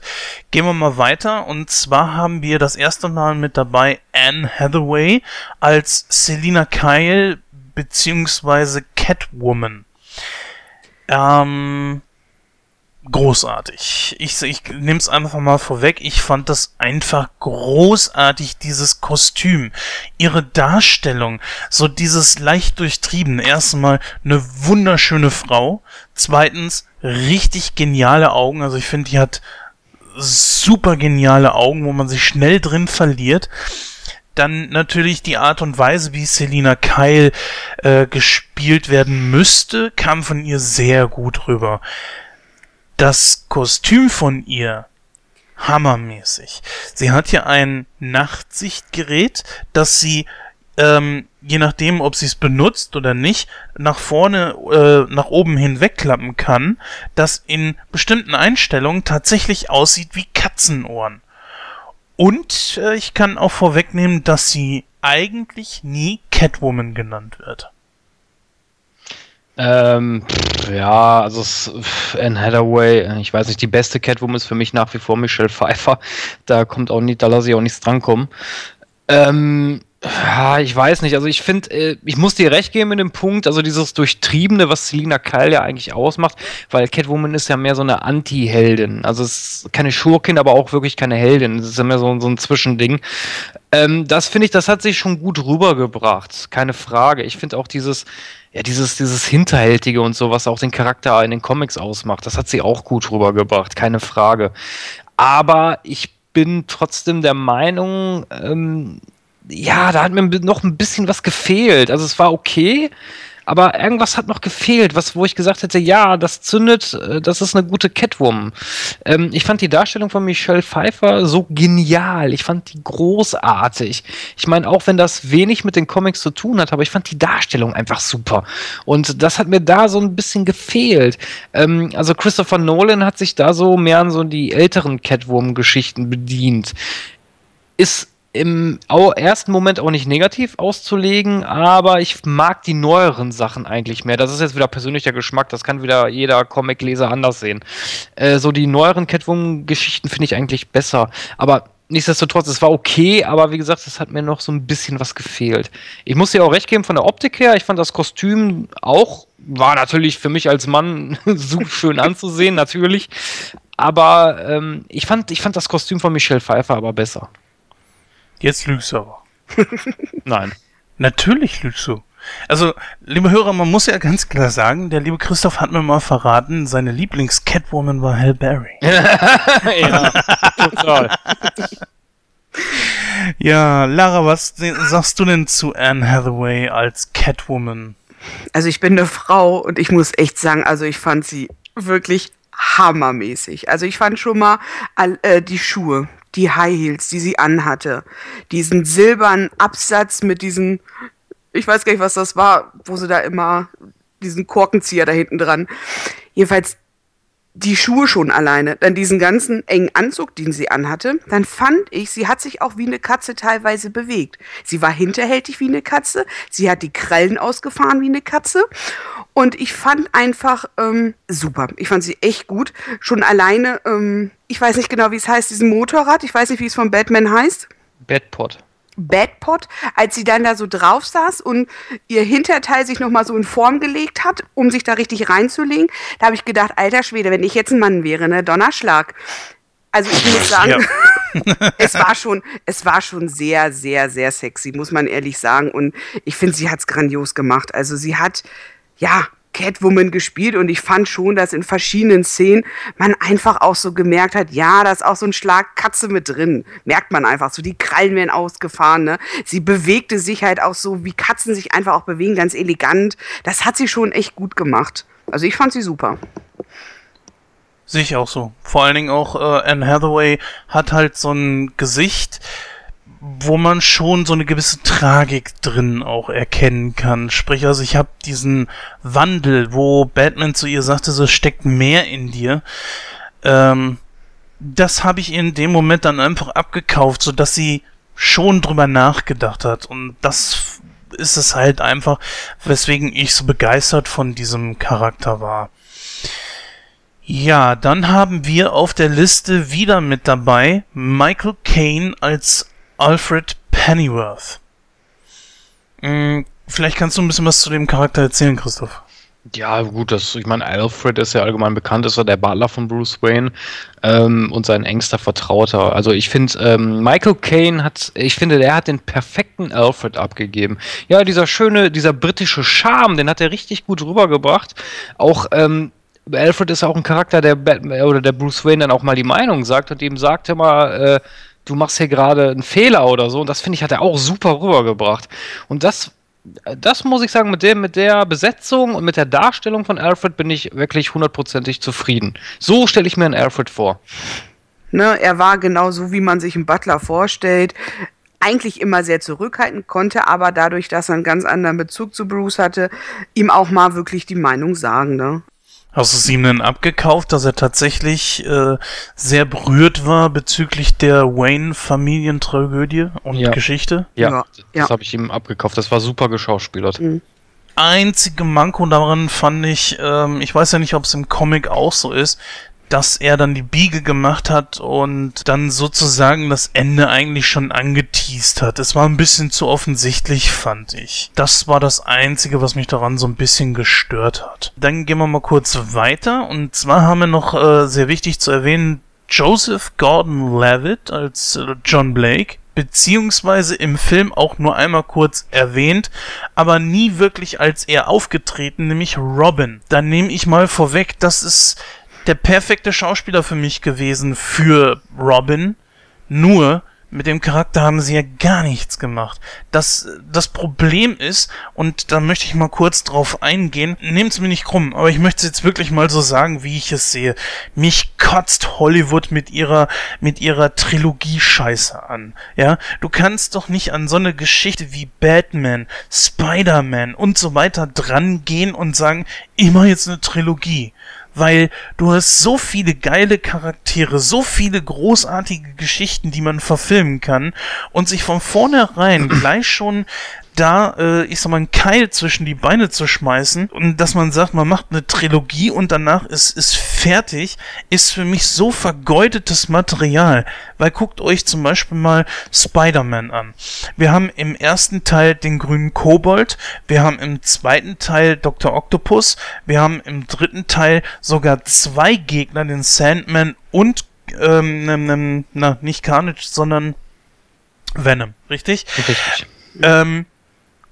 Gehen wir mal weiter und zwar haben wir das erste Mal mit dabei Anne Hathaway als Selina Kyle beziehungsweise Catwoman. Ähm, großartig. Ich, ich nehme es einfach mal vorweg. Ich fand das einfach großartig, dieses Kostüm. Ihre Darstellung, so dieses leicht durchtrieben. Erstmal eine wunderschöne Frau. Zweitens richtig geniale Augen. Also ich finde, die hat super geniale Augen, wo man sich schnell drin verliert. Dann natürlich die Art und Weise, wie Selina Kyle äh, gespielt werden müsste, kam von ihr sehr gut rüber das Kostüm von ihr hammermäßig. Sie hat ja ein Nachtsichtgerät, das sie ähm, je nachdem, ob sie es benutzt oder nicht, nach vorne, äh, nach oben hin wegklappen kann, das in bestimmten Einstellungen tatsächlich aussieht wie Katzenohren. Und äh, ich kann auch vorwegnehmen, dass sie eigentlich nie Catwoman genannt wird. Ähm, ja, also es, Anne Hathaway, ich weiß nicht, die beste Catwoman ist für mich nach wie vor Michelle Pfeiffer. Da kommt auch nicht, da lasse ich auch nichts drankommen. Ähm, ja, ich weiß nicht. Also ich finde, äh, ich muss dir recht geben in dem Punkt, also dieses Durchtriebene, was Selina Kyle ja eigentlich ausmacht, weil Catwoman ist ja mehr so eine Anti-Heldin. Also es ist keine Schurkin, aber auch wirklich keine Heldin. Es ist ja mehr so, so ein Zwischending. Ähm, das finde ich, das hat sich schon gut rübergebracht. Keine Frage. Ich finde auch dieses, ja, dieses, dieses Hinterhältige und so, was auch den Charakter in den Comics ausmacht, das hat sie auch gut rübergebracht, keine Frage. Aber ich bin trotzdem der Meinung, ähm, ja, da hat mir noch ein bisschen was gefehlt. Also es war okay, aber irgendwas hat noch gefehlt, was, wo ich gesagt hätte, ja, das zündet, äh, das ist eine gute Catwoman. Ähm, ich fand die Darstellung von Michelle Pfeiffer so genial. Ich fand die großartig. Ich meine, auch wenn das wenig mit den Comics zu tun hat, aber ich fand die Darstellung einfach super. Und das hat mir da so ein bisschen gefehlt. Ähm, also Christopher Nolan hat sich da so mehr an so die älteren Catwoman-Geschichten bedient. Ist im ersten Moment auch nicht negativ auszulegen, aber ich mag die neueren Sachen eigentlich mehr. Das ist jetzt wieder persönlicher Geschmack, das kann wieder jeder Comicleser anders sehen. Äh, so die neueren Catwoman-Geschichten finde ich eigentlich besser, aber nichtsdestotrotz, es war okay, aber wie gesagt, es hat mir noch so ein bisschen was gefehlt. Ich muss dir auch recht geben von der Optik her, ich fand das Kostüm auch, war natürlich für mich als Mann so schön anzusehen, natürlich, aber ähm, ich, fand, ich fand das Kostüm von Michelle Pfeiffer aber besser. Jetzt lügst du aber. Nein. Natürlich lügst du. Also, liebe Hörer, man muss ja ganz klar sagen, der liebe Christoph hat mir mal verraten, seine Lieblings-Catwoman war Hal Berry. ja, total. ja, Lara, was sagst du denn zu Anne Hathaway als Catwoman? Also ich bin eine Frau und ich muss echt sagen, also ich fand sie wirklich hammermäßig. Also ich fand schon mal äh, die Schuhe, die High Heels, die sie anhatte, diesen silbernen Absatz mit diesen, ich weiß gar nicht, was das war, wo sie da immer diesen Korkenzieher da hinten dran. Jedenfalls die Schuhe schon alleine, dann diesen ganzen engen Anzug, den sie anhatte, dann fand ich, sie hat sich auch wie eine Katze teilweise bewegt. Sie war hinterhältig wie eine Katze, sie hat die Krallen ausgefahren wie eine Katze und ich fand einfach ähm, super. Ich fand sie echt gut. Schon alleine, ähm, ich weiß nicht genau, wie es heißt, diesen Motorrad, ich weiß nicht, wie es von Batman heißt. Batpod. Badpot, als sie dann da so drauf saß und ihr Hinterteil sich nochmal so in Form gelegt hat, um sich da richtig reinzulegen, da habe ich gedacht, alter Schwede, wenn ich jetzt ein Mann wäre, ne, Donnerschlag. Also ich muss sagen, ja. es war schon, es war schon sehr, sehr, sehr sexy, muss man ehrlich sagen. Und ich finde, sie hat es grandios gemacht. Also sie hat, ja, Catwoman gespielt und ich fand schon, dass in verschiedenen Szenen man einfach auch so gemerkt hat, ja, da ist auch so ein Schlag Katze mit drin. Merkt man einfach so, die Krallen werden ausgefahren, ne? Sie bewegte sich halt auch so, wie Katzen sich einfach auch bewegen, ganz elegant. Das hat sie schon echt gut gemacht. Also ich fand sie super. Sehe ich auch so. Vor allen Dingen auch äh, Anne Hathaway hat halt so ein Gesicht, wo man schon so eine gewisse Tragik drin auch erkennen kann. Sprich, also ich habe diesen Wandel, wo Batman zu ihr sagte, so steckt mehr in dir. Ähm, das habe ich in dem Moment dann einfach abgekauft, so dass sie schon drüber nachgedacht hat. Und das ist es halt einfach, weswegen ich so begeistert von diesem Charakter war. Ja, dann haben wir auf der Liste wieder mit dabei Michael Caine als Alfred Pennyworth. Hm, vielleicht kannst du ein bisschen was zu dem Charakter erzählen, Christoph. Ja, gut, das, ich meine, Alfred ist ja allgemein bekannt, ist ja der Butler von Bruce Wayne ähm, und sein engster Vertrauter. Also ich finde, ähm, Michael Caine hat, ich finde, der hat den perfekten Alfred abgegeben. Ja, dieser schöne, dieser britische Charme, den hat er richtig gut rübergebracht. Auch ähm, Alfred ist auch ein Charakter, der Batman oder der Bruce Wayne dann auch mal die Meinung sagt und ihm sagt immer, äh, du machst hier gerade einen Fehler oder so. Und das finde ich, hat er auch super rübergebracht. Und das das muss ich sagen, mit der, mit der Besetzung und mit der Darstellung von Alfred bin ich wirklich hundertprozentig zufrieden. So stelle ich mir einen Alfred vor. Ne, er war genauso, wie man sich einen Butler vorstellt. Eigentlich immer sehr zurückhaltend, konnte aber dadurch, dass er einen ganz anderen Bezug zu Bruce hatte, ihm auch mal wirklich die Meinung sagen. Ne? Hast du es ihm denn abgekauft, dass er tatsächlich äh, sehr berührt war bezüglich der Wayne-Familientragödie und Ja. Geschichte? Ja, Ja, das habe ich ihm abgekauft. Das war super geschauspielert. Mhm. Einzige Manko daran fand ich, ähm, ich weiß ja nicht, ob es im Comic auch so ist, dass er dann die Biege gemacht hat und dann sozusagen das Ende eigentlich schon angeteased hat. Es war ein bisschen zu offensichtlich, fand ich. Das war das Einzige, was mich daran so ein bisschen gestört hat. Dann gehen wir mal kurz weiter und zwar haben wir noch äh, sehr wichtig zu erwähnen Joseph Gordon-Levitt als äh, John Blake beziehungsweise im Film auch nur einmal kurz erwähnt, aber nie wirklich als er aufgetreten, nämlich Robin. Dann nehme ich mal vorweg, das ist der perfekte Schauspieler für mich gewesen für Robin. Nur mit dem Charakter haben sie ja gar nichts gemacht. Das, das Problem ist, und da möchte ich mal kurz drauf eingehen, nehmt's mir nicht krumm, aber ich möchte es jetzt wirklich mal so sagen, wie ich es sehe. Mich kotzt Hollywood mit ihrer, mit ihrer Trilogie-Scheiße an. Ja, du kannst doch nicht an so eine Geschichte wie Batman, Spider-Man und so weiter dran gehen und sagen, mache jetzt eine Trilogie weil du hast so viele geile Charaktere, so viele großartige Geschichten, die man verfilmen kann und sich von vornherein gleich schon da, äh, ich sag mal, einen Keil zwischen die Beine zu schmeißen und dass man sagt, man macht eine Trilogie und danach ist, ist fertig, ist für mich so vergeudetes Material. Weil guckt euch zum Beispiel mal Spider-Man an. Wir haben im ersten Teil den grünen Kobold, wir haben im zweiten Teil Dr. Octopus, wir haben im dritten Teil sogar zwei Gegner, den Sandman und ähm, nem, na, nicht Carnage, sondern Venom, richtig? Richtig. Ähm,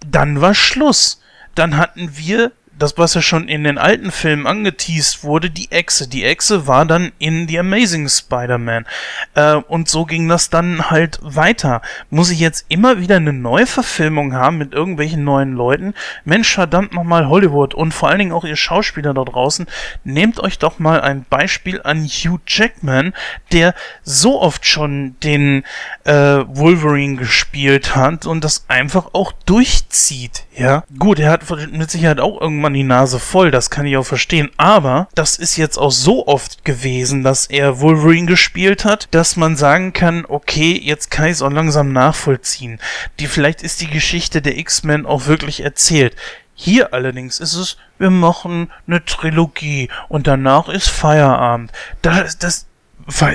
dann war Schluss. Dann hatten wir das, was ja schon in den alten Filmen angeteased wurde, die Echse. Die Echse war dann in The Amazing Spider-Man. Äh, und so ging das dann halt weiter. Muss ich jetzt immer wieder eine Neuverfilmung haben mit irgendwelchen neuen Leuten? Mensch, verdammt nochmal Hollywood und vor allen Dingen auch ihr Schauspieler da draußen. Nehmt euch doch mal ein Beispiel an Hugh Jackman, der so oft schon den äh, Wolverine gespielt hat und das einfach auch durchzieht. Ja, gut, er hat mit Sicherheit auch irgendwann die Nase voll, das kann ich auch verstehen. Aber das ist jetzt auch so oft gewesen, dass er Wolverine gespielt hat, dass man sagen kann, okay, jetzt kann ich es auch langsam nachvollziehen. Die, vielleicht ist die Geschichte der X-Men auch wirklich erzählt. Hier allerdings ist es, wir machen eine Trilogie und danach ist Feierabend. Das, das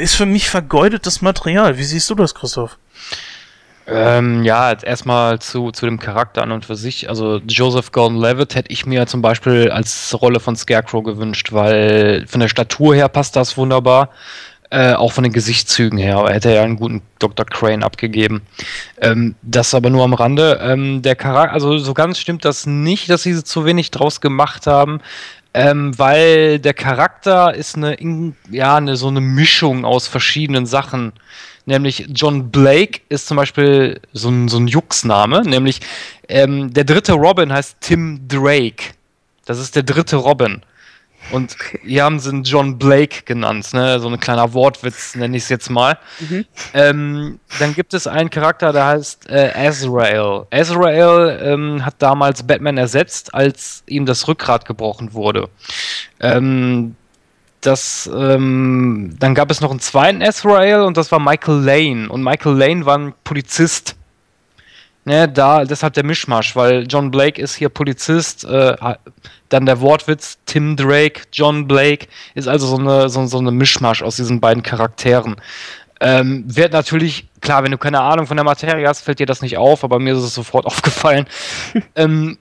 ist für mich vergeudetes Material. Wie siehst du das, Christoph? Ähm, ja, jetzt erstmal zu, zu dem Charakter an und für sich. Also Joseph Gordon-Levitt hätte ich mir zum Beispiel als Rolle von Scarecrow gewünscht, weil von der Statur her passt das wunderbar. Äh, auch von den Gesichtszügen her. Er hätte ja einen guten Dr. Crane abgegeben. Ähm, das aber nur am Rande. Ähm, der Charakter, also so ganz stimmt das nicht, dass sie zu wenig draus gemacht haben. Ähm, weil der Charakter ist eine, in- ja, eine, so eine Mischung aus verschiedenen Sachen. Nämlich John Blake ist zum Beispiel so ein, so ein Juxname. Nämlich ähm, der dritte Robin heißt Tim Drake. Das ist der dritte Robin. Und hier haben sie ihn John Blake genannt, ne? So ein kleiner Wortwitz, nenne ich es jetzt mal. Ähm, dann gibt es einen Charakter, der heißt äh, Azrael. Azrael ähm, hat damals Batman ersetzt, als ihm das Rückgrat gebrochen wurde. Ähm, das, ähm, dann gab es noch einen zweiten Azrael und das war Michael Lane. Und Michael Lane war ein Polizist. Ne, da, deshalb der Mischmasch, weil John Blake ist hier Polizist, äh, dann der Wortwitz Tim Drake, John Blake, ist also so eine, so, so eine Mischmasch aus diesen beiden Charakteren. Ähm, wird natürlich, klar, wenn du keine Ahnung von der Materie hast, fällt dir das nicht auf, aber mir ist es sofort aufgefallen. ähm,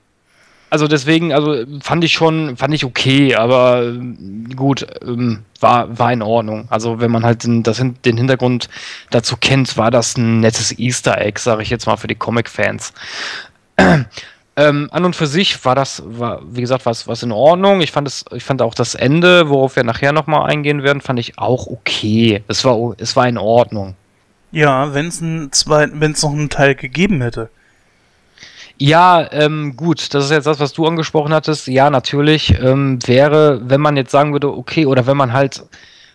also deswegen, also fand ich schon, fand ich okay, aber ähm, gut, ähm, war, war in Ordnung. Also wenn man halt den, das, den Hintergrund dazu kennt, war das ein nettes Easter Egg, sage ich jetzt mal für die Comic-Fans. Ähm, an und für sich war das, war, wie gesagt, was, was in Ordnung. Ich fand, es, ich fand auch das Ende, worauf wir nachher nochmal eingehen werden, fand ich auch okay. Es war, es war in Ordnung. Ja, wenn es noch einen Teil gegeben hätte. Ja, ähm, gut, das ist jetzt das, was du angesprochen hattest. Ja, natürlich ähm, wäre, wenn man jetzt sagen würde, okay, oder wenn man halt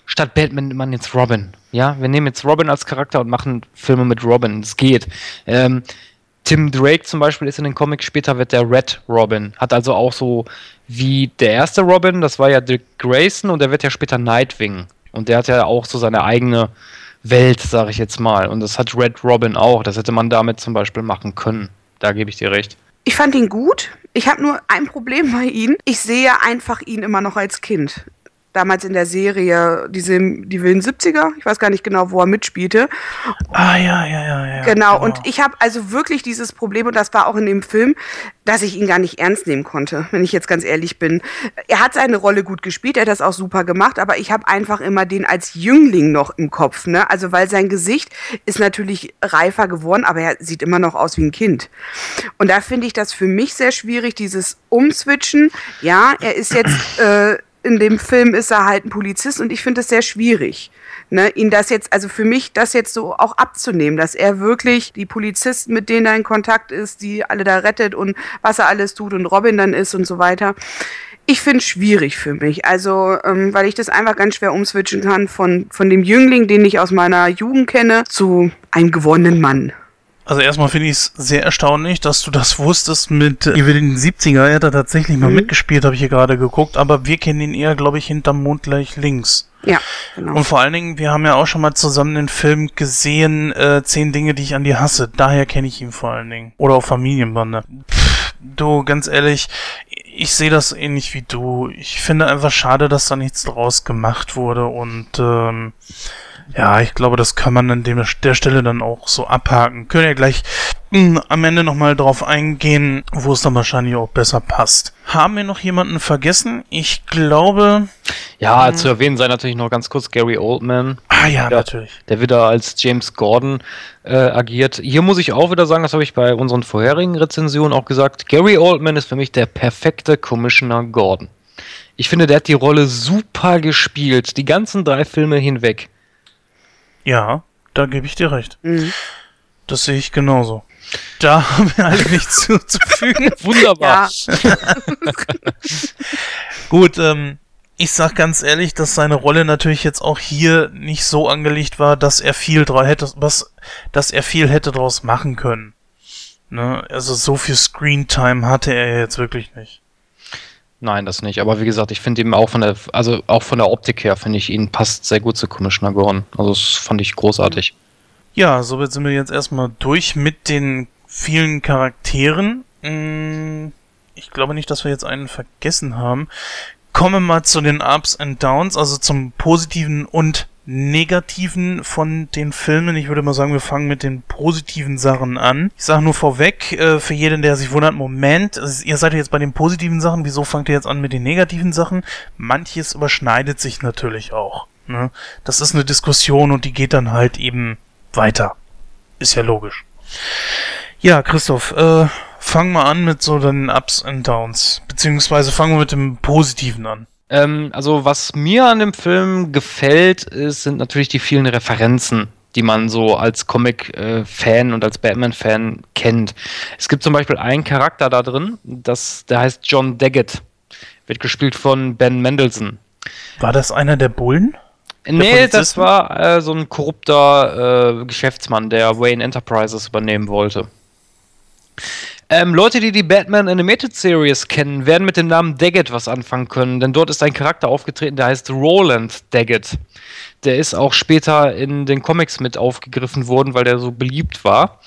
statt Batman nimmt man jetzt Robin. Ja, wir nehmen jetzt Robin als Charakter und machen Filme mit Robin. Es geht. Ähm, Tim Drake zum Beispiel ist in den Comics später wird der Red Robin. Hat also auch so wie der erste Robin, das war ja Dick Grayson und der wird ja später Nightwing. Und der hat ja auch so seine eigene Welt, sag ich jetzt mal. Und das hat Red Robin auch. Das hätte man damit zum Beispiel machen können. Da gebe ich dir recht. Ich fand ihn gut. Ich habe nur ein Problem bei ihm. Ich sehe einfach ihn immer noch als Kind damals in der Serie, diese, die wilden 70er, ich weiß gar nicht genau, wo er mitspielte. Ah, ja, ja, ja, ja. Genau, genau. und ich habe also wirklich dieses Problem, und das war auch in dem Film, dass ich ihn gar nicht ernst nehmen konnte, wenn ich jetzt ganz ehrlich bin. Er hat seine Rolle gut gespielt, er hat das auch super gemacht, aber ich habe einfach immer den als Jüngling noch im Kopf, ne? Also, weil sein Gesicht ist natürlich reifer geworden, aber er sieht immer noch aus wie ein Kind. Und da finde ich das für mich sehr schwierig, dieses Umswitchen. Ja, er ist jetzt äh, in dem Film ist er halt ein Polizist und ich finde es sehr schwierig, ne, ihn das jetzt, also für mich das jetzt so auch abzunehmen, dass er wirklich die Polizisten, mit denen er in Kontakt ist, die alle da rettet und was er alles tut und Robin dann ist und so weiter. Ich finde es schwierig für mich, also ähm, weil ich das einfach ganz schwer umswitchen kann von, von dem Jüngling, den ich aus meiner Jugend kenne, zu einem gewonnenen Mann. Also erstmal finde ich es sehr erstaunlich, dass du das wusstest mit über den 70er. Er hat da tatsächlich mal mhm. mitgespielt, habe ich hier gerade geguckt, aber wir kennen ihn eher, glaube ich, hinterm Mond gleich links. Ja, genau. Und vor allen Dingen, wir haben ja auch schon mal zusammen den Film gesehen, äh, Zehn Dinge, die ich an dir hasse. Daher kenne ich ihn vor allen Dingen. Oder auch Familienbande. Pff, du, ganz ehrlich, ich sehe das ähnlich wie du. Ich finde einfach schade, dass da nichts draus gemacht wurde und ähm, ja, ich glaube, das kann man an dem, der Stelle dann auch so abhaken. Können ja gleich mh, hm, am Ende nochmal drauf eingehen, wo es dann wahrscheinlich auch besser passt. Haben wir noch jemanden vergessen? Ich glaube. Ja, hm. zu erwähnen sei natürlich noch ganz kurz Gary Oldman. Ah ja, der, natürlich. Der wieder als James Gordon äh, agiert. Hier muss ich auch wieder sagen, das habe ich bei unseren vorherigen Rezensionen auch gesagt. Gary Oldman ist für mich der perfekte Commissioner Gordon. Ich finde, der hat die Rolle super gespielt, die ganzen drei Filme hinweg. Ja, da gebe ich dir recht. Mhm. Das sehe ich genauso. Da haben wir alle nichts zuzufügen. Wunderbar. Gut, ähm, ich sag ganz ehrlich, dass seine Rolle natürlich jetzt auch hier nicht so angelegt war, dass er viel hätte, was, dass er viel hätte draus machen können. Ne? Also so viel Screentime hatte er jetzt wirklich nicht. Nein, das nicht. Aber wie gesagt, ich finde ihn auch von der, also auch von der Optik her, finde ich ihn passt sehr gut zu Commissioner Gordon. Also das fand ich großartig. Ja, somit sind wir jetzt erstmal durch mit den vielen Charakteren. Hm, ich glaube nicht, dass wir jetzt einen vergessen haben. Kommen wir mal zu den Ups and Downs, also zum Positiven und Negativen von den Filmen. Ich würde mal sagen, wir fangen mit den positiven Sachen an. Ich sage nur vorweg, äh, für jeden, der sich wundert, Moment, ihr seid jetzt bei den positiven Sachen, wieso fangt ihr jetzt an mit den negativen Sachen? Manches überschneidet sich natürlich auch. Ne? Das ist eine Diskussion und die geht dann halt eben weiter. Ist ja logisch. Ja, Christoph, äh, fang mal an mit so den Ups und Downs. Beziehungsweise fangen wir mit dem Positiven an. Ähm, also was mir an dem Film gefällt, ist, sind natürlich die vielen Referenzen, die man so als Comic-Fan und als Batman-Fan kennt. Es gibt zum Beispiel einen Charakter da drin, das, der heißt John Daggett. Wird gespielt von Ben Mendelssohn. War das einer der Bullen? Nee, das war äh, so ein korrupter äh, Geschäftsmann, der Wayne Enterprises übernehmen wollte. Ähm, Leute, die die Batman Animated Series kennen, werden mit dem Namen Daggett was anfangen können, denn dort ist ein Charakter aufgetreten, der heißt Roland Daggett. Der ist auch später in den Comics mit aufgegriffen worden, weil der so beliebt war.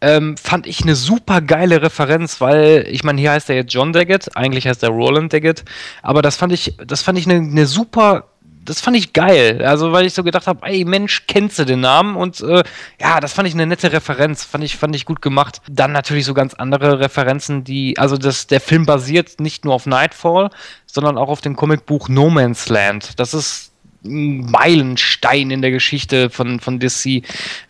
ähm, fand ich eine super geile Referenz, weil ich meine, hier heißt er jetzt John Daggett, eigentlich heißt er Roland Daggett, aber das fand ich, das fand ich eine, eine super das fand ich geil. Also, weil ich so gedacht habe, ey Mensch, kennst du den Namen? Und äh, ja, das fand ich eine nette Referenz, fand ich, fand ich gut gemacht. Dann natürlich so ganz andere Referenzen, die, also das, der Film basiert nicht nur auf Nightfall, sondern auch auf dem Comicbuch No Man's Land. Das ist Meilenstein in der Geschichte von, von DC.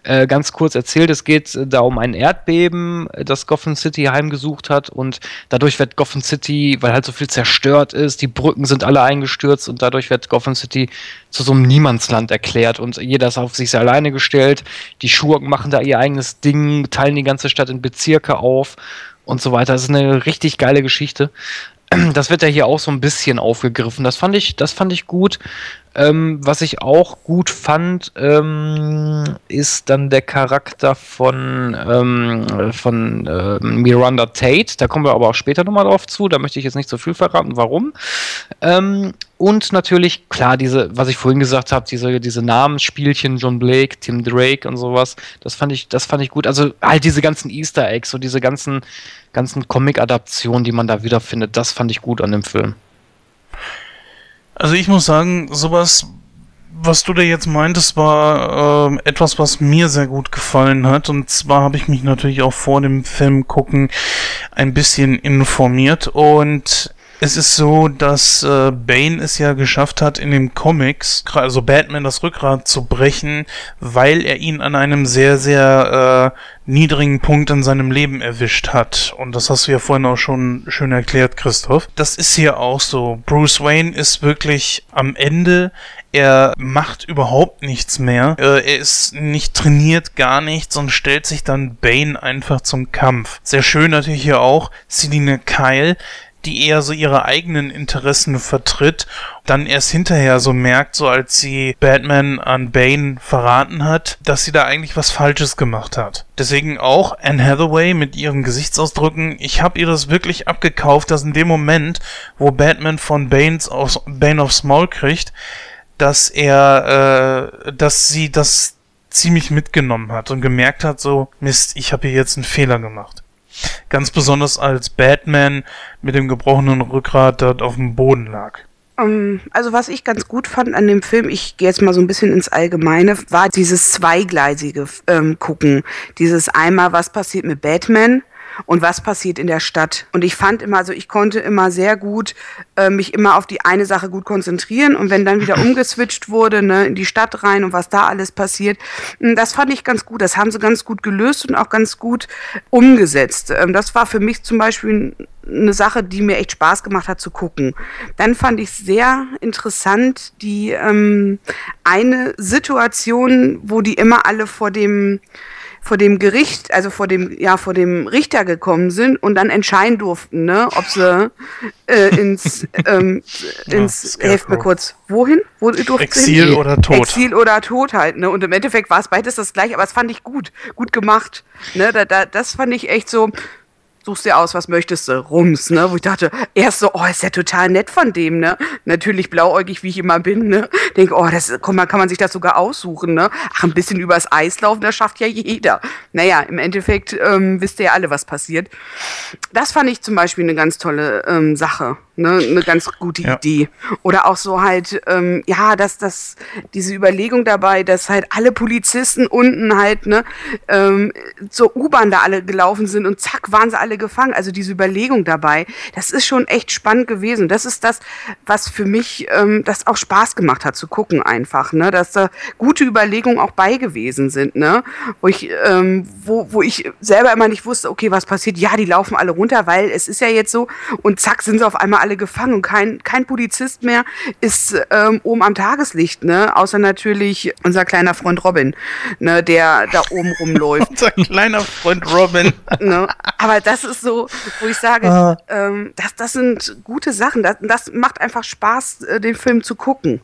Äh, ganz kurz erzählt, es geht da um ein Erdbeben, das Gotham City heimgesucht hat und dadurch wird Gotham City, weil halt so viel zerstört ist, die Brücken sind alle eingestürzt und dadurch wird Gotham City zu so einem Niemandsland erklärt und jeder ist auf sich alleine gestellt. Die Schurken machen da ihr eigenes Ding, teilen die ganze Stadt in Bezirke auf und so weiter. Das ist eine richtig geile Geschichte. Das wird ja hier auch so ein bisschen aufgegriffen. Das fand ich, das fand ich gut. Ähm, was ich auch gut fand, ähm, ist dann der Charakter von, ähm, von äh, Miranda Tate. Da kommen wir aber auch später nochmal drauf zu. Da möchte ich jetzt nicht so viel verraten, warum. Und natürlich, klar, diese, was ich vorhin gesagt habe, diese, diese Namensspielchen, John Blake, Tim Drake und sowas, das fand ich, das fand ich gut. Also halt diese ganzen Easter Eggs, so diese ganzen, ganzen Comic-Adaptionen, die man da wiederfindet, das fand ich gut an dem Film. Also ich muss sagen, sowas, was du da jetzt meintest, war äh, etwas, was mir sehr gut gefallen hat. Und zwar habe ich mich natürlich auch vor dem Film gucken ein bisschen informiert und es ist so, dass äh, Bane es ja geschafft hat, in den Comics, also Batman das Rückgrat zu brechen, weil er ihn an einem sehr, sehr äh, niedrigen Punkt in seinem Leben erwischt hat. Und das hast du ja vorhin auch schon schön erklärt, Christoph. Das ist hier auch so. Bruce Wayne ist wirklich am Ende. Er macht überhaupt nichts mehr. Äh, er ist nicht trainiert, gar nichts und stellt sich dann Bane einfach zum Kampf. Sehr schön natürlich hier auch Celine Kyle, die eher so ihre eigenen Interessen vertritt, dann erst hinterher so merkt, so als sie Batman an Bane verraten hat, dass sie da eigentlich was Falsches gemacht hat. Deswegen auch Anne Hathaway mit ihren Gesichtsausdrücken, ich habe ihr das wirklich abgekauft, dass in dem Moment, wo Batman von Banes aus, Bane of Small kriegt, dass er, äh, dass sie das ziemlich mitgenommen hat und gemerkt hat, so, Mist, ich habe hier jetzt einen Fehler gemacht. Ganz besonders als Batman mit dem gebrochenen Rückgrat dort auf dem Boden lag. Um, ähm, also was ich ganz gut fand an dem Film, ich gehe jetzt mal so ein bisschen ins Allgemeine, war dieses zweigleisige ähm, Gucken. Dieses einmal, was passiert mit Batman und was passiert in der Stadt. Und ich fand immer, also ich konnte immer sehr gut äh, mich immer auf die eine Sache gut konzentrieren und wenn dann wieder umgeswitcht wurde, ne, in die Stadt rein und was da alles passiert, hm, das fand ich ganz gut. Das haben sie ganz gut gelöst und auch ganz gut umgesetzt. Ähm, das war für mich zum Beispiel eine Sache, die mir echt Spaß gemacht hat zu gucken. Dann fand ich sehr interessant die ähm, eine Situation, wo die immer alle vor dem vor dem Gericht, also vor dem, ja, vor dem Richter gekommen sind und dann entscheiden durften, ne, ob sie äh, ins, ähm, ins, ja, helft mir kurz, wohin? Wo durften Exil hin? oder Tod. Exil oder Tod halt, ne, und im Endeffekt war es beides das gleiche, aber das fand ich gut, gut gemacht, ne, da, da, das fand ich echt so, suchst dir aus, was möchtest du, rums, ne? Wo ich dachte, erst so, oh, ist ja total nett von dem, ne? Natürlich blauäugig, wie ich immer bin, ne? Denke, oh, das komm, man kann man sich das sogar aussuchen, ne? Ach, ein bisschen übers Eis laufen, das schafft ja jeder. Naja, im Endeffekt ähm, wisst ihr ja alle, was passiert. Das fand ich zum Beispiel eine ganz tolle ähm, Sache, ne? Eine ganz gute ja. Idee. Oder auch so halt, ähm, ja, dass das, diese Überlegung dabei, dass halt alle Polizisten unten halt, ne, ähm, zur U-Bahn da alle gelaufen sind und zack, waren sie alle alle gefangen. Also diese Überlegung dabei, das ist schon echt spannend gewesen. Das ist das, was für mich ähm, das auch Spaß gemacht hat zu gucken einfach, ne? Dass da gute Überlegungen auch bei gewesen sind, ne? Wo ich, ähm, wo, wo ich selber immer nicht wusste, okay, was passiert? Ja, die laufen alle runter, weil es ist ja jetzt so und zack sind sie auf einmal alle gefangen und kein, kein Polizist mehr ist ähm, oben am Tageslicht, ne? Außer natürlich unser kleiner Freund Robin, ne? Der da oben rumläuft. unser kleiner Freund Robin. ne? Aber das ist so, wo ich sage, ah. ähm, das, das sind gute Sachen. Das, das macht einfach Spaß, äh, den Film zu gucken.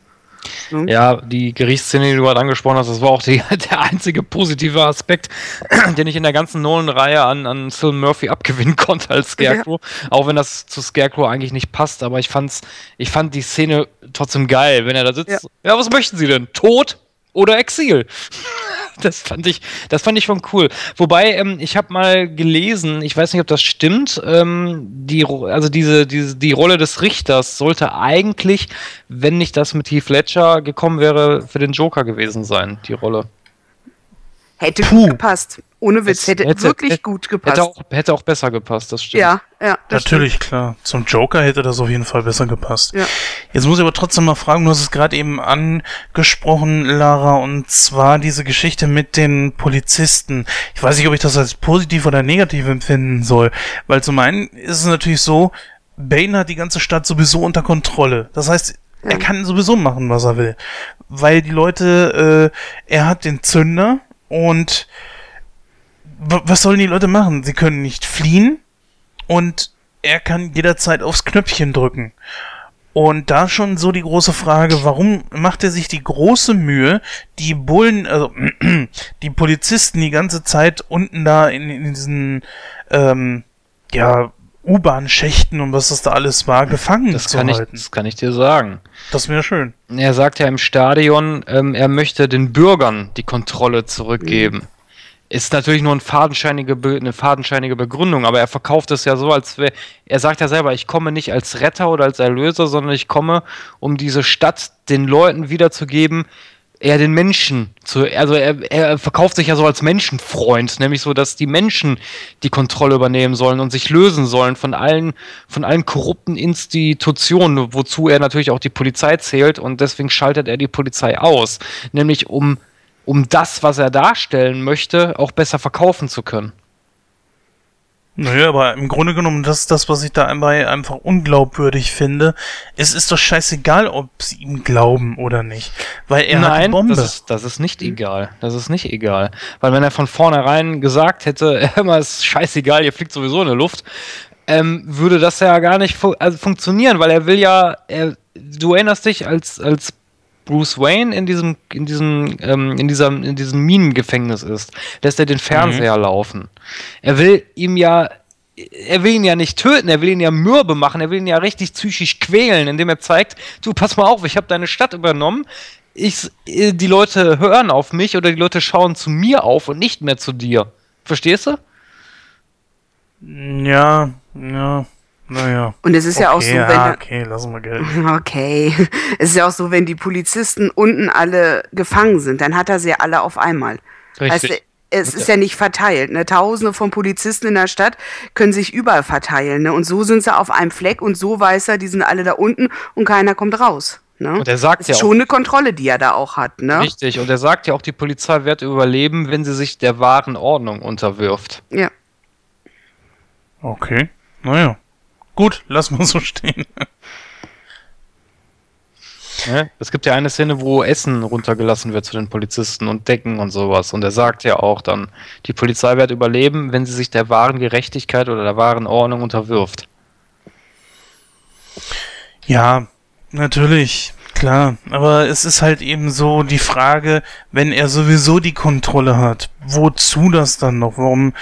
Hm? Ja, die Gerichtsszene, die du gerade angesprochen hast, das war auch die, der einzige positive Aspekt, den ich in der ganzen Nolan-Reihe an, an Phil Murphy abgewinnen konnte als Scarecrow. Ja. Auch wenn das zu Scarecrow eigentlich nicht passt, aber ich fand's, ich fand die Szene trotzdem geil, wenn er da sitzt. Ja, ja was möchten Sie denn? Tod oder Exil? das fand ich, das fand ich schon cool. Wobei, ähm, ich habe mal gelesen, ich weiß nicht, ob das stimmt, ähm, die, also diese, diese, die Rolle des Richters sollte eigentlich, wenn nicht das mit Heath Ledger gekommen wäre, für den Joker gewesen sein, die Rolle. Hätte Puh. gut gepasst. Ohne Witz, Es hätte, hätte- wirklich hätte- gut gepasst. Hätte auch, hätte auch besser gepasst, das stimmt. ja, ja. das Natürlich, klar. Zum Joker hätte das auf jeden Fall besser gepasst. Ja. Jetzt muss ich aber trotzdem mal fragen, du hast es gerade eben angesprochen, Lara, und zwar diese Geschichte mit den Polizisten. Ich weiß nicht, ob ich das als positiv oder negativ empfinden soll, weil zum einen ist es natürlich so, Bane hat die ganze Stadt sowieso unter Kontrolle. Das heißt, er kann sowieso machen, was er will. Weil die Leute, äh, er hat den Zünder und was sollen die Leute machen? Sie können nicht fliehen und er kann jederzeit aufs Knöpfchen drücken. Und da schon so die große Frage, warum macht er sich die große Mühe, die Bullen, also die Polizisten die ganze Zeit unten da in, in diesen ähm, ja, U-Bahn-Schächten und was das da alles war, gefangen Das zu kann, ich, halten? das kann ich dir sagen. Das wäre schön. Er sagt ja im Stadion, ähm, er möchte den Bürgern die Kontrolle zurückgeben. Ist natürlich nur ein fadenscheinige eine fadenscheinige Begründung, aber er verkauft es ja so, als wäre. Er sagt ja selber, ich komme nicht als Retter oder als Erlöser, sondern ich komme, um diese Stadt den Leuten wiederzugeben, eher den Menschen zu. Also er, er verkauft sich ja so als Menschenfreund, nämlich so, dass die Menschen die Kontrolle übernehmen sollen und sich lösen sollen von allen, von allen korrupten Institutionen, wozu er natürlich auch die Polizei zählt und deswegen schaltet er die Polizei aus. Nämlich um, um das, was er darstellen möchte, auch besser verkaufen zu können. Naja, aber im Grunde genommen, das ist das, was ich da einmal einfach unglaubwürdig finde. Es ist doch scheißegal, ob sie ihm glauben oder nicht. Weil er hat die Bombe. Das, ist, das ist nicht egal. Das ist nicht egal. Weil wenn er von vornherein gesagt hätte, immer ist scheißegal, ihr fliegt sowieso in der Luft, ähm, würde das ja gar nicht fu also funktionieren, weil er will ja, er, du erinnerst dich, als, als Bruce Wayne in diesem, in diesem, ähm, in diesem, in diesem Minengefängnis ist, lässt er den Fernseher laufen. Er will ihm ja, er will ihn ja nicht töten, er will ihn ja mürbe machen, er will ihn ja richtig psychisch quälen, indem er zeigt, du pass mal auf, ich habe deine Stadt übernommen. Ich, äh, die Leute hören auf mich oder die Leute schauen zu mir auf und nicht mehr zu dir. Verstehst du? Ja, ja, naja. Und es ist ja auch so, Okay, wenn ja, okay, lassen wir Geld. Okay. Es ist ja auch so, wenn die Polizisten unten alle gefangen sind, dann hat er sie alle auf einmal. Richtig. Du, es ist ja nicht verteilt. Ne? Tausende von Polizisten in der Stadt können sich überall verteilen. Ne? Und so sind sie auf einem Fleck und so weiß er, die sind alle da unten und keiner kommt raus. Ne? Und er sagt das ja ist auch- schon eine Kontrolle, die er da auch hat. Ne? Richtig, und er sagt ja auch, die Polizei wird überleben, wenn sie sich der wahren Ordnung unterwirft. Ja. Okay, naja. Gut, lass mal so stehen. Ne? Es gibt ja eine Szene, wo Essen runtergelassen wird zu den Polizisten und Decken und sowas. Und er sagt ja auch dann, die Polizei wird überleben, wenn sie sich der wahren Gerechtigkeit oder der wahren Ordnung unterwirft. Ja, natürlich, klar. Aber es ist halt eben so die Frage, wenn er sowieso die Kontrolle hat, wozu das dann noch? Warum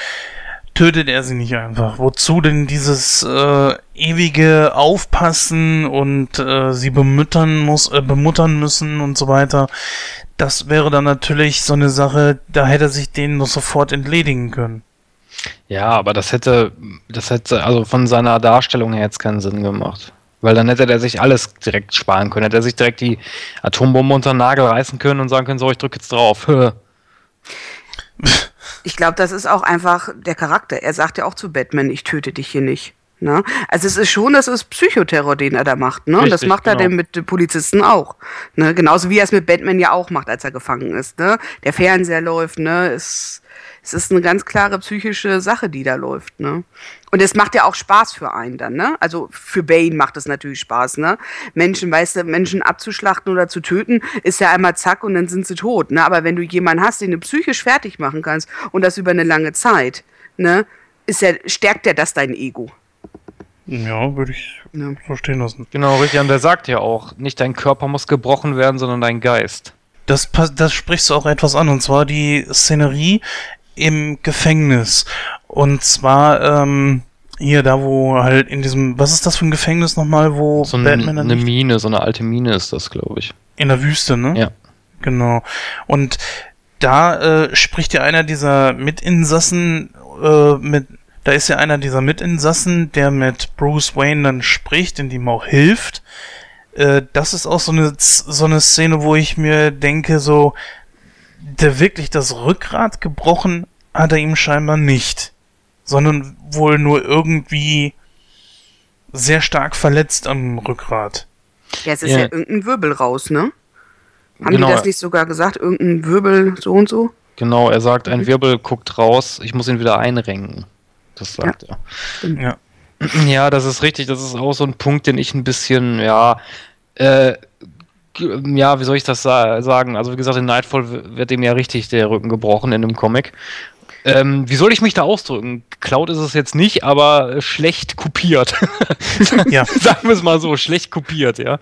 tötet er sie nicht einfach? Wozu denn dieses äh, ewige Aufpassen und äh, sie bemüttern muss, äh, bemuttern müssen und so weiter? Das wäre dann natürlich so eine Sache, da hätte er sich denen noch sofort entledigen können. Ja, aber das hätte, das hätte also von seiner Darstellung her jetzt keinen Sinn gemacht. Weil dann hätte er sich alles direkt sparen können. Hätte er sich direkt die Atombombe unter den Nagel reißen können und sagen können, so, ich drücke jetzt drauf. Ich glaube, das ist auch einfach der Charakter. Er sagt ja auch zu Batman, ich töte dich hier nicht. Ne? Also es ist schon, das ist Psychoterror, den er da macht. Ne? Und das Richtig, macht er genau. denn mit Polizisten auch. Ne? Genauso wie er es mit Batman ja auch macht, als er gefangen ist. Ne? Der Fernseher läuft, ne? Es, es ist eine ganz klare psychische Sache, die da läuft. Ne? Und es macht ja auch Spaß für einen dann, ne? Also für Bane macht es natürlich Spaß, ne? Menschen, weißt du, Menschen abzuschlachten oder zu töten, ist ja einmal zack und dann sind sie tot, ne? Aber wenn du jemanden hast, den du psychisch fertig machen kannst und das über eine lange Zeit, ne? Ist ja, stärkt ja das dein Ego. Ja, würde ich Ne? so stehen lassen. genau, richtig. Und der sagt ja auch, nicht dein Körper muss gebrochen werden, sondern dein Geist. Das, das sprichst du auch etwas an, und zwar die Szenerie im Gefängnis. Und zwar, ähm, hier, da wo halt in diesem, was ist das für ein Gefängnis nochmal, wo So Batman dann eine Mine, so eine alte Mine ist das, glaube ich. in der Wüste, ne? Ja. Genau. Und da äh, spricht ja einer dieser Mitinsassen äh, mit, da ist ja einer dieser Mitinsassen, der mit Bruce Wayne dann spricht, in dem auch hilft. Äh, das ist auch so eine, so eine Szene, wo ich mir denke, so, der wirklich das Rückgrat gebrochen hat er ihm scheinbar nicht, sondern wohl nur irgendwie sehr stark verletzt am Rückgrat. Ja, es ist Ja. ja, irgendein Wirbel raus, ne? Haben Genau. die das nicht sogar gesagt? Irgendein Wirbel so und so? Genau, er sagt, ein Wirbel guckt raus, ich muss ihn wieder einrenken. Das sagt er. Ja. Ja, das ist richtig. Das ist auch so ein Punkt, den ich ein bisschen, ja, äh, ja, wie soll ich das sa sagen? Also, wie gesagt, in Nightfall wird ihm ja richtig der Rücken gebrochen in dem Comic. Ähm, wie soll ich mich da ausdrücken? Cloud ist es jetzt nicht, aber schlecht kopiert. Ja. Sagen wir es mal so, schlecht kopiert, ja.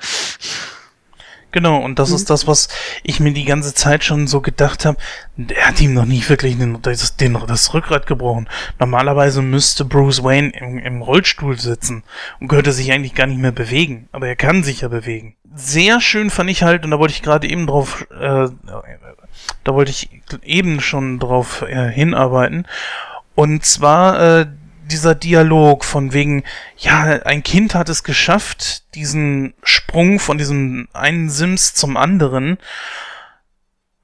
Genau, und das ist das, was ich mir die ganze Zeit schon so gedacht habe. Der hat ihm noch nie wirklich den, das, den, das Rückgrat gebrochen. Normalerweise müsste Bruce Wayne im, im Rollstuhl sitzen und könnte sich eigentlich gar nicht mehr bewegen. Aber er kann sich ja bewegen. Sehr schön fand ich halt, und da wollte ich gerade eben drauf, äh, da wollte ich eben schon drauf äh, hinarbeiten. Und zwar äh, dieser Dialog von wegen, ja, ein Kind hat es geschafft, diesen Sprung von diesem einen Sims zum anderen,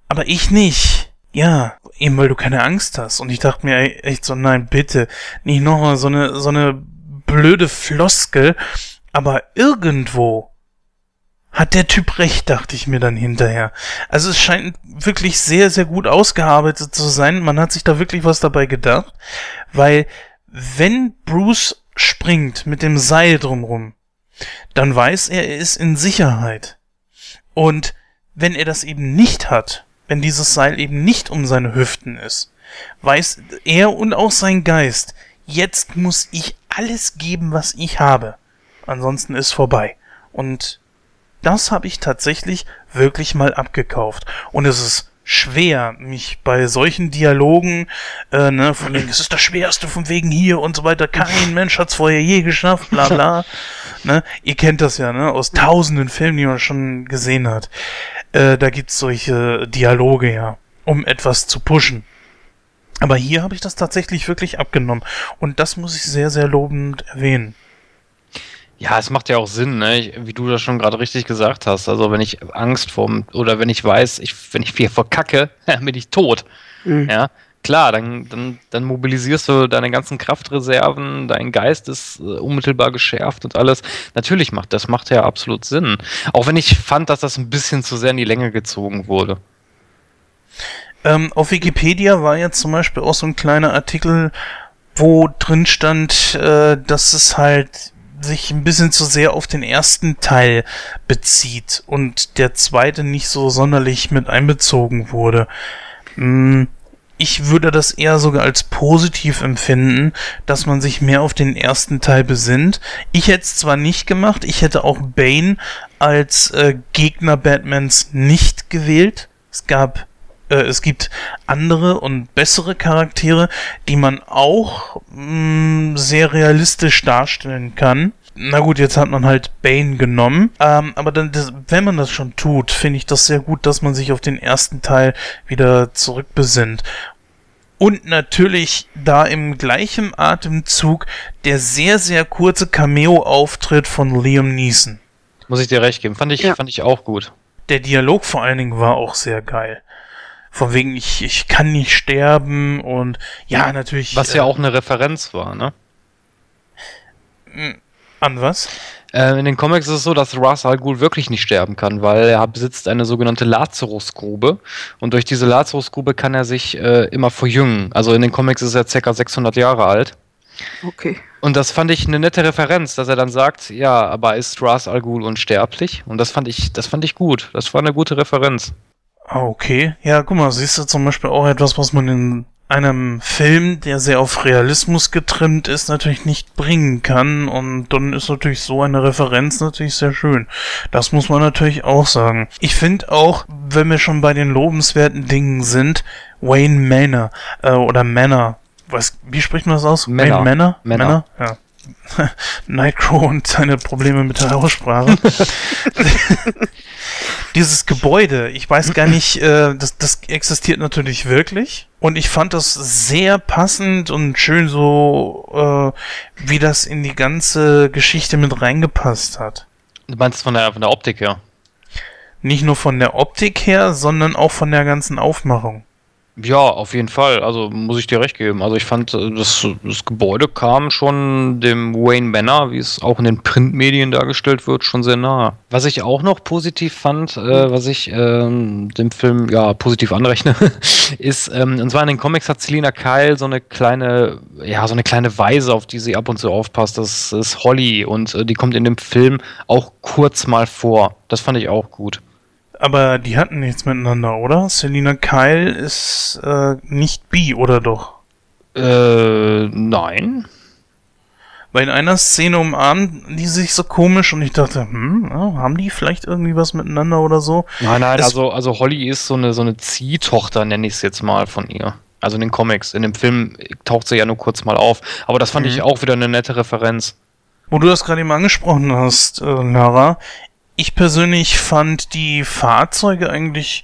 aber ich nicht. Ja, eben weil du keine Angst hast. Und ich dachte mir echt so, nein, bitte, nicht nochmal so eine, so eine blöde Floskel, aber irgendwo hat der Typ recht, dachte ich mir dann hinterher. Also es scheint wirklich sehr, sehr gut ausgearbeitet zu sein. Man hat sich da wirklich was dabei gedacht, weil wenn Bruce springt mit dem Seil drumrum, dann weiß er, er ist in Sicherheit. Und wenn er das eben nicht hat, wenn dieses Seil eben nicht um seine Hüften ist, weiß er und auch sein Geist, jetzt muss ich alles geben, was ich habe. Ansonsten ist vorbei. Und das habe ich tatsächlich wirklich mal abgekauft. Und es ist schwer, mich bei solchen Dialogen, äh, ne, von wegen, es ist das Schwerste von wegen hier und so weiter, kein Mensch hat's vorher je geschafft, bla bla. ne, ihr kennt das ja, ne, aus tausenden Filmen, die man schon gesehen hat. Äh, da gibt's solche Dialoge ja, um etwas zu pushen. Aber hier habe ich das tatsächlich wirklich abgenommen. Und das muss ich sehr, sehr lobend erwähnen. Ja, es macht ja auch Sinn, ne? Ich, wie du das schon gerade richtig gesagt hast. Also wenn ich Angst vor oder wenn ich weiß, ich, wenn ich hier verkacke, bin ich tot. Mhm. Ja, klar, dann, dann, dann mobilisierst du deine ganzen Kraftreserven, dein Geist ist äh, unmittelbar geschärft und alles. Natürlich macht das macht ja absolut Sinn. Auch wenn ich fand, dass das ein bisschen zu sehr in die Länge gezogen wurde. Ähm, auf Wikipedia war jetzt zum Beispiel auch so ein kleiner Artikel, wo drin stand, äh, dass es halt sich ein bisschen zu sehr auf den ersten Teil bezieht und der zweite nicht so sonderlich mit einbezogen wurde. Mm, Ich würde das eher sogar als positiv empfinden, dass man sich mehr auf den ersten Teil besinnt. Ich hätte es zwar nicht gemacht, ich hätte auch Bane als äh, Gegner Batmans nicht gewählt. Es gab äh, es gibt andere und bessere Charaktere, die man auch mh, sehr realistisch darstellen kann. Na gut, jetzt hat man halt Bane genommen, ähm, aber dann, das, wenn man das schon tut, finde ich das sehr gut, dass man sich auf den ersten Teil wieder zurückbesinnt. Und natürlich da im gleichen Atemzug der sehr, sehr kurze Cameo-Auftritt von Liam Neeson. Muss ich dir recht geben. Fand ich, Ja. fand ich auch gut. Der Dialog vor allen Dingen war auch sehr geil. Von wegen, ich, ich kann nicht sterben und ja, natürlich. Was äh, ja auch eine Referenz war, ne? An was? Äh, in den Comics ist es so, dass Ra's al Ghul wirklich nicht sterben kann, weil er besitzt eine sogenannte Lazarusgrube und durch diese Lazarusgrube kann er sich äh, immer verjüngen. Also in den Comics ist er ca. 600 Jahre alt. Okay. Und das fand ich eine nette Referenz, dass er dann sagt, ja, aber ist Ra's al Ghul unsterblich? Und das fand ich, das fand ich gut. Das war eine gute Referenz. Ah, okay. Ja, guck mal, siehst du zum Beispiel auch etwas, was man in einem Film, der sehr auf Realismus getrimmt ist, natürlich nicht bringen kann. Und dann ist natürlich so eine Referenz natürlich sehr schön. Das muss man natürlich auch sagen. Ich finde auch, wenn wir schon bei den lobenswerten Dingen sind, Wayne Manor äh, oder Manor. Was, wie spricht man das aus? Manor. Wayne Manor? Manor. Ja. Nightcrow und seine Probleme mit der Aussprache. dieses Gebäude, ich weiß gar nicht, äh, das, das existiert natürlich wirklich. Und ich fand das sehr passend und schön so, äh, wie das in die ganze Geschichte mit reingepasst hat. Du meinst von der, von der Optik her? Nicht nur von der Optik her, sondern auch von der ganzen Aufmachung. Ja, auf jeden Fall. Also muss ich dir recht geben. Also ich fand, äh, das, das Gebäude kam schon dem Wayne Manor, wie es auch in den Printmedien dargestellt wird, schon sehr nahe. Was ich auch noch positiv fand, äh, was ich ähm, dem Film ja positiv anrechne, ist, ähm, und zwar in den Comics hat Selina Kyle so eine kleine, ja, so eine kleine Weise, auf die sie ab und zu aufpasst. Das ist Holly und äh, die kommt in dem Film auch kurz mal vor. Das fand ich auch gut. Aber die hatten nichts miteinander, oder? Selina Kyle ist äh, nicht bi, oder doch? Äh, nein. Weil in einer Szene umarmen die sich so komisch und ich dachte, hm, ja, haben die vielleicht irgendwie was miteinander oder so? Nein, nein, Es- also, also Holly ist so eine, so eine Ziehtochter, nenne ich es jetzt mal von ihr. Also in den Comics. In dem Film taucht sie ja nur kurz mal auf. Aber das fand ich auch wieder eine nette Referenz. Wo du das gerade eben angesprochen hast, äh, Lara, ich persönlich fand die Fahrzeuge eigentlich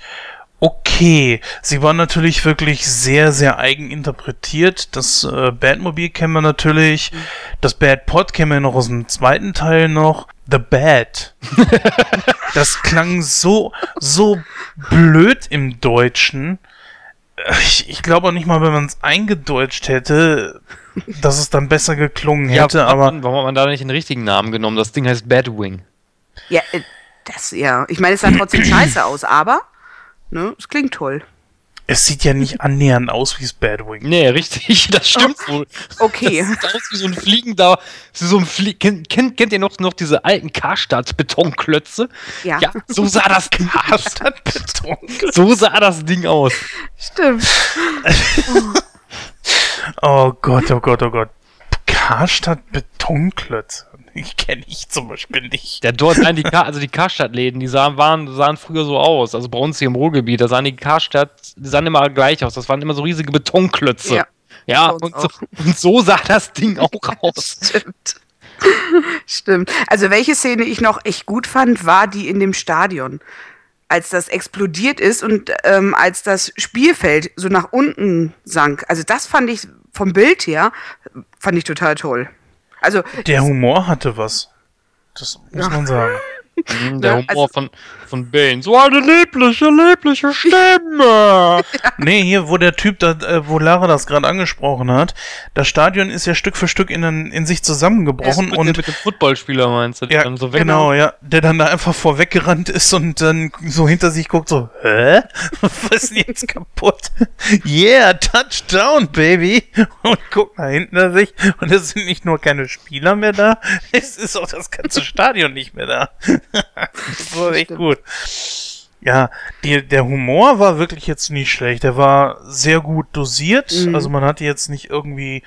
okay. Sie waren natürlich wirklich sehr, sehr eigen interpretiert. Das äh, Batmobil kennen wir natürlich. Das Bad Pod kennen wir noch aus dem zweiten Teil noch. The Bad. das klang so, so blöd im Deutschen. Ich, ich glaube auch nicht mal, wenn man es eingedeutscht hätte, dass es dann besser geklungen hätte, warum, aber. warum hat man da nicht den richtigen Namen genommen? Das Ding heißt Batwing. Ja, äh, das, ja. Ich meine, es sah trotzdem scheiße aus, aber, ne, es klingt toll. Es sieht ja nicht annähernd aus wie das Batwing. Nee, richtig, das stimmt wohl. Okay. Das sieht aus wie so ein fliegender, so ein Flie kennt, kennt, kennt ihr noch, noch diese alten Karstadt-Betonklötze? Ja. Ja, so sah das Karstadt Beton. so sah das Ding aus. Stimmt. Oh Gott, oh Gott, oh Gott. Karstadt Betonklötze. Ich kenne ich zum Beispiel nicht. Ja, dort sahen die, Kar also die Karstadt-Läden, die sahen, waren, sahen früher so aus. Also bei uns hier im Ruhrgebiet, da sahen die Karstadt, die sahen immer gleich aus. Das waren immer so riesige Betonklötze. Ja, Ja, und so, und so sah das Ding auch aus. Stimmt. Stimmt. Also welche Szene ich noch echt gut fand, war die in dem Stadion. Als das explodiert ist und ähm, als das Spielfeld so nach unten sank. Also das fand ich vom Bild her, fand ich total toll. Also Der Humor hatte was. Das muss man sagen. Mhm, Der Ja, Humor also- von, von Bane. So eine liebliche, liebliche Stimme. Nee, hier, wo der Typ, da, äh, wo Lara das gerade angesprochen hat, das Stadion ist ja Stück für Stück in, in sich zusammengebrochen mit, und mit dem Footballspieler meinst du, der Ja, dann so weg genau, ja. Der dann da einfach vorweggerannt ist und dann so hinter sich guckt, so, hä? Was ist denn jetzt kaputt? Yeah, Touchdown, Baby! Und guckt nach hinten sich und es sind nicht nur keine Spieler mehr da, es ist auch das ganze Stadion nicht mehr da. das war echt gut. Ja, die, der Humor war wirklich jetzt nicht schlecht. Der war sehr gut dosiert. Mhm. Also man hatte jetzt nicht irgendwie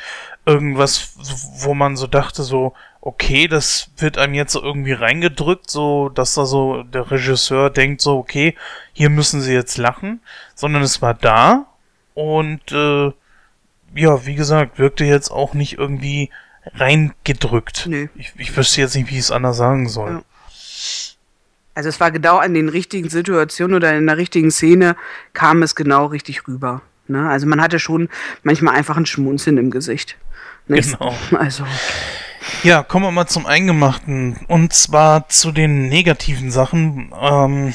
irgendwas, wo man so dachte, so, okay, das wird einem jetzt so irgendwie reingedrückt, so, dass da so der Regisseur denkt, so, okay, hier müssen sie jetzt lachen, sondern es war da und äh, ja, wie gesagt, wirkte jetzt auch nicht irgendwie reingedrückt. Nö. Ich, ich wüsste jetzt nicht, wie ich es anders sagen soll. Ja. Also es war genau an den richtigen Situationen oder in der richtigen Szene kam es genau richtig rüber. Ne? Also man hatte schon manchmal einfach ein Schmunzeln im Gesicht. Nicht? Genau. Also Ja, kommen wir mal zum Eingemachten. Und zwar zu den negativen Sachen. Ähm,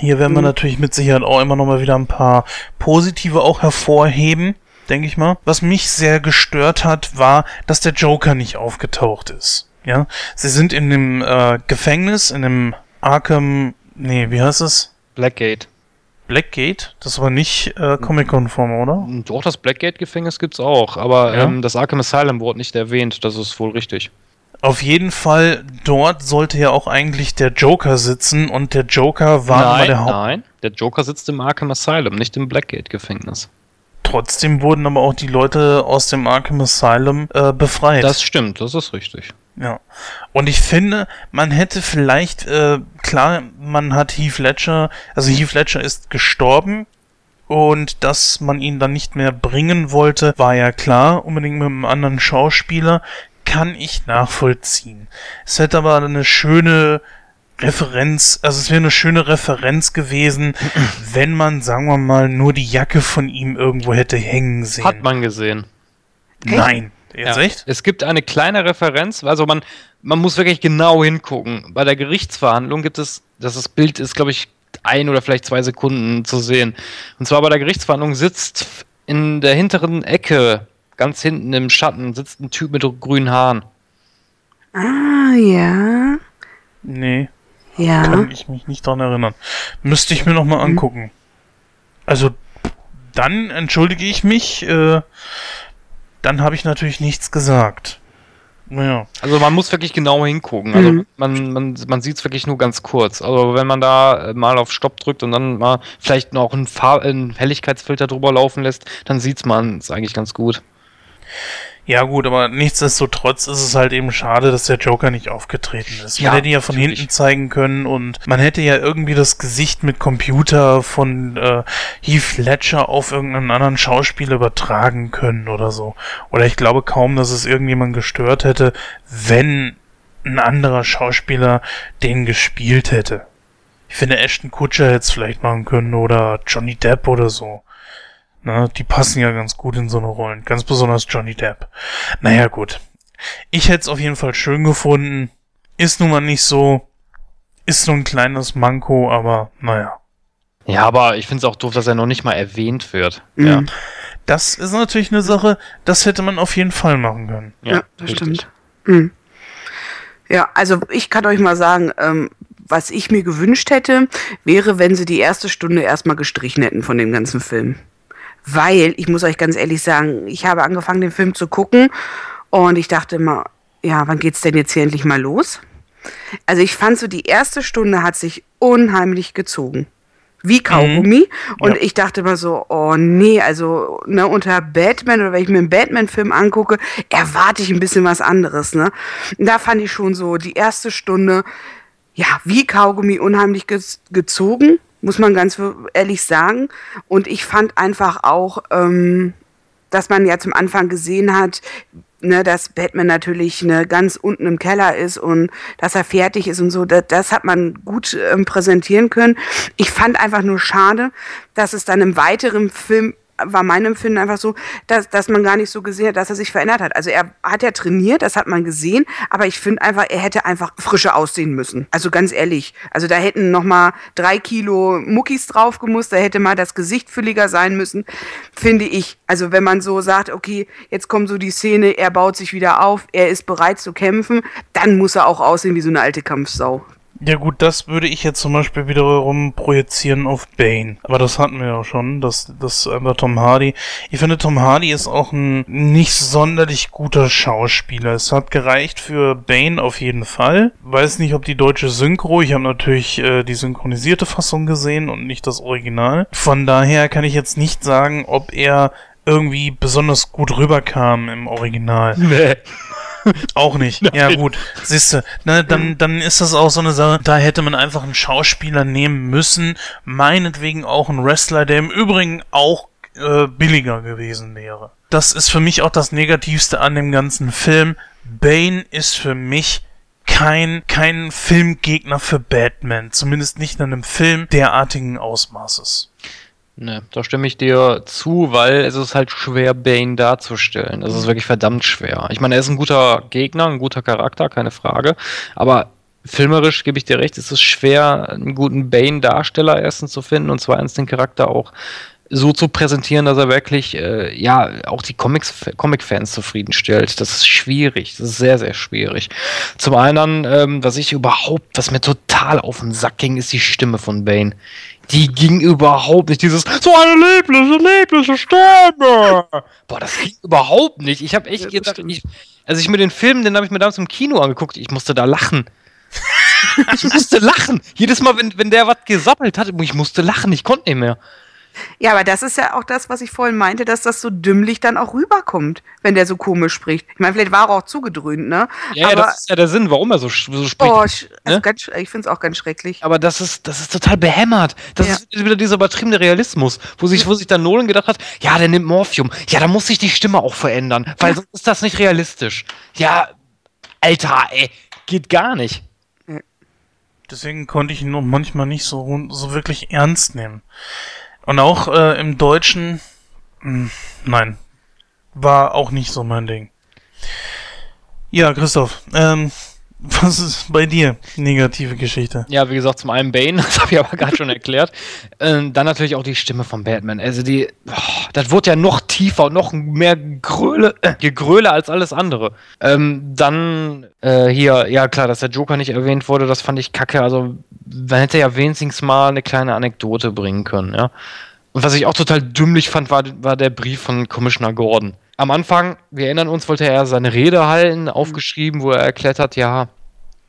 hier werden wir natürlich mit Sicherheit auch immer noch mal wieder ein paar positive auch hervorheben, denke ich mal. Was mich sehr gestört hat, war, dass der Joker nicht aufgetaucht ist. Ja, sie sind in dem äh, Gefängnis, in dem Arkham, nee, wie heißt es? Blackgate. Blackgate? Das war nicht äh, Comic-konform, oder? Doch, das Blackgate-Gefängnis gibt's auch, aber Ja? ähm, das Arkham Asylum wurde nicht erwähnt, das ist wohl richtig. Auf jeden Fall, dort sollte ja auch eigentlich der Joker sitzen und der Joker war nein, der Haupt. nein, der Joker sitzt im Arkham Asylum, nicht im Blackgate-Gefängnis. Trotzdem wurden aber auch die Leute aus dem Arkham Asylum äh, befreit. Das stimmt, das ist richtig. Ja. Und ich finde, man hätte vielleicht, äh, klar, man hat Heath Ledger, also Heath Ledger ist gestorben und dass man ihn dann nicht mehr bringen wollte, war ja klar, unbedingt mit einem anderen Schauspieler, kann ich nachvollziehen. Es hätte aber eine schöne Referenz, also es wäre eine schöne Referenz gewesen, wenn man, sagen wir mal, nur die Jacke von ihm irgendwo hätte hängen sehen. Hat man gesehen. Nein. Jetzt Ja. echt? Es gibt eine kleine Referenz, also man, man muss wirklich genau hingucken. Bei der Gerichtsverhandlung gibt es, das ist Bild ist, glaube ich, ein oder vielleicht zwei Sekunden zu sehen. Und zwar bei der Gerichtsverhandlung sitzt in der hinteren Ecke, ganz hinten im Schatten, sitzt ein Typ mit grünen Haaren. Ah, ja. Nee, Ja. kann ich mich nicht dran erinnern. Müsste ich mir noch mal angucken. Also, dann entschuldige ich mich, äh, dann habe ich natürlich nichts gesagt. Naja. Also man muss wirklich genau hingucken. Also Mhm. man, man, man sieht es wirklich nur ganz kurz. Also wenn man da äh, mal auf Stopp drückt und dann mal vielleicht noch einen, Farb einen Helligkeitsfilter drüber laufen lässt, dann sieht man es eigentlich ganz gut. Ja gut, aber nichtsdestotrotz ist es halt eben schade, dass der Joker nicht aufgetreten ist. Man Ja, hätte ja von natürlich. hinten zeigen können und man hätte ja irgendwie das Gesicht mit Computer von äh, Heath Ledger auf irgendeinen anderen Schauspieler übertragen können oder so. Oder ich glaube kaum, dass es irgendjemand gestört hätte, wenn ein anderer Schauspieler den gespielt hätte. Ich finde, Ashton Kutcher hätte es vielleicht machen können oder Johnny Depp oder so. Na, die passen ja ganz gut in so eine Rollen. Ganz besonders Johnny Depp. Naja, gut. Ich hätte es auf jeden Fall schön gefunden. Ist nun mal nicht so. Ist so ein kleines Manko, aber naja. Ja, aber ich finde es auch doof, dass er noch nicht mal erwähnt wird. Mhm. Ja, Das ist natürlich eine Sache, das hätte man auf jeden Fall machen können. Ja, das richtig. stimmt. Mhm. Ja, also ich kann euch mal sagen, ähm, was ich mir gewünscht hätte, wäre, wenn sie die erste Stunde erstmal gestrichen hätten von dem ganzen Film. Weil, ich muss euch ganz ehrlich sagen, ich habe angefangen, den Film zu gucken und ich dachte immer, ja, wann geht's denn jetzt hier endlich mal los? Also ich fand so, die erste Stunde hat sich unheimlich gezogen. Wie Kaugummi. Und Ja. ich dachte immer so, oh nee, also ne, unter Batman oder wenn ich mir einen Batman-Film angucke, erwarte ich ein bisschen was anderes. Ne? Und da fand ich schon so die erste Stunde, ja, wie Kaugummi unheimlich ge gezogen, muss man ganz ehrlich sagen. Und ich fand einfach auch, ähm, dass man ja zum Anfang gesehen hat, ne, dass Batman natürlich ne, ganz unten im Keller ist und dass er fertig ist und so, das, das hat man gut ähm, präsentieren können. Ich fand einfach nur schade, dass es dann im weiteren Film war mein Empfinden einfach so, dass, dass man gar nicht so gesehen hat, dass er sich verändert hat. Also er hat ja trainiert, das hat man gesehen, aber ich finde einfach, er hätte einfach frischer aussehen müssen. Also ganz ehrlich, also da hätten noch mal drei Kilo Muckis drauf gemusst, da hätte mal das Gesicht fülliger sein müssen, finde ich. Also wenn man so sagt, okay, jetzt kommt so die Szene, er baut sich wieder auf, er ist bereit zu kämpfen, dann muss er auch aussehen wie so eine alte Kampfsau. Ja gut, das würde ich jetzt zum Beispiel wiederum projizieren auf Bane. Aber das hatten wir ja schon, das, das einfach Tom Hardy. Ich finde, Tom Hardy ist auch ein nicht sonderlich guter Schauspieler. Es hat gereicht für Bane auf jeden Fall. Weiß nicht, ob die deutsche Synchro, ich habe natürlich äh, die synchronisierte Fassung gesehen und nicht das Original. Von daher kann ich jetzt nicht sagen, ob er irgendwie besonders gut rüberkam im Original. Nee. Auch nicht. Ja, gut. Siehste, ne, dann, dann ist das auch so eine Sache. Da hätte man einfach einen Schauspieler nehmen müssen. Meinetwegen auch einen Wrestler, der im Übrigen auch äh, billiger gewesen wäre. Das ist für mich auch das Negativste an dem ganzen Film. Bane ist für mich kein, kein Filmgegner für Batman. Zumindest nicht in einem Film derartigen Ausmaßes. Ne, da stimme ich dir zu, weil es ist halt schwer, Bane darzustellen. Es ist wirklich verdammt schwer. Ich meine, er ist ein guter Gegner, ein guter Charakter, keine Frage. Aber filmerisch gebe ich dir recht, es ist schwer, einen guten Bane-Darsteller erstens zu finden und zweitens den Charakter auch so zu präsentieren, dass er wirklich, äh, ja, auch die Comics, Comic-Fans zufriedenstellt. Das ist schwierig. Das ist sehr, sehr schwierig. Zum einen, ähm, was ich überhaupt, was mir total auf den Sack ging, ist die Stimme von Bane. Die ging überhaupt nicht. Dieses, so eine liebliche, liebliche Stimme. Boah, das ging überhaupt nicht. Ich habe echt Ja, gedacht, ich, also ich mir den Film, den habe ich mir damals im Kino angeguckt, ich musste da lachen. ich musste lachen. Jedes Mal, wenn, wenn der was gesappelt hat, ich musste lachen, ich konnte nicht mehr. Ja, aber das ist ja auch das, was ich vorhin meinte, dass das so dümmlich dann auch rüberkommt, wenn der so komisch spricht. Ich meine, vielleicht war er auch zugedröhnt, ne? Ja, ja, aber, das ist ja der Sinn, warum er so, so spricht. oh, also ne? ganz, sch- ich finde es auch ganz schrecklich. Aber das ist, das ist total behämmert. Das Ja. ist wieder dieser übertriebene Realismus, wo sich, wo sich dann Nolan gedacht hat, ja, der nimmt Morphium. Ja, da muss sich die Stimme auch verändern, weil sonst ist das nicht realistisch. Ja, Alter, ey, geht gar nicht. Deswegen konnte ich ihn noch manchmal nicht so, so wirklich ernst nehmen. Und auch äh, im Deutschen, mh, hm, nein, war auch nicht so mein Ding. Ja, Christoph, ähm, was ist bei dir negative Geschichte? Ja, wie gesagt, zum einen Bane, das habe ich aber gerade schon erklärt. Ähm, dann natürlich auch die Stimme von Batman. Also die, oh, das wurde ja noch tiefer und noch mehr Gröle, äh, Gegröle als alles andere. Ähm, dann äh, hier, ja klar, dass der Joker nicht erwähnt wurde, das fand ich kacke. Also man hätte ja wenigstens mal eine kleine Anekdote bringen können, ja. Und was ich auch total dümmlich fand, war, war der Brief von Commissioner Gordon am Anfang, wir erinnern uns, wollte er seine Rede halten, aufgeschrieben, wo er erklärt hat, ja,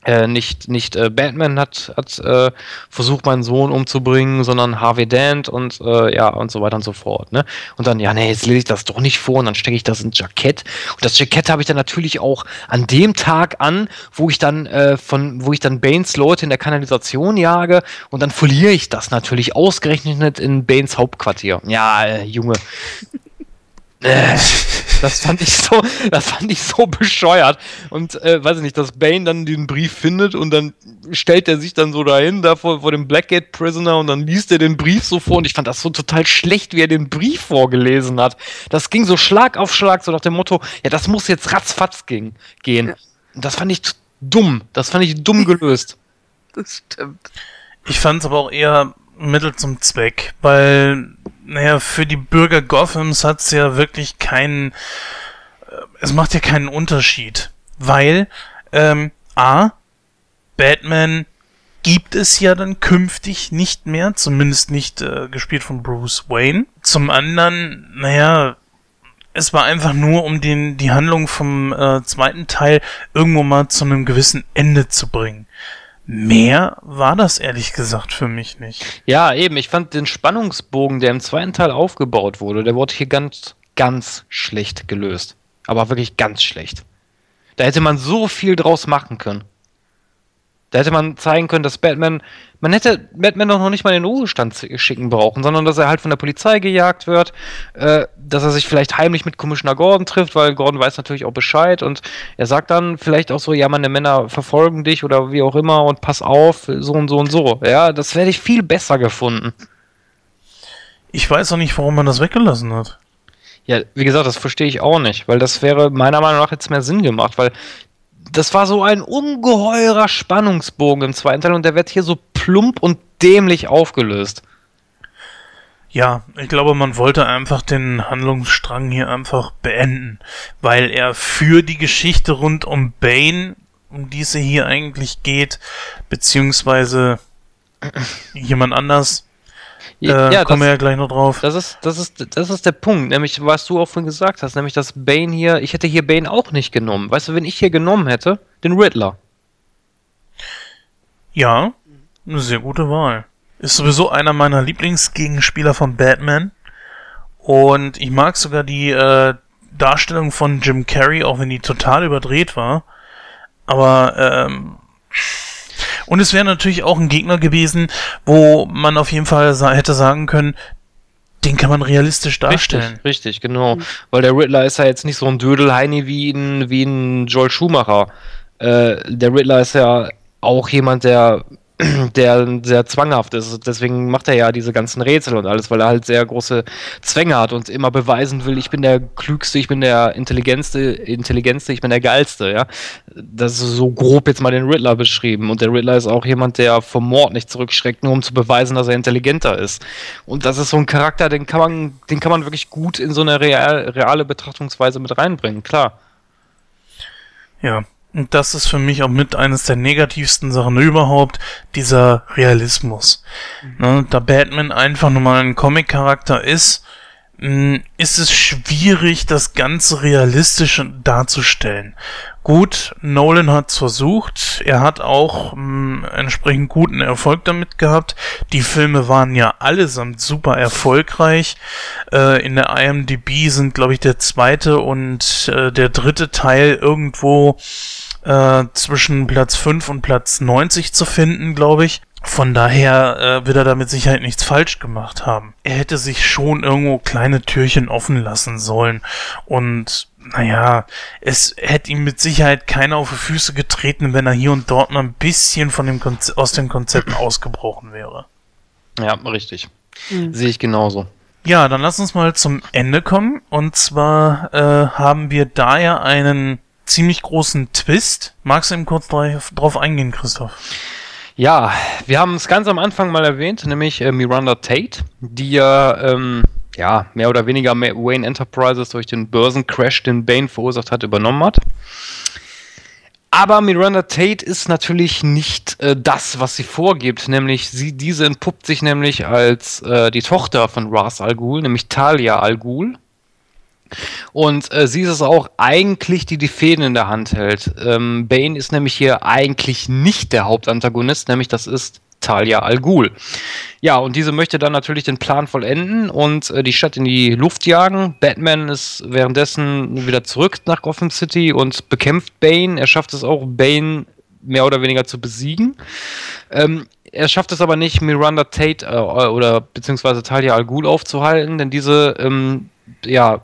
äh, nicht, nicht äh, Batman hat, hat äh, versucht, meinen Sohn umzubringen, sondern Harvey Dent und äh, ja und so weiter und so fort. Ne? Und dann, ja, nee, jetzt lese ich das doch nicht vor und dann stecke ich das ins Jackett. Und das Jackett habe ich dann natürlich auch an dem Tag an, wo ich dann äh, von, wo ich dann Banes Leute in der Kanalisation jage und dann verliere ich das natürlich ausgerechnet in Banes Hauptquartier. Ja, äh, Junge. Das fand ich so, das fand ich so bescheuert. Und äh, weiß ich nicht, dass Bane dann den Brief findet und dann stellt er sich dann so dahin, da vor, vor dem Blackgate Prisoner und dann liest er den Brief so vor und ich fand das so total schlecht, wie er den Brief vorgelesen hat. Das ging so Schlag auf Schlag, so nach dem Motto, ja, das muss jetzt ratzfatz gehen. gehen. Und das fand ich dumm. Das fand ich dumm gelöst. Das stimmt. Ich fand es aber auch eher Mittel zum Zweck, weil, naja, für die Bürger Gothams hat es ja wirklich keinen, äh, es macht ja keinen Unterschied, weil, ähm, A, Batman gibt es ja dann künftig nicht mehr, zumindest nicht äh, gespielt von Bruce Wayne. Zum anderen, naja, es war einfach nur, um den, die Handlung vom äh, zweiten Teil irgendwo mal zu einem gewissen Ende zu bringen. Mehr war das ehrlich gesagt für mich nicht. Ja, eben. Ich fand den Spannungsbogen, der im zweiten Teil aufgebaut wurde, der wurde hier ganz, ganz schlecht gelöst. Aber wirklich ganz schlecht. Da hätte man so viel draus machen können. Da hätte man zeigen können, dass Batman, man hätte Batman doch noch nicht mal in den Ruhestand schicken brauchen, sondern dass er halt von der Polizei gejagt wird, äh, dass er sich vielleicht heimlich mit Commissioner Gordon trifft, weil Gordon weiß natürlich auch Bescheid und er sagt dann vielleicht auch so, ja, meine Männer verfolgen dich oder wie auch immer und pass auf, so und so und so. Ja, das werde ich viel besser gefunden. Ich weiß auch nicht, warum man das weggelassen hat. Ja, wie gesagt, das verstehe ich auch nicht, weil das wäre meiner Meinung nach jetzt mehr Sinn gemacht, weil das war so ein ungeheurer Spannungsbogen im zweiten Teil und der wird hier so plump und dämlich aufgelöst. Ja, ich glaube, man wollte einfach den Handlungsstrang hier einfach beenden, weil er für die Geschichte rund um Bane, um die es hier eigentlich geht, beziehungsweise jemand anders, äh, ja, kommen wir ja gleich noch drauf. Das ist, das, ist, das ist der Punkt, nämlich was du auch vorhin gesagt hast, nämlich dass Bane hier, ich hätte hier Bane auch nicht genommen. Weißt du, wenn ich hier genommen hätte, den Riddler. Ja, eine sehr gute Wahl. Ist sowieso einer meiner Lieblingsgegenspieler von Batman. Und ich mag sogar die äh, Darstellung von Jim Carrey, auch wenn die total überdreht war. Aber ähm, und es wäre natürlich auch ein Gegner gewesen, wo man auf jeden Fall sa hätte sagen können, den kann man realistisch darstellen. Richtig, richtig, genau. Mhm. Weil der Riddler ist ja jetzt nicht so ein Dödelheini wie ein, wie ein Joel Schumacher. Äh, der Riddler ist ja auch jemand, der der sehr zwanghaft ist. Deswegen macht er ja diese ganzen Rätsel und alles, weil er halt sehr große Zwänge hat und immer beweisen will, ich bin der Klügste, ich bin der Intelligentste, Intelligentste, ich bin der Geilste, ja. Das ist so grob jetzt mal den Riddler beschrieben. Und der Riddler ist auch jemand, der vom Mord nicht zurückschreckt, nur um zu beweisen, dass er intelligenter ist. Und das ist so ein Charakter, den kann man, den kann man wirklich gut in so eine real, reale Betrachtungsweise mit reinbringen, klar. Ja, das ist für mich auch mit eines der negativsten Sachen überhaupt, dieser Realismus. Mhm. Ne, da Batman einfach nur mal ein Comic-Charakter ist, ist es schwierig, das Ganze realistisch darzustellen. Gut, Nolan hat's versucht. Er hat auch mh, entsprechend guten Erfolg damit gehabt. Die Filme waren ja allesamt super erfolgreich. Äh, in der IMDb sind, glaube ich, der zweite und äh, der dritte Teil irgendwo äh, zwischen Platz 5 und Platz 90 zu finden, glaube ich. Von daher äh, wird er da mit Sicherheit nichts falsch gemacht haben. Er hätte sich schon irgendwo kleine Türchen offen lassen sollen. Und naja, es hätte ihm mit Sicherheit keiner auf die Füße getreten, wenn er hier und dort noch ein bisschen von dem Konze aus den Konzepten ausgebrochen wäre. Ja, richtig. Sehe ich genauso. Ja, dann lass uns mal zum Ende kommen. Und zwar äh, haben wir da ja einen ziemlich großen Twist. Magst du eben kurz drauf eingehen, Christoph? Ja, wir haben es ganz am Anfang mal erwähnt, nämlich äh, Miranda Tate, die ja, ähm, ja mehr oder weniger Wayne Enterprises durch den Börsencrash, den Bane verursacht hat, übernommen hat. Aber Miranda Tate ist natürlich nicht äh, das, was sie vorgibt, nämlich sie, diese entpuppt sich nämlich als äh, die Tochter von Ras Al Ghul, nämlich Talia Al Ghul. Und äh, sie ist es auch eigentlich, die die Fäden in der Hand hält. Ähm, Bane ist nämlich hier eigentlich nicht der Hauptantagonist, nämlich das ist Talia Al Ghul. Ja, und diese möchte dann natürlich den Plan vollenden und äh, die Stadt in die Luft jagen. Batman ist währenddessen wieder zurück nach Gotham City und bekämpft Bane. Er schafft es auch, Bane mehr oder weniger zu besiegen. Ähm, er schafft es aber nicht, Miranda Tate äh, oder beziehungsweise Talia Al Ghul aufzuhalten, denn diese ähm, ja,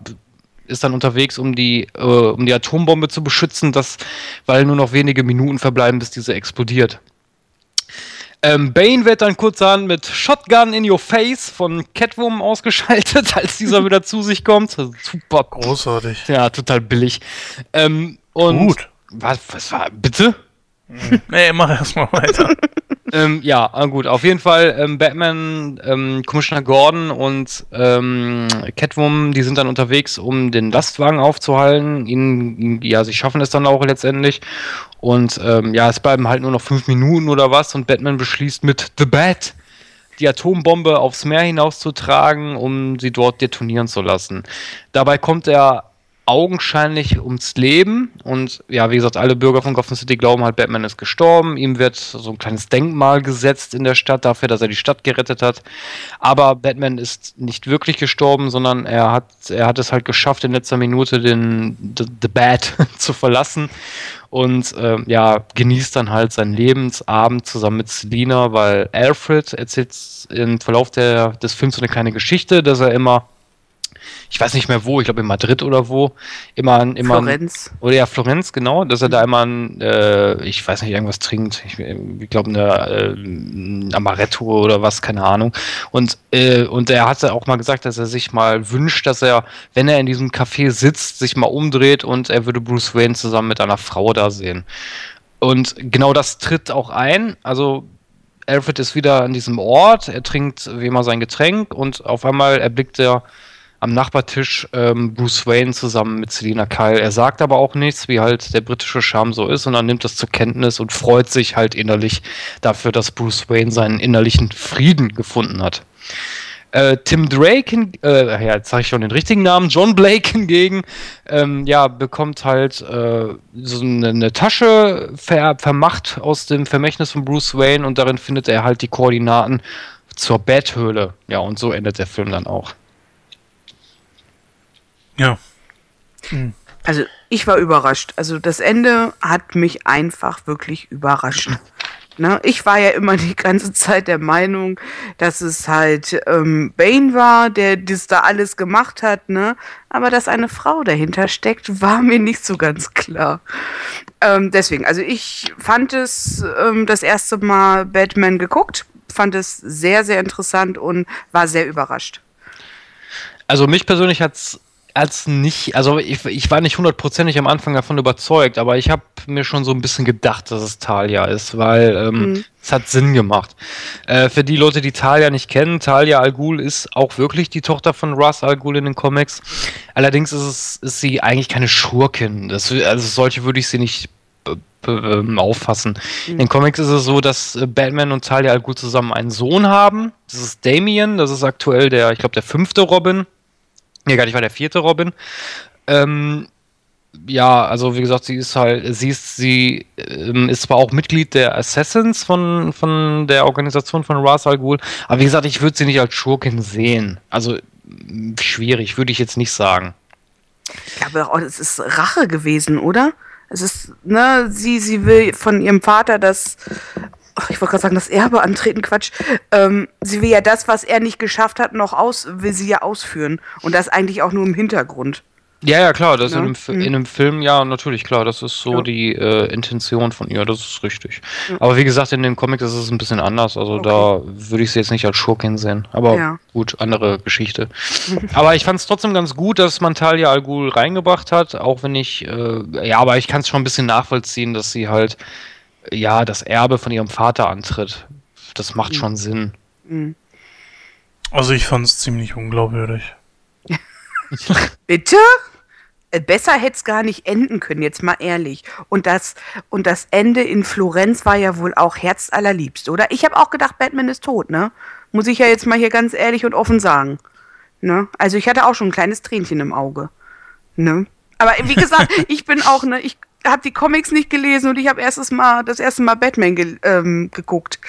ist dann unterwegs, um die, äh, um die Atombombe zu beschützen, das, weil nur noch wenige Minuten verbleiben, bis diese explodiert. Ähm, Bane wird dann kurzerhand mit Shotgun in your face von Catwoman ausgeschaltet, als dieser wieder zu sich kommt. Super. Großartig. Ja, total billig. Ähm, und Gut. Was, was war, bitte? Nee, mach erstmal weiter. ähm, ja, ah, gut, auf jeden Fall ähm, Batman, ähm, Commissioner Gordon und ähm, Catwoman, die sind dann unterwegs, um den Lastwagen aufzuhalten. Ihnen, ja, sie schaffen es dann auch letztendlich. Und ähm, ja, es bleiben halt nur noch fünf Minuten oder was und Batman beschließt mit The Bat die Atombombe aufs Meer hinauszutragen, um sie dort detonieren zu lassen. Dabei kommt er augenscheinlich ums Leben und ja, wie gesagt, alle Bürger von Gotham City glauben halt, Batman ist gestorben. Ihm wird so ein kleines Denkmal gesetzt in der Stadt dafür, dass er die Stadt gerettet hat. Aber Batman ist nicht wirklich gestorben, sondern er hat, er hat es halt geschafft, in letzter Minute den The, the Bat zu verlassen und ähm, ja, genießt dann halt seinen Lebensabend zusammen mit Selina, weil Alfred erzählt im Verlauf der, des Films so eine kleine Geschichte, dass er immer ich weiß nicht mehr wo, ich glaube in Madrid oder wo, immer, immer Florenz. oder ja Florenz genau, dass er da immer, ein, äh, ich weiß nicht irgendwas trinkt, ich, ich glaube eine äh, ein Amaretto oder was, keine Ahnung. Und äh, und er hatte auch mal gesagt, dass er sich mal wünscht, dass er, wenn er in diesem Café sitzt, sich mal umdreht und er würde Bruce Wayne zusammen mit einer Frau da sehen. Und genau das tritt auch ein. Also Alfred ist wieder an diesem Ort, er trinkt wie immer sein Getränk und auf einmal erblickt er am Nachbartisch ähm, Bruce Wayne zusammen mit Selina Kyle. Er sagt aber auch nichts, wie halt der britische Charme so ist, sondern nimmt das zur Kenntnis und freut sich halt innerlich dafür, dass Bruce Wayne seinen innerlichen Frieden gefunden hat. Äh, Tim Drake, äh, ja, jetzt sage ich schon den richtigen Namen, John Blake hingegen, ähm, ja, bekommt halt äh, so eine, eine Tasche ver vermacht aus dem Vermächtnis von Bruce Wayne und darin findet er halt die Koordinaten zur Betthöhle. Ja, und so endet der Film dann auch. Ja. Also ich war überrascht. Also das Ende hat mich einfach wirklich überrascht. Ne? Ich war ja immer die ganze Zeit der Meinung, dass es halt ähm, Bane war, der das da alles gemacht hat, ne? Aber dass eine Frau dahinter steckt, war mir nicht so ganz klar. Ähm, deswegen, also ich fand es ähm, das erste Mal Batman geguckt, fand es sehr, sehr interessant und war sehr überrascht. Also mich persönlich hat's als nicht, also ich, ich war nicht hundertprozentig am Anfang davon überzeugt, aber ich habe mir schon so ein bisschen gedacht, dass es Talia ist, weil ähm, Mhm. es hat Sinn gemacht. Äh, für die Leute, die Talia nicht kennen, Talia Al Ghul ist auch wirklich die Tochter von Russ Al Ghul in den Comics. Allerdings ist, es, ist sie eigentlich keine Schurkin. Das, also solche würde ich sie nicht ähm, auffassen. In den Comics ist es so, dass äh, Batman und Talia Al Ghul zusammen einen Sohn haben. Das ist Damien, das ist aktuell der, ich glaube, der fünfte Robin. Nee, gar nicht, war der vierte Robin. Ähm, ja, also wie gesagt, sie ist halt, sie ist, sie ähm, ist zwar auch Mitglied der Assassins von, von der Organisation von Ra's al Ghul, aber wie gesagt, ich würde sie nicht als Schurkin sehen. Also schwierig, würde ich jetzt nicht sagen. Ich glaube auch, es ist Rache gewesen, oder? Es ist, ne, sie, sie will von ihrem Vater das, ich wollte gerade sagen, das Erbe antreten, Quatsch. Ähm, sie will ja das, was er nicht geschafft hat, noch aus, will sie ja ausführen. Und das eigentlich auch nur im Hintergrund. Ja, ja, klar, das Ja. in, einem, Fi- Mhm. in einem Film, ja, natürlich, klar, das ist so Ja. die äh, Intention von ihr, das ist richtig. Ja. Aber wie gesagt, in den Comics ist es ein bisschen anders, also Okay. da würde ich sie jetzt nicht als Schurkin sehen. Aber gut, andere Geschichte. aber ich fand es trotzdem ganz gut, dass man Talia Al Ghul reingebracht hat, auch wenn ich, äh, ja, aber ich kann es schon ein bisschen nachvollziehen, dass sie halt, ja, das Erbe von ihrem Vater antritt. Das macht schon Sinn. Mhm. Also ich fand es ziemlich unglaubwürdig. Bitte? Äh, Besser hätte es gar nicht enden können, jetzt mal ehrlich. Und das, und das Ende in Florenz war ja wohl auch herzallerliebst, oder? Ich habe auch gedacht, Batman ist tot, ne? Muss ich ja jetzt mal hier ganz ehrlich und offen sagen. Ne? Also ich hatte auch schon ein kleines Tränchen im Auge. Ne? Aber wie gesagt, ich bin auch, ne, ich habe die Comics nicht gelesen und ich habe erstes Mal das erste Mal Batman ge ähm, geguckt.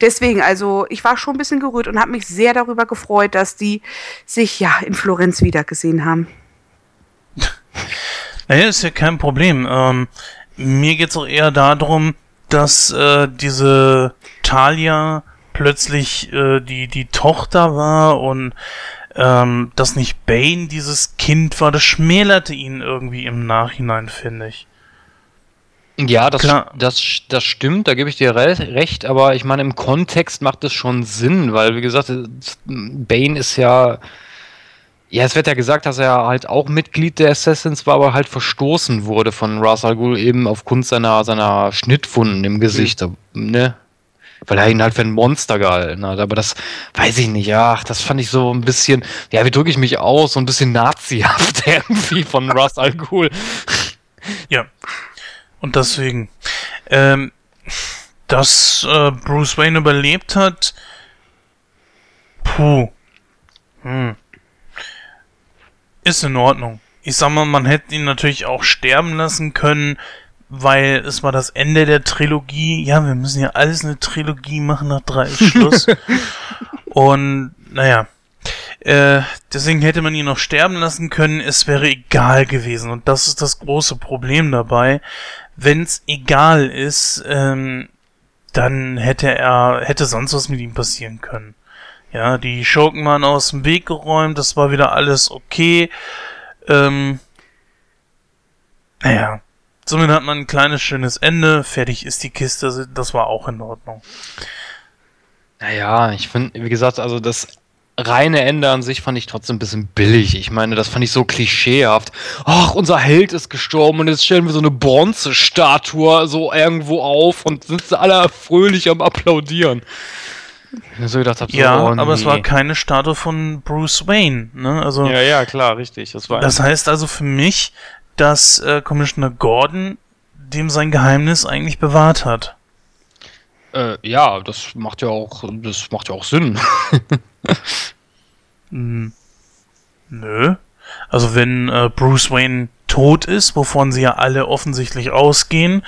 Deswegen, also ich war schon ein bisschen gerührt und habe mich sehr darüber gefreut, dass die sich ja in Florenz wiedergesehen haben. Naja, ist ja kein Problem. Ähm, mir geht's auch eher darum, dass äh, diese Talia plötzlich äh, die, die Tochter war und ähm, dass nicht Bane dieses Kind war. Das schmälerte ihn irgendwie im Nachhinein, finde ich. Ja, das, Klar. das, das stimmt, da gebe ich dir re recht, aber ich meine, im Kontext macht es schon Sinn, weil, wie gesagt, es- Bane ist ja. Ja, es wird ja gesagt, dass er halt auch Mitglied der Assassins war, aber halt verstoßen wurde von Ra's al Ghul eben aufgrund seiner, seiner Schnittwunden im Gesicht, ne? Weil er ihn halt für ein Monster gehalten hat. Aber das weiß ich nicht. Ach, das fand ich so ein bisschen, ja, wie drücke ich mich aus? So ein bisschen nazihaft irgendwie von Ra's al Ghul. Ja. Und deswegen, ähm, dass äh, Bruce Wayne überlebt hat, puh, hm. ist in Ordnung. Ich sag mal, man hätte ihn natürlich auch sterben lassen können, weil es war das Ende der Trilogie. Ja, wir müssen ja alles eine Trilogie machen, nach drei ist Schluss. Und, naja. Äh, deswegen hätte man ihn noch sterben lassen können, es wäre egal gewesen. Und das ist das große Problem dabei. Wenn es egal ist, ähm, dann hätte er, hätte sonst was mit ihm passieren können. Ja, die Schurken waren aus dem Weg geräumt, das war wieder alles okay. Ähm, naja, somit hat man ein kleines schönes Ende, fertig ist die Kiste, das war auch in Ordnung. Naja, ich finde, wie gesagt, also das reine Ende an sich fand ich trotzdem ein bisschen billig. Ich meine, das fand ich so klischeehaft. Ach, unser Held ist gestorben und jetzt stellen wir so eine Bronzestatue so irgendwo auf und sind alle fröhlich am Applaudieren. So gedacht habe, so, Ja, oh, aber es nee. war keine Statue von Bruce Wayne, ne? Also Ja, ja, klar, richtig. Das war Das heißt also für mich, dass äh, Commissioner Gordon dem sein Geheimnis eigentlich bewahrt hat. äh, ja, das macht ja auch, das macht ja auch Sinn. Hm, nö. Also wenn äh, Bruce Wayne tot ist, wovon sie ja alle offensichtlich ausgehen,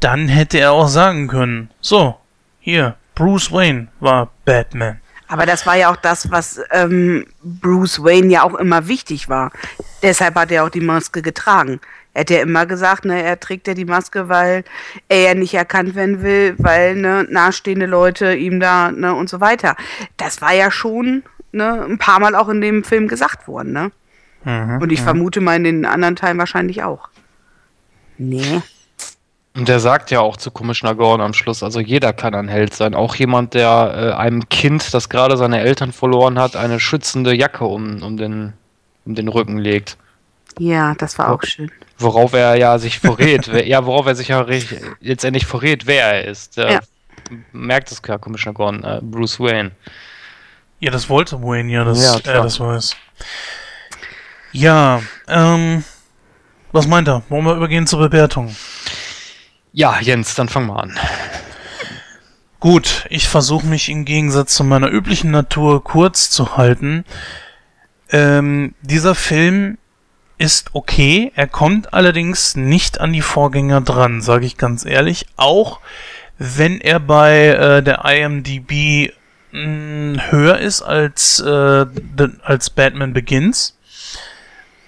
dann hätte er auch sagen können, so, hier, Bruce Wayne war Batman. Aber das war ja auch das, was ähm, Bruce Wayne ja auch immer wichtig war. Deshalb hat er auch die Maske getragen. Er hat ja immer gesagt, ne, er trägt ja die Maske, weil er ja nicht erkannt werden will, weil ne, nahestehende Leute ihm da, ne, und so weiter. Das war ja schon ne, ein paar Mal auch in dem Film gesagt worden, ne? Mhm. Und ich vermute mal in den anderen Teilen wahrscheinlich auch. Nee. Und der sagt ja auch zu Commissioner Gordon am Schluss, also jeder kann ein Held sein. Auch jemand, der äh, einem Kind, das gerade seine Eltern verloren hat, eine schützende Jacke um, um, den, um den Rücken legt. Ja, das war auch schön. Worauf er ja sich verrät. ja, worauf er sich ja letztendlich verrät, wer er ist. Ja. merkt es ja, Commissioner Gordon, äh, Bruce Wayne. Ja, das wollte Wayne ja, dass Ja, er klar. das weiß. Ja, ähm, was meint er? Wollen wir übergehen zur Bewertung? Ja, Jens, dann fang mal an. Gut, ich versuche mich im Gegensatz zu meiner üblichen Natur kurz zu halten. Ähm, dieser Film ist okay, er kommt allerdings nicht an die Vorgänger dran, sage ich ganz ehrlich. Auch wenn er bei äh, der IMDb mh, höher ist als, äh, als Batman Begins,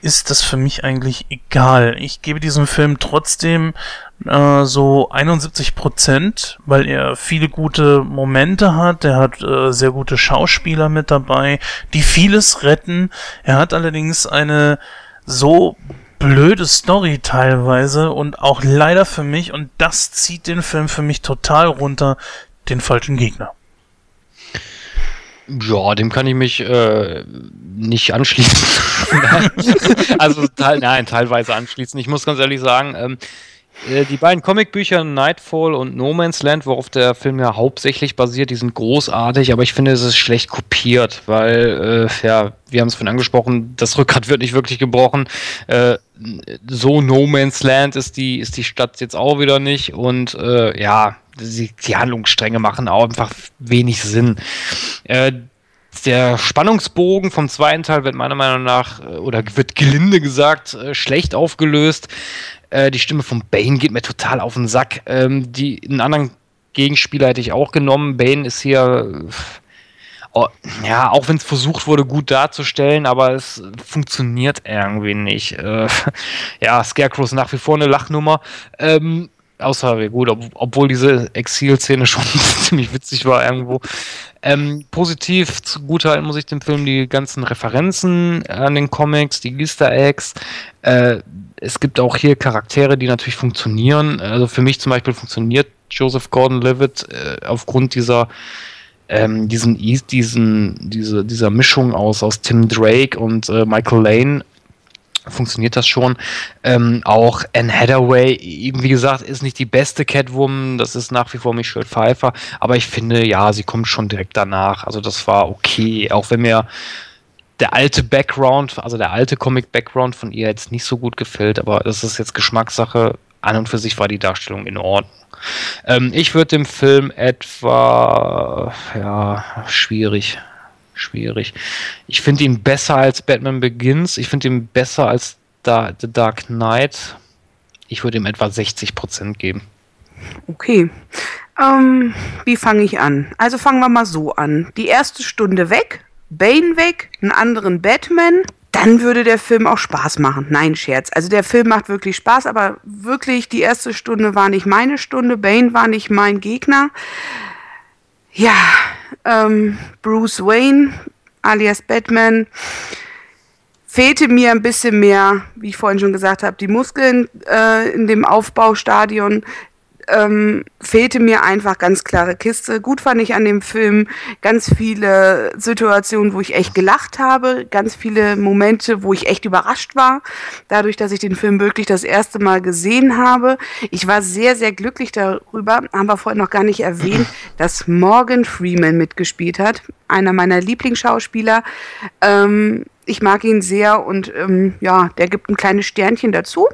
ist das für mich eigentlich egal. Ich gebe diesem Film trotzdem äh, so 71 Prozent, weil er viele gute Momente hat. Er hat äh, sehr gute Schauspieler mit dabei, die vieles retten. Er hat allerdings eine so blöde Story teilweise und auch leider für mich, und das zieht den Film für mich total runter, den falschen Gegner. Ja, dem kann ich mich äh, nicht anschließen. also teil, nein, teilweise anschließen. Ich muss ganz ehrlich sagen, ähm, äh, die beiden Comicbücher Nightfall und No Man's Land, worauf der Film ja hauptsächlich basiert, die sind großartig, aber ich finde, es ist schlecht kopiert, weil, äh, ja, wir haben es vorhin angesprochen, das Rückgrat wird nicht wirklich gebrochen. Äh, so No Man's Land ist die, ist die Stadt jetzt auch wieder nicht und äh, ja, die, die Handlungsstränge machen auch einfach wenig Sinn. Äh, der Spannungsbogen vom zweiten Teil wird meiner Meinung nach, äh, oder wird gelinde gesagt, schlecht aufgelöst. Äh, die Stimme von Bane geht mir total auf den Sack. Ähm, die, einen anderen Gegenspieler hätte ich auch genommen. Bane ist hier, oh, ja, auch wenn es versucht wurde, gut darzustellen, aber es funktioniert irgendwie nicht. Äh, ja, Scarecrow ist nach wie vor eine Lachnummer. Ähm, außer, gut, ob, obwohl diese Exil-Szene schon ziemlich witzig war irgendwo. Ähm, positiv zugutehalten muss ich dem Film die ganzen Referenzen an den Comics, die Easter Eggs. Äh, es gibt auch hier Charaktere, die natürlich funktionieren. Also für mich zum Beispiel funktioniert Joseph Gordon-Levitt äh, aufgrund dieser ähm, diesen, diesen, diese, dieser Mischung aus, aus Tim Drake und äh, Michael Lane funktioniert das schon. Ähm, auch Anne Hathaway, wie gesagt, ist nicht die beste Catwoman, das ist nach wie vor Michelle Pfeiffer, aber ich finde, ja, sie kommt schon direkt danach. Also das war okay, auch wenn mir der alte Background, also der alte Comic-Background von ihr jetzt nicht so gut gefällt, aber das ist jetzt Geschmackssache. An und für sich war die Darstellung in Ordnung. Ähm, ich würde dem Film etwa, ja, schwierig, schwierig. Ich finde ihn besser als Batman Begins. Ich finde ihn besser als da The Dark Knight. Ich würde ihm etwa 60% geben. Okay. Ähm, wie fange ich an? Also fangen wir mal so an. Die erste Stunde weg, Bane weg, einen anderen Batman, dann würde der Film auch Spaß machen. Nein, Scherz. Also der Film macht wirklich Spaß, aber wirklich die erste Stunde war nicht meine Stunde. Bane war nicht mein Gegner. Ja, ähm, Bruce Wayne alias Batman fehlte mir ein bisschen mehr, wie ich vorhin schon gesagt habe, die Muskeln äh, in dem Aufbaustadion ähm, fehlte mir einfach ganz klare Kiste. Gut fand ich an dem Film ganz viele Situationen, wo ich echt gelacht habe, ganz viele Momente, wo ich echt überrascht war, dadurch, dass ich den Film wirklich das erste Mal gesehen habe. Ich war sehr, sehr glücklich darüber, haben wir vorhin noch gar nicht erwähnt, dass Morgan Freeman mitgespielt hat, einer meiner Lieblingsschauspieler. Ähm, ich mag ihn sehr und ähm, ja, der gibt ein kleines Sternchen dazu.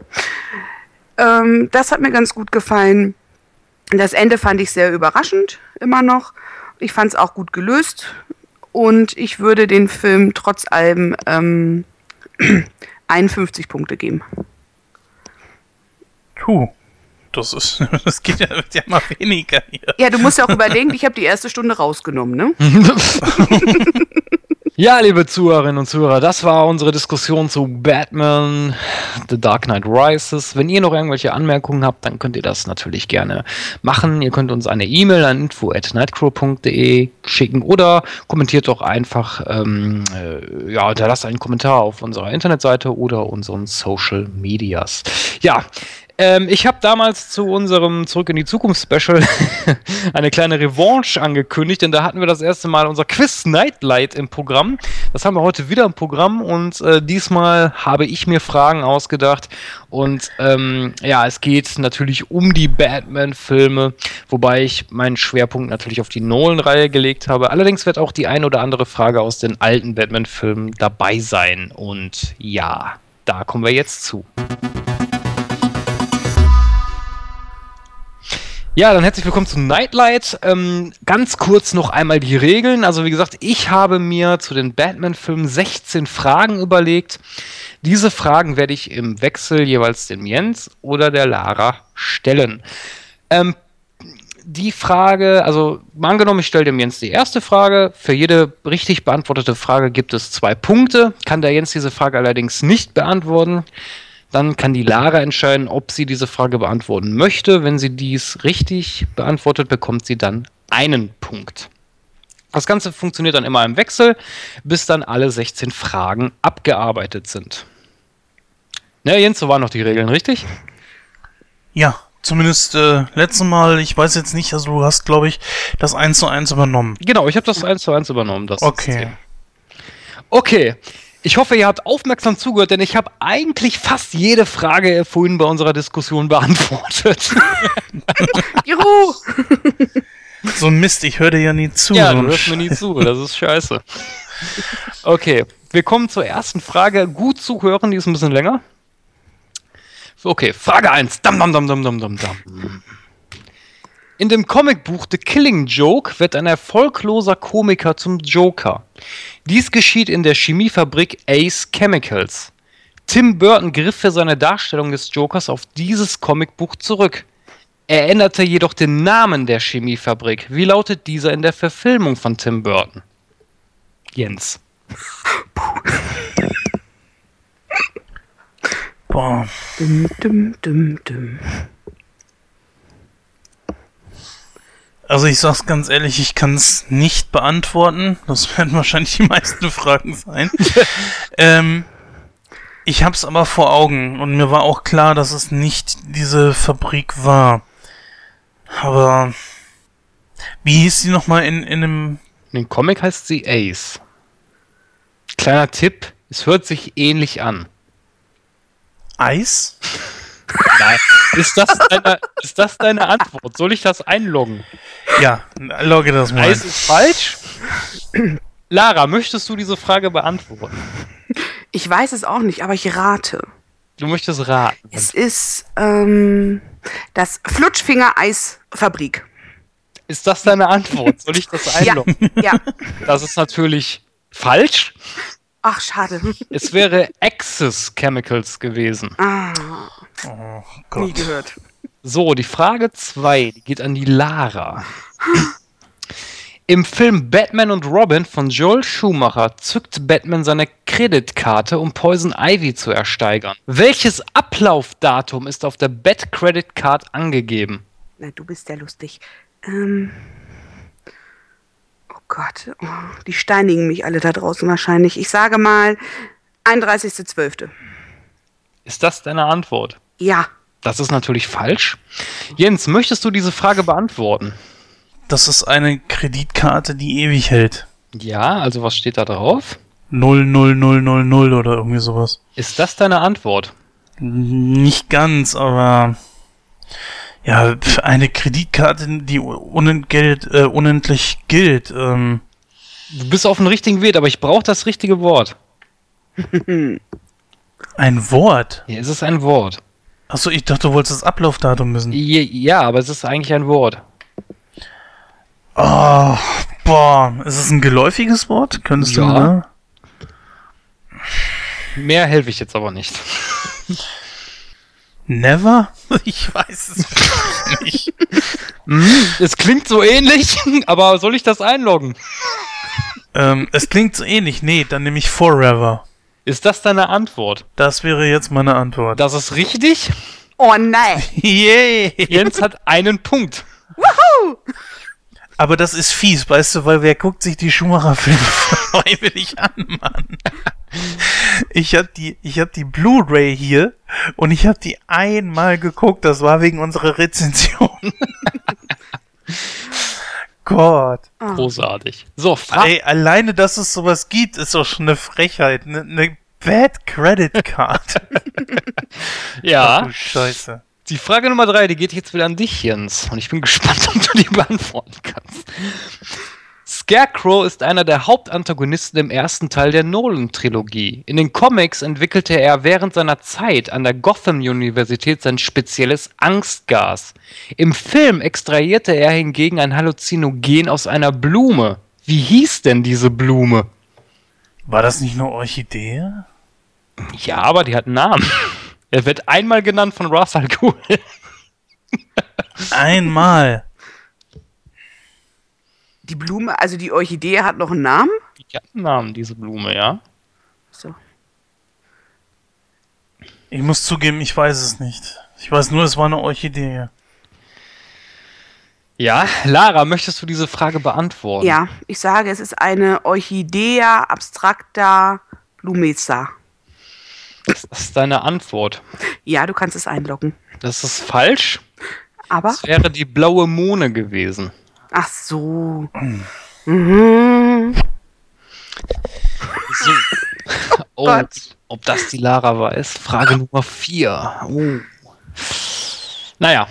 Ähm, das hat mir ganz gut gefallen. Das Ende fand ich sehr überraschend, immer noch. Ich fand es auch gut gelöst. Und ich würde den Film trotz allem ähm, 51 Punkte geben. Puh. Das, ist, das geht ja, wird ja mal weniger hier. Ja, du musst ja auch überlegen, ich habe die erste Stunde rausgenommen, ne? Ja, liebe Zuhörerinnen und Zuhörer, das war unsere Diskussion zu Batman The Dark Knight Rises. Wenn ihr noch irgendwelche Anmerkungen habt, dann könnt ihr das natürlich gerne machen. Ihr könnt uns eine E-Mail an info@nightcrow.de schicken oder kommentiert doch einfach, ähm, äh, ja, hinterlasst einen Kommentar auf unserer Internetseite oder unseren Social Medias. Ja, ähm, ich habe damals zu unserem Zurück in die Zukunft Special eine kleine Revanche angekündigt, denn da hatten wir das erste Mal unser Quiz Nightlight im Programm. Das haben wir heute wieder im Programm und äh, diesmal habe ich mir Fragen ausgedacht und ähm, ja, es geht natürlich um die Batman-Filme, wobei ich meinen Schwerpunkt natürlich auf die Nolan-Reihe gelegt habe. Allerdings wird auch die ein oder andere Frage aus den alten Batman-Filmen dabei sein und ja, da kommen wir jetzt zu. Ja, dann herzlich willkommen zu Nightlight. Ähm, ganz kurz noch einmal die Regeln. Also wie gesagt, ich habe mir zu den Batman-Filmen 16 Fragen überlegt. Diese Fragen werde ich im Wechsel jeweils dem Jens oder der Lara stellen. Ähm, die Frage, also angenommen, ich stelle dem Jens die erste Frage. Für jede richtig beantwortete Frage gibt es zwei Punkte. Kann der Jens diese Frage allerdings nicht beantworten, dann kann die Lara entscheiden, ob sie diese Frage beantworten möchte. Wenn sie dies richtig beantwortet, bekommt sie dann einen Punkt. Das Ganze funktioniert dann immer im Wechsel, bis dann alle 16 Fragen abgearbeitet sind. Ne, Jens, so waren noch die Regeln, richtig? Ja, zumindest äh, letztes Mal, ich weiß jetzt nicht, also du hast, glaube ich, das 1 zu 1 übernommen. Genau, ich habe das eins zu eins übernommen. Das Okay. System. Okay. Ich hoffe, ihr habt aufmerksam zugehört, denn ich habe eigentlich fast jede Frage vorhin bei unserer Diskussion beantwortet. Juhu! So ein Mist, ich höre dir ja nie zu. ja, so du hörst mir nie zu, das ist scheiße. Okay, wir kommen zur ersten Frage. Gut zuhören, die ist ein bisschen länger. Okay, Frage 1. Dam, dam, dam, dam, dam, dam, dam. In dem Comicbuch The Killing Joke wird ein erfolgloser Komiker zum Joker. Dies geschieht in der Chemiefabrik Ace Chemicals. Tim Burton griff für seine Darstellung des Jokers auf dieses Comicbuch zurück. Er änderte jedoch den Namen der Chemiefabrik. Wie lautet dieser in der Verfilmung von Tim Burton? Jens. Boah. Dum, dum, dum, dum. Also ich sag's ganz ehrlich, ich kann's nicht beantworten. Das werden wahrscheinlich die meisten Fragen sein. ähm, ich hab's aber vor Augen und mir war auch klar, dass es nicht diese Fabrik war. Aber wie hieß sie nochmal in, in einem In dem Comic heißt sie Ace. Kleiner Tipp, es hört sich ähnlich an. Eis? Nein. Ist das deine, ist das deine Antwort? Soll ich das einloggen? Ja, logge das mal. Eis ist falsch? Lara, möchtest du diese Frage beantworten? Ich weiß es auch nicht, aber ich rate. Du möchtest raten. Es ist ähm, das Flutschfinger-Eisfabrik. Ist das deine Antwort? Soll ich das Ja, einloggen? ja. Das ist natürlich falsch. Ach, schade. Es wäre Axis Chemicals gewesen. Ah, Oh nie Gott. gehört. So, die Frage 2, die geht an die Lara. Im Film Batman und Robin von Joel Schumacher zückt Batman seine Kreditkarte, um Poison Ivy zu ersteigern. Welches Ablaufdatum ist auf der Bat Credit Card angegeben? Na, du bist ja lustig. Ähm, oh Gott, oh, die steinigen mich alle da draußen wahrscheinlich. Ich sage mal 31.12. Ist das deine Antwort? Ja, Das ist natürlich falsch. Jens, möchtest du diese Frage beantworten? Das ist eine Kreditkarte, die ewig hält. Ja, also was steht da drauf? 00000 oder irgendwie sowas. Ist das deine Antwort? Nicht ganz, aber ja, eine Kreditkarte, die unentgelt, äh, unendlich gilt. Ähm, Du bist auf dem richtigen Weg, aber ich brauche das richtige Wort. ein Wort. Hier ist es ein Wort. Achso, ich dachte, du wolltest das Ablaufdatum wissen. Ja, aber es ist eigentlich ein Wort. Oh, boah, ist es ein geläufiges Wort? Könntest du Ja. mir da? Mehr helfe ich jetzt aber nicht. Never? Ich weiß es nicht. Hm, es klingt so ähnlich, aber soll ich das einloggen? ähm, es klingt so ähnlich. Nee, dann nehme ich Forever. Ist das deine Antwort? Das wäre jetzt meine Antwort. Das ist richtig. oh nein. Yay! Jens hat einen Punkt. Aber das ist fies, weißt du, weil wer guckt sich die Schumacher-Filme freiwillig an, Mann? Ich hab die, ich hab die Blu-ray hier und ich hab die einmal geguckt. Das war wegen unserer Rezension. Gott. Großartig. So, Fra Ey, alleine, dass es sowas gibt, ist doch schon eine Frechheit. Eine ne Bad Credit Card. ja. Du Scheiße. Die Frage Nummer drei, die geht jetzt wieder an dich, Jens. Und ich bin gespannt, ob du die beantworten kannst. Scarecrow ist einer der Hauptantagonisten im ersten Teil der Nolan-Trilogie. In den Comics entwickelte er während seiner Zeit an der Gotham-Universität sein spezielles Angstgas. Im Film extrahierte er hingegen ein Halluzinogen aus einer Blume. Wie hieß denn diese Blume? War das nicht eine Orchidee? Ja, aber die hat einen Namen. Er wird einmal genannt von Ra's al Ghul. Einmal. Die Blume, also die Orchidee hat noch einen Namen? Die hat einen Namen, diese Blume, ja. So. Ich muss zugeben, ich weiß es nicht. Ich weiß nur, es war eine Orchidee. Ja, Lara, möchtest du diese Frage beantworten? Ja, ich sage, es ist eine Orchidea abstracta blumesa. Das ist deine Antwort. Ja, du kannst es einloggen. Das ist falsch. Aber, Das wäre die blaue Mone gewesen. Ach so. Mhm. So. Oh, Gott. ob das die Lara weiß? Frage Nummer 4. Oh. Naja.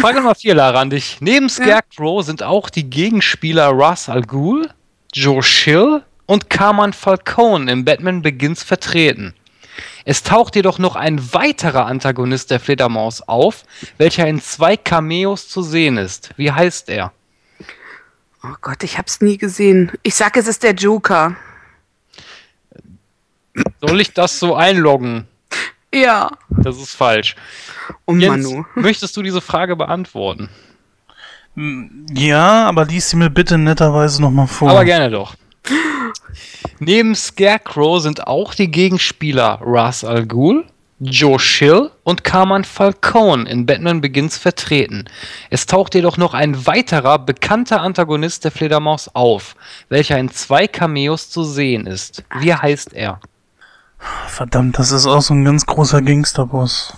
Frage Nummer 4, Lara, an dich. Neben Scarecrow sind auch die Gegenspieler Russ Al Ghul, Joe Chill und Carmine Falcone in Batman Begins vertreten. Es taucht jedoch noch ein weiterer Antagonist der Fledermaus auf, welcher in zwei Cameos zu sehen ist. Wie heißt er? Oh Gott, ich hab's nie gesehen. Ich sag, es ist der Joker. Soll ich das so einloggen? Ja. Das ist falsch. Oh Jens, Manu. möchtest du diese Frage beantworten? Ja, aber lies sie mir bitte netterweise nochmal vor. Aber gerne doch. Neben Scarecrow sind auch die Gegenspieler Ra's al Ghul, Joe Chill und Carmine Falcone in Batman Begins vertreten. Es taucht jedoch noch ein weiterer bekannter Antagonist der Fledermaus auf, welcher in zwei Cameos zu sehen ist. Wie heißt er? Verdammt, das ist auch so ein ganz großer Gangsterboss.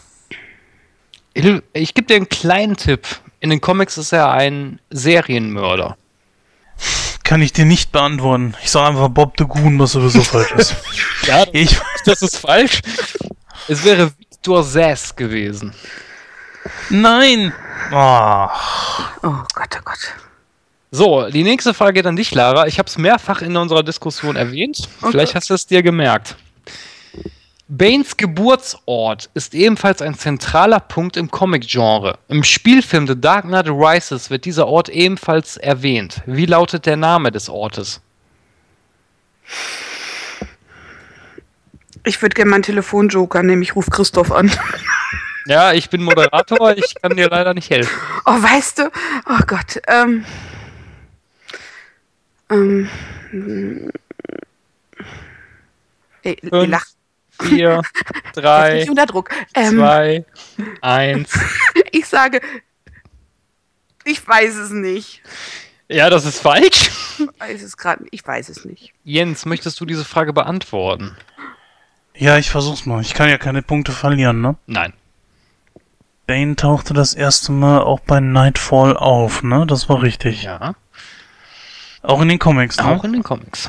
Ich, ich gebe dir einen kleinen Tipp. In den Comics ist er ein Serienmörder. Kann ich dir nicht beantworten. Ich sag einfach Bob the Goon, was sowieso falsch ist. Ja, Ich, das ist falsch. Es wäre Victor Sass gewesen. nein! Ah, Oh Gott, oh Gott. So, die nächste Frage geht an dich, Lara. Ich habe es mehrfach in unserer Diskussion erwähnt. Okay. Vielleicht hast du es dir gemerkt. Banes Geburtsort ist ebenfalls ein zentraler Punkt im Comic-Genre. Im Spielfilm The Dark Knight Rises wird dieser Ort ebenfalls erwähnt. Wie lautet der Name des Ortes? Ich würde gerne meinen Telefonjoker nehmen. Ich rufe Christoph an. Ja, ich bin Moderator, ich kann dir leider nicht helfen. Oh, weißt du? Oh Gott. Ähm. Ähm. Ey, Fünf, lacht Vier, drei, unter Druck. Ähm, zwei, eins. ich sage, ich weiß es nicht. Ja, das ist falsch. Ich weiß es gerade. Ich weiß es nicht. Jens, möchtest du diese Frage beantworten? Ja, ich versuch's mal. Ich kann ja keine Punkte verlieren, ne? Nein. Bane tauchte das erste Mal auch bei Nightfall auf, ne? Das war richtig. Ja. Auch in den Comics, ne? Auch in den Comics.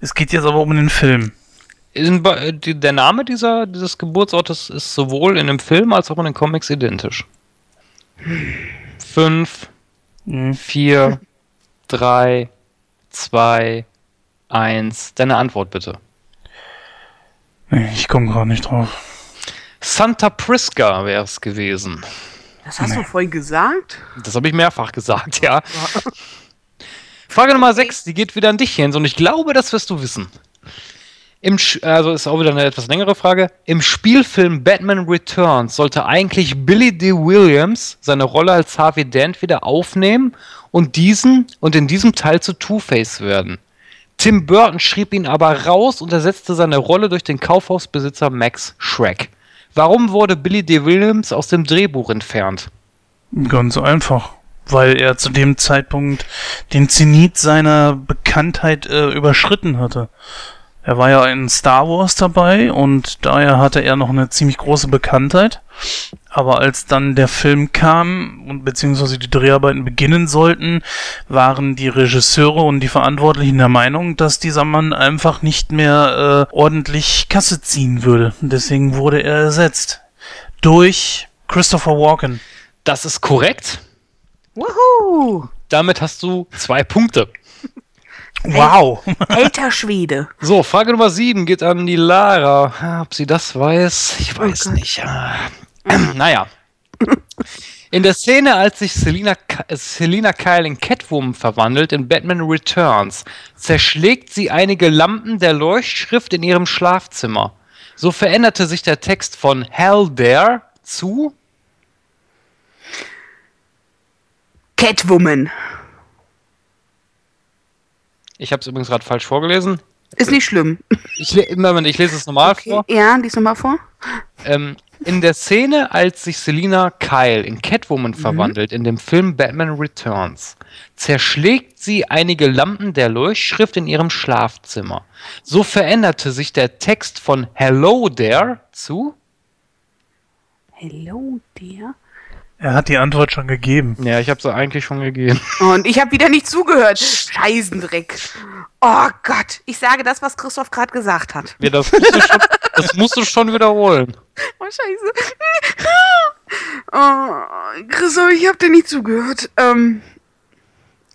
Es geht jetzt aber um den Film. Die- der Name dieser, dieses Geburtsortes ist sowohl in dem Film als auch in den Comics identisch. Fünf, Hm. vier, drei, zwei, eins. Deine Antwort bitte. Nee, ich komme gerade nicht drauf. Santa Prisca wäre es gewesen. Das hast du vorhin gesagt? Das habe ich mehrfach gesagt, ja. Frage Nummer 6, die geht wieder an dich, Jens, und ich glaube, das wirst du wissen. Im, also ist auch wieder eine etwas längere Frage. Im Spielfilm Batman Returns sollte eigentlich Billy D. Williams seine Rolle als Harvey Dent wieder aufnehmen und diesen und in diesem Teil zu Two-Face werden. Tim Burton schrieb ihn aber raus und ersetzte seine Rolle durch den Kaufhausbesitzer Max Schreck. Warum wurde Billy D. Williams aus dem Drehbuch entfernt? Ganz einfach. Weil er zu dem Zeitpunkt den Zenit seiner Bekanntheit äh, überschritten hatte. Er war ja in Star Wars dabei und daher hatte er noch eine ziemlich große Bekanntheit. Aber als dann der Film kam und beziehungsweise die Dreharbeiten beginnen sollten, waren die Regisseure und die Verantwortlichen der Meinung, dass dieser Mann einfach nicht mehr äh, ordentlich Kasse ziehen würde. Deswegen wurde er ersetzt. Durch Christopher Walken. Das ist korrekt. Wuhu! Damit hast du zwei Punkte. Wow. Alter Schwede. So, Frage Nummer 7 geht an die Lara. Ob sie das weiß, ich weiß Gott. nicht. Naja. In der Szene, als sich Selina, äh, Selina Kyle in Catwoman verwandelt in Batman Returns, zerschlägt sie einige Lampen der Leuchtschrift in ihrem Schlafzimmer. So veränderte sich der Text von Hell There zu Catwoman. Ich habe es übrigens gerade falsch vorgelesen. Ist nicht schlimm. Ich, Moment, ich lese es normal Okay. vor. Ja, lies nochmal vor. Ähm, In der Szene, als sich Selina Kyle in Catwoman verwandelt, in dem Film Batman Returns, zerschlägt sie einige Lampen der Leuchtschrift in ihrem Schlafzimmer. So veränderte sich der Text von Hello there zu. Hello, dear. Er hat die Antwort schon gegeben. Ja, ich habe sie eigentlich schon gegeben. Und ich habe wieder nicht zugehört. Scheißendreck. Oh Gott, ich sage das, was Christoph gerade gesagt hat. Ja, das, musst du schon, das musst du schon wiederholen. Oh, scheiße. Oh, Christoph, ich habe dir nicht zugehört. Ähm,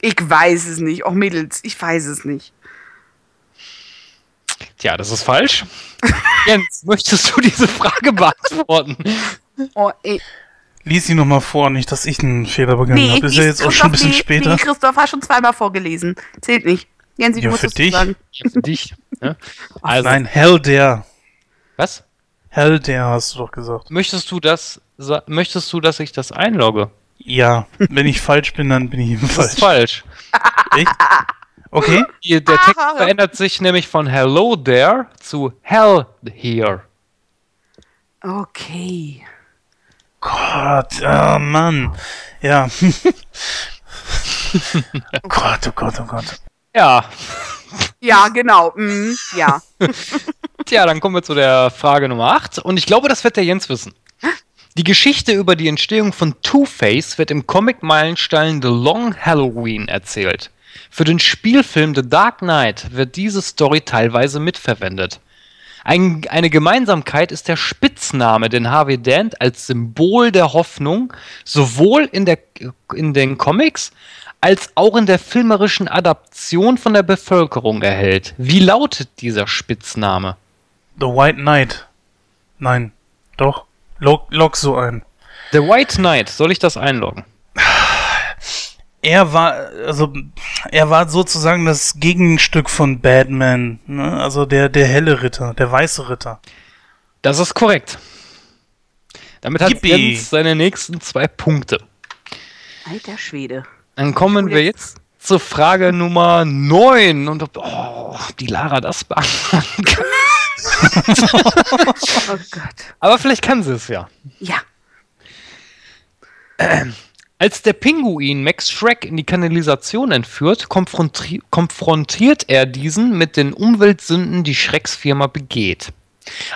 ich weiß es nicht. Auch Mädels, ich weiß es nicht. Tja, das ist falsch. Jens, möchtest du diese Frage beantworten? Oh, ey. Lies sie nochmal vor, nicht, dass ich einen Fehler begangen habe. Ist ja jetzt auch schon ein bisschen nee, später. Nee, Christoph hat schon zweimal vorgelesen. Zählt nicht. Jensi, du Ja, musst für es dich. sagen. Ja, für dich. Ne? Also, Nein, Hell Dare. was? Hell Dare hast du doch gesagt. Möchtest du das, möchtest du, dass ich das einlogge? Ja, wenn ich falsch bin, dann bin ich eben Das falsch. ist falsch. Echt? Okay. Der Text verändert sich nämlich von Hello there zu Hell here. Okay. Gott, oh Mann. Ja. oh Gott, oh Gott, oh Gott. Ja, Ja, genau. Mm, ja. tja, dann kommen wir zu der Frage Nummer 8 und ich glaube, das wird der Jens wissen. Die Geschichte über die Entstehung von Two-Face wird im Comic-Meilenstein The Long Halloween erzählt. Für den Spielfilm The Dark Knight wird diese Story teilweise mitverwendet. Ein, eine Gemeinsamkeit ist der Spitzname, den Harvey Dent als Symbol der Hoffnung sowohl in, der, in den Comics als auch in der filmerischen Adaption von der Bevölkerung erhält. Wie lautet dieser Spitzname? The White Knight. Nein. Doch. Log, log so ein. The White Knight, soll ich das einloggen? Er war, also, er war sozusagen das Gegenstück von Batman. Ne? Also der, der helle Ritter, der weiße Ritter. Das ist korrekt. Damit hat Yippie. Jens seine nächsten zwei Punkte. Alter Schwede. Dann kommen wir jetzt zur Frage Nummer 9. Und ob, oh, die Lara das beantworten kann. Oh Gott. Aber vielleicht kann sie es ja. Ja. Als der Pinguin Max Shrek in die Kanalisation entführt, konfronti konfrontiert er diesen mit den Umweltsünden, die Shreks Firma begeht.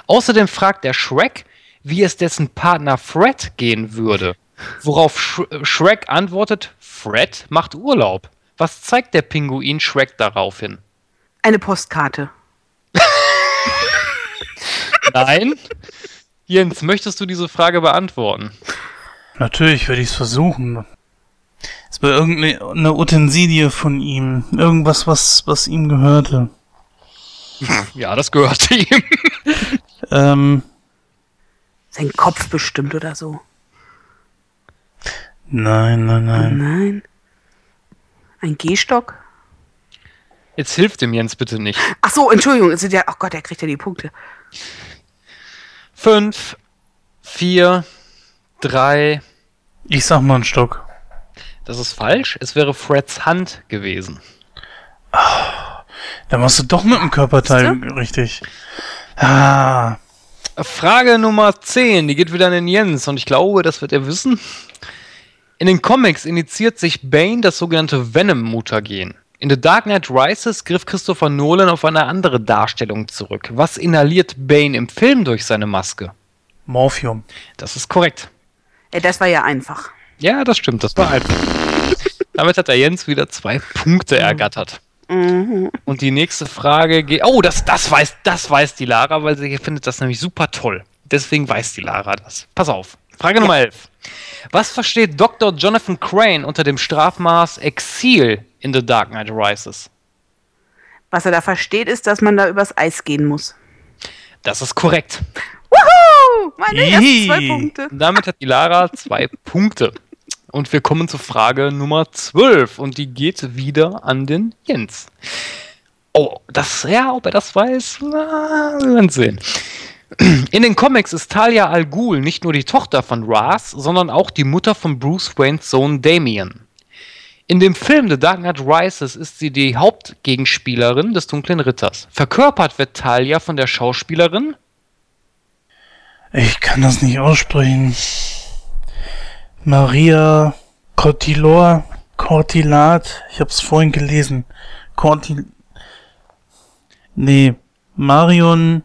Außerdem fragt er Shrek, wie es dessen Partner Fred gehen würde. Worauf Sh Shrek antwortet, Fred macht Urlaub. Was zeigt der Pinguin Shrek daraufhin? Eine Postkarte. Nein? Jens, möchtest du diese Frage beantworten? Natürlich würde ich es versuchen. Es war irgendeine Utensilie von ihm. Irgendwas, was, was ihm gehörte. Ja, das gehörte ihm. Ähm, Sein Kopf bestimmt oder so. nein, nein, nein. Nein. Ein Gehstock? Jetzt hilft dem Jens bitte nicht. Ach so, Entschuldigung. Es sind ja, oh Gott, er kriegt ja die Punkte. Fünf, vier, drei. Ich sag mal einen Stock. Das ist falsch. Es wäre Freds Hand gewesen. Da machst du doch mit dem Körperteil richtig. Ah, Frage Nummer 10, die geht wieder an den Jens und ich glaube, das wird er wissen. In den Comics initiiert sich Bane das sogenannte Venom-Mutagen. In The Dark Knight Rises griff Christopher Nolan auf eine andere Darstellung zurück. Was inhaliert Bane im Film durch seine Maske? Morphium. Das ist korrekt. Äh, das war ja einfach. Ja, das stimmt, das war einfach. Damit hat der Jens wieder zwei Punkte ergattert. Und die nächste Frage geht. Oh, das, das, weiß, das weiß die Lara, weil sie findet das nämlich super toll. Deswegen weiß die Lara das. Pass auf. Frage Nummer 11. Was versteht Dr. Jonathan Crane unter dem Strafmaß Exil in The Dark Knight Rises? Was er da versteht, ist, dass man da übers Eis gehen muss. Das ist korrekt. Wuhu! Meine ersten zwei Punkte. Und damit hat die Lara zwei Punkte. Und wir kommen zur Frage Nummer 12. Und die geht wieder an den Jens. Oh, das, ja, ob er das weiß, na, wir werden sehen. In den Comics ist Talia Al Ghul nicht nur die Tochter von Ras, sondern auch die Mutter von Bruce Waynes Sohn Damien. In dem Film The Dark Knight Rises ist sie die Hauptgegenspielerin des Dunklen Ritters. Verkörpert wird Talia von der Schauspielerin Ich kann das nicht aussprechen. Maria Cortilor, Cortilat. Ich hab's vorhin gelesen. Cortil. Nee, Marion.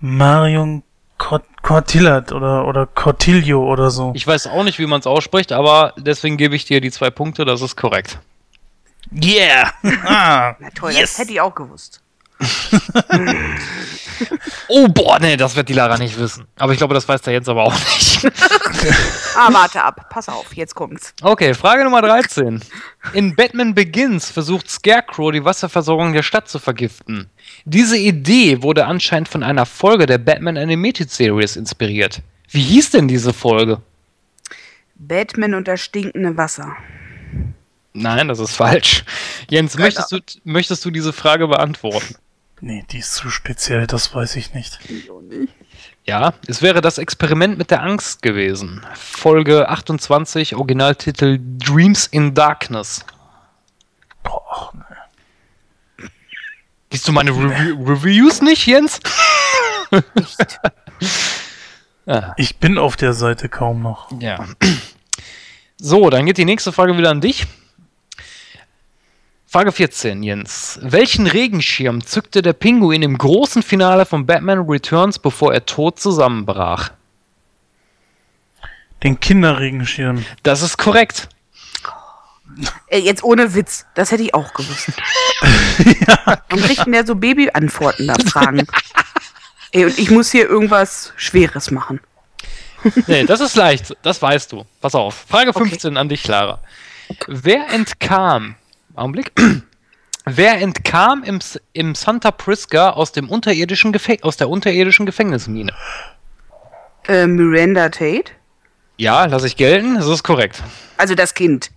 Marion Cort Cortillat oder, oder Cortillo oder so. Ich weiß auch nicht, wie man es ausspricht, aber deswegen gebe ich dir die zwei Punkte, das ist korrekt. Yeah! Ah, Na toll, yes. das hätte ich auch gewusst. Oh, boah, nee, das wird die Lara nicht wissen. Aber ich glaube, das weiß der Jens aber auch nicht. Ah, warte ab. Pass auf, jetzt kommt's. Okay, Frage Nummer 13. In Batman Begins versucht Scarecrow, die Wasserversorgung der Stadt zu vergiften. Diese Idee wurde anscheinend von einer Folge der Batman Animated Series inspiriert. Wie hieß denn diese Folge? Batman und das stinkende Wasser. Nein, das ist falsch. Jens, möchtest du, möchtest du diese Frage beantworten? Nee, die ist zu speziell, das weiß ich nicht. Ja, es wäre das Experiment mit der Angst gewesen. Folge 28, Originaltitel Dreams in Darkness. Boah, nee. Liest du meine Rev Reviews nicht, Jens? Ich bin auf der Seite kaum noch. Ja. So, dann geht die nächste Frage wieder an dich. Frage 14, Jens. Welchen Regenschirm zückte der Pinguin im großen Finale von Batman Returns, bevor er tot zusammenbrach? Den Kinderregenschirm. Das ist korrekt. Äh, jetzt ohne Witz, das hätte ich auch gewusst. Warum kriegt der so Baby-Antworten da Fragen? Ey, und ich muss hier irgendwas Schweres machen. Nee, das ist leicht. Das weißt du. Pass auf. Frage Okay. 15 an dich, Clara. Wer entkam, Augenblick, wer entkam im, im Santa Prisca aus, dem unterirdischen Gefäng aus der unterirdischen Gefängnismine? Äh, Miranda Tate? Ja, lasse ich gelten. Das ist korrekt. Also das Kind,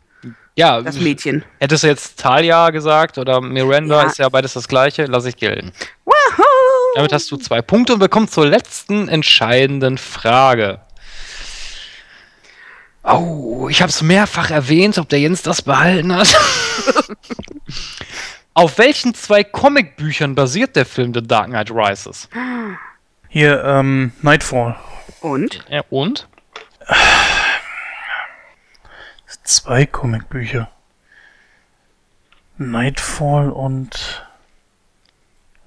Ja, das Mädchen. hättest du jetzt Talia gesagt oder Miranda, Ja. ist ja beides das gleiche, lasse ich gelten. Wahoo! Damit hast du zwei Punkte und wir kommen zur letzten entscheidenden Frage. Oh, ich habe es mehrfach erwähnt, ob der Jens das behalten hat. Auf welchen zwei Comicbüchern basiert der Film The Dark Knight Rises? Hier, ähm, Nightfall. Und? Ja, und? Zwei Comicbücher. Nightfall und.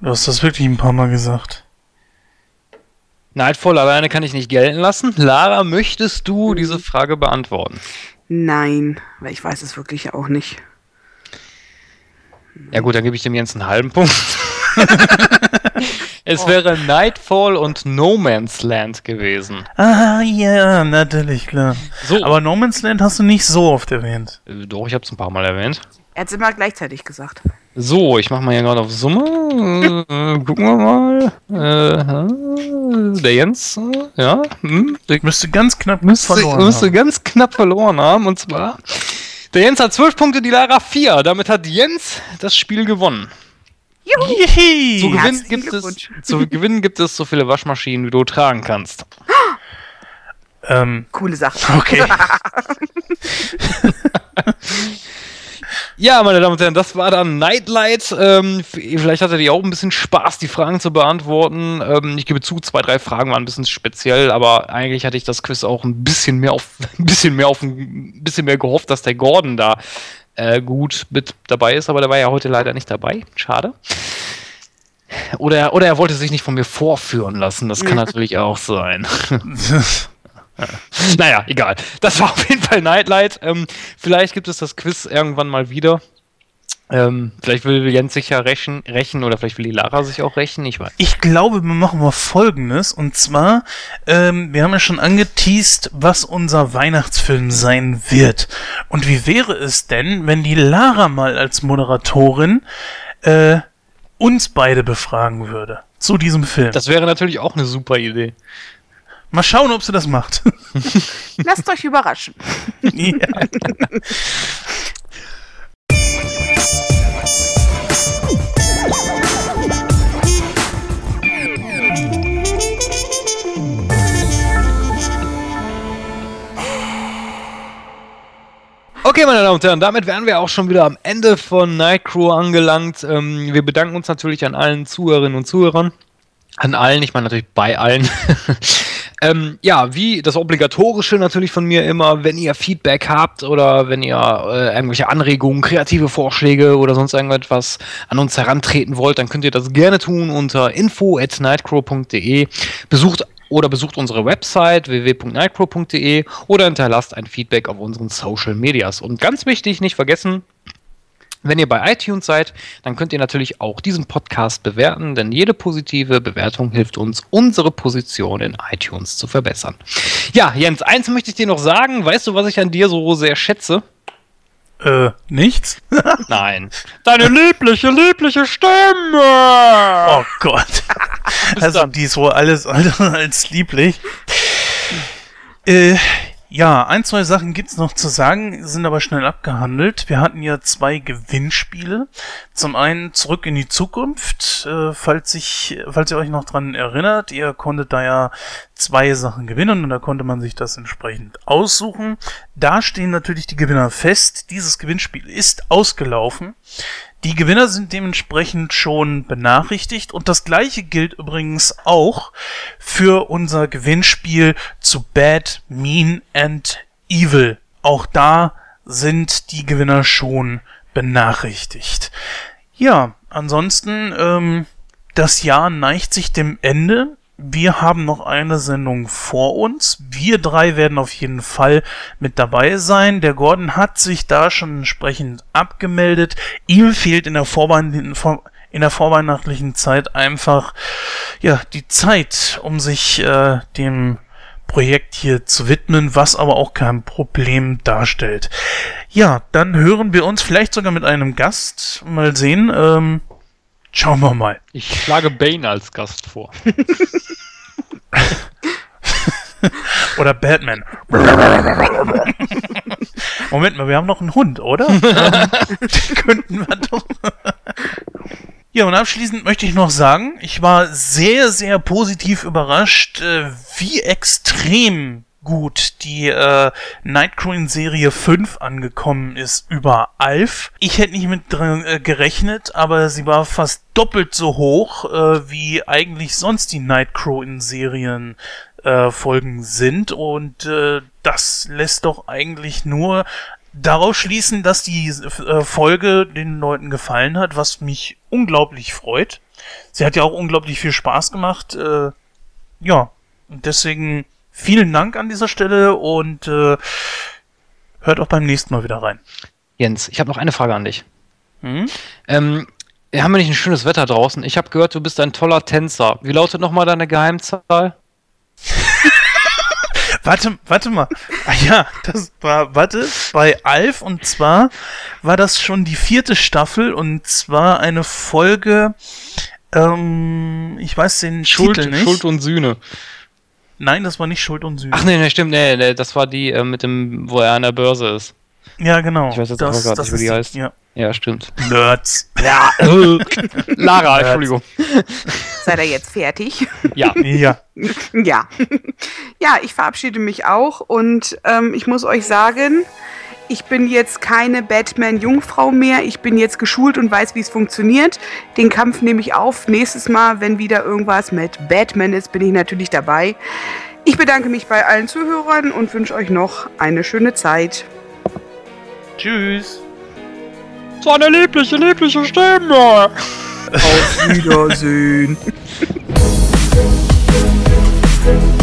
Du hast das wirklich ein paar Mal gesagt. Nightfall alleine kann ich nicht gelten lassen. Lara, möchtest du diese Frage beantworten? Nein, weil ich weiß es wirklich auch nicht. Ja gut, dann gebe ich dem Jens einen halben Punkt. es wäre Nightfall und No Man's Land gewesen. Ah, ja, natürlich, klar. So. Aber No Man's Land hast du nicht so oft erwähnt. Äh, Doch, ich habe es ein paar Mal erwähnt. Er hat es immer gleichzeitig gesagt. So, ich mache mal hier gerade auf Summe. Äh, gucken wir mal. Äh, der Jens, äh, ja, hm, der Müsste ganz knapp müsste, verloren müsste haben. ganz knapp verloren haben. Und zwar, der Jens hat 12 Punkte, die Lara 4. Damit hat Jens das Spiel gewonnen. Juhu! Zu gewinnen, gibt es, zu gewinnen gibt es so viele Waschmaschinen, wie du tragen kannst. Ähm, Coole Sache. okay. Ja, meine Damen und Herren, das war dann Nightlight. Ähm, vielleicht hattet ihr auch ein bisschen Spaß, die Fragen zu beantworten. Ähm, ich gebe zu, zwei, drei Fragen waren ein bisschen speziell, aber eigentlich hatte ich das Quiz auch ein bisschen mehr auf, ein bisschen mehr auf, ein bisschen mehr gehofft, dass der Gordon da äh, gut mit dabei ist, aber der war ja heute leider nicht dabei. Schade. Oder, oder er wollte sich nicht von mir vorführen lassen. Das kann natürlich auch sein. Naja, egal. Das war auf jeden Fall Nightlight. Ähm, vielleicht gibt es das Quiz irgendwann mal wieder. Ähm, vielleicht will Jens sich ja rächen, rächen oder vielleicht will die Lara sich auch rächen. Ich weiß. Ich glaube, wir machen mal Folgendes. Und zwar, ähm, wir haben ja schon angeteased, was unser Weihnachtsfilm sein wird. Und wie wäre es denn, wenn die Lara mal als Moderatorin äh, uns beide befragen würde zu diesem Film? Das wäre natürlich auch eine super Idee. Mal schauen, ob sie das macht. Lasst euch überraschen. ja. Okay, meine Damen und Herren, damit wären wir auch schon wieder am Ende von Nightcrow angelangt. Ähm, wir bedanken uns natürlich an allen Zuhörerinnen und Zuhörern. An allen, ich meine natürlich bei allen. ähm, ja, wie das Obligatorische natürlich von mir immer, wenn ihr Feedback habt oder wenn ihr äh, irgendwelche Anregungen, kreative Vorschläge oder sonst irgendetwas an uns herantreten wollt, dann könnt ihr das gerne tun unter info at nightcrow.de. Besucht oder besucht unsere Website www.nightcrow.de oder hinterlasst ein Feedback auf unseren Social Medias. Und ganz wichtig, nicht vergessen, wenn ihr bei iTunes seid, dann könnt ihr natürlich auch diesen Podcast bewerten, denn jede positive Bewertung hilft uns, unsere Position in iTunes zu verbessern. Ja, Jens, eins möchte ich dir noch sagen. Weißt du, was ich an dir so sehr schätze? Äh, nichts? Nein. Deine liebliche, liebliche Stimme! Oh Gott. Also, die ist wohl alles andere als lieblich. Äh, ja, ein, zwei Sachen gibt's noch zu sagen, sind aber schnell abgehandelt. Wir hatten ja zwei Gewinnspiele. Zum einen zurück in die Zukunft, äh, falls ich, falls ihr euch noch dran erinnert, ihr konntet da ja zwei Sachen gewinnen und da konnte man sich das entsprechend aussuchen. Da stehen natürlich die Gewinner fest. Dieses Gewinnspiel ist ausgelaufen. Die Gewinner sind dementsprechend schon benachrichtigt und das gleiche gilt übrigens auch für unser Gewinnspiel zu Bad, Mean and Evil. Auch da sind die Gewinner schon benachrichtigt. Ja, ansonsten, ähm, das Jahr neigt sich dem Ende wir haben noch eine Sendung vor uns. Wir drei werden auf jeden Fall mit dabei sein. Der Gordon hat sich da schon entsprechend abgemeldet. Ihm fehlt in der, Vorbein in der vorweihnachtlichen Zeit einfach ja die Zeit, um sich äh, dem Projekt hier zu widmen, was aber auch kein Problem darstellt. Ja, dann hören wir uns vielleicht sogar mit einem Gast. Mal sehen. Ähm, Schauen wir mal. Ich schlage Bane als Gast vor. oder Batman. Moment mal, wir haben noch einen Hund, oder? Den könnten wir doch. Ja, und abschließend möchte ich noch sagen, ich war sehr, sehr positiv überrascht, äh, wie extrem gut die äh, Nightcrawling Serie 5 angekommen ist über Alf. Ich hätte nicht mit dran äh, gerechnet, aber sie war fast doppelt so hoch, äh, wie eigentlich sonst die Nightcrawling Serien äh, Folgen sind und äh, das lässt doch eigentlich nur darauf schließen, dass die äh, Folge den Leuten gefallen hat, was mich unglaublich freut. Sie hat ja auch unglaublich viel Spaß gemacht. Äh, ja, und deswegen vielen Dank an dieser Stelle und äh, hört auch beim nächsten Mal wieder rein. Jens, ich habe noch eine Frage an dich. Hm? Ähm, wir haben ja nicht ein schönes Wetter draußen. Ich habe gehört, du bist ein toller Tänzer. Wie lautet nochmal deine Geheimzahl? warte, warte mal. Ah ja, das war, warte, bei Alf und zwar war das schon die vierte Staffel und zwar eine Folge, ähm, ich weiß den Schuld, Titel nicht. Schuld und Sühne. Nein, das war nicht Schuld und Sühne. Ach nee, nee, stimmt, nee, nee, das war die äh, mit dem, wo er an der Börse ist. Ja, genau. Ich weiß jetzt das, auch gar nicht, wie die heißt. Ja. ja, stimmt. Nerds. Ja, Lara, Nerds. Entschuldigung. Seid ihr jetzt fertig? Ja. Ja. ja. Ja, ich verabschiede mich auch und ähm, ich muss euch sagen, ich bin jetzt keine Batman-Jungfrau mehr. Ich bin jetzt geschult und weiß, wie es funktioniert. Den Kampf nehme ich auf. Nächstes Mal, wenn wieder irgendwas mit Batman ist, bin ich natürlich dabei. Ich bedanke mich bei allen Zuhörern und wünsche euch noch eine schöne Zeit. Tschüss. So eine liebliche, liebliche Stimme. Auf Wiedersehen.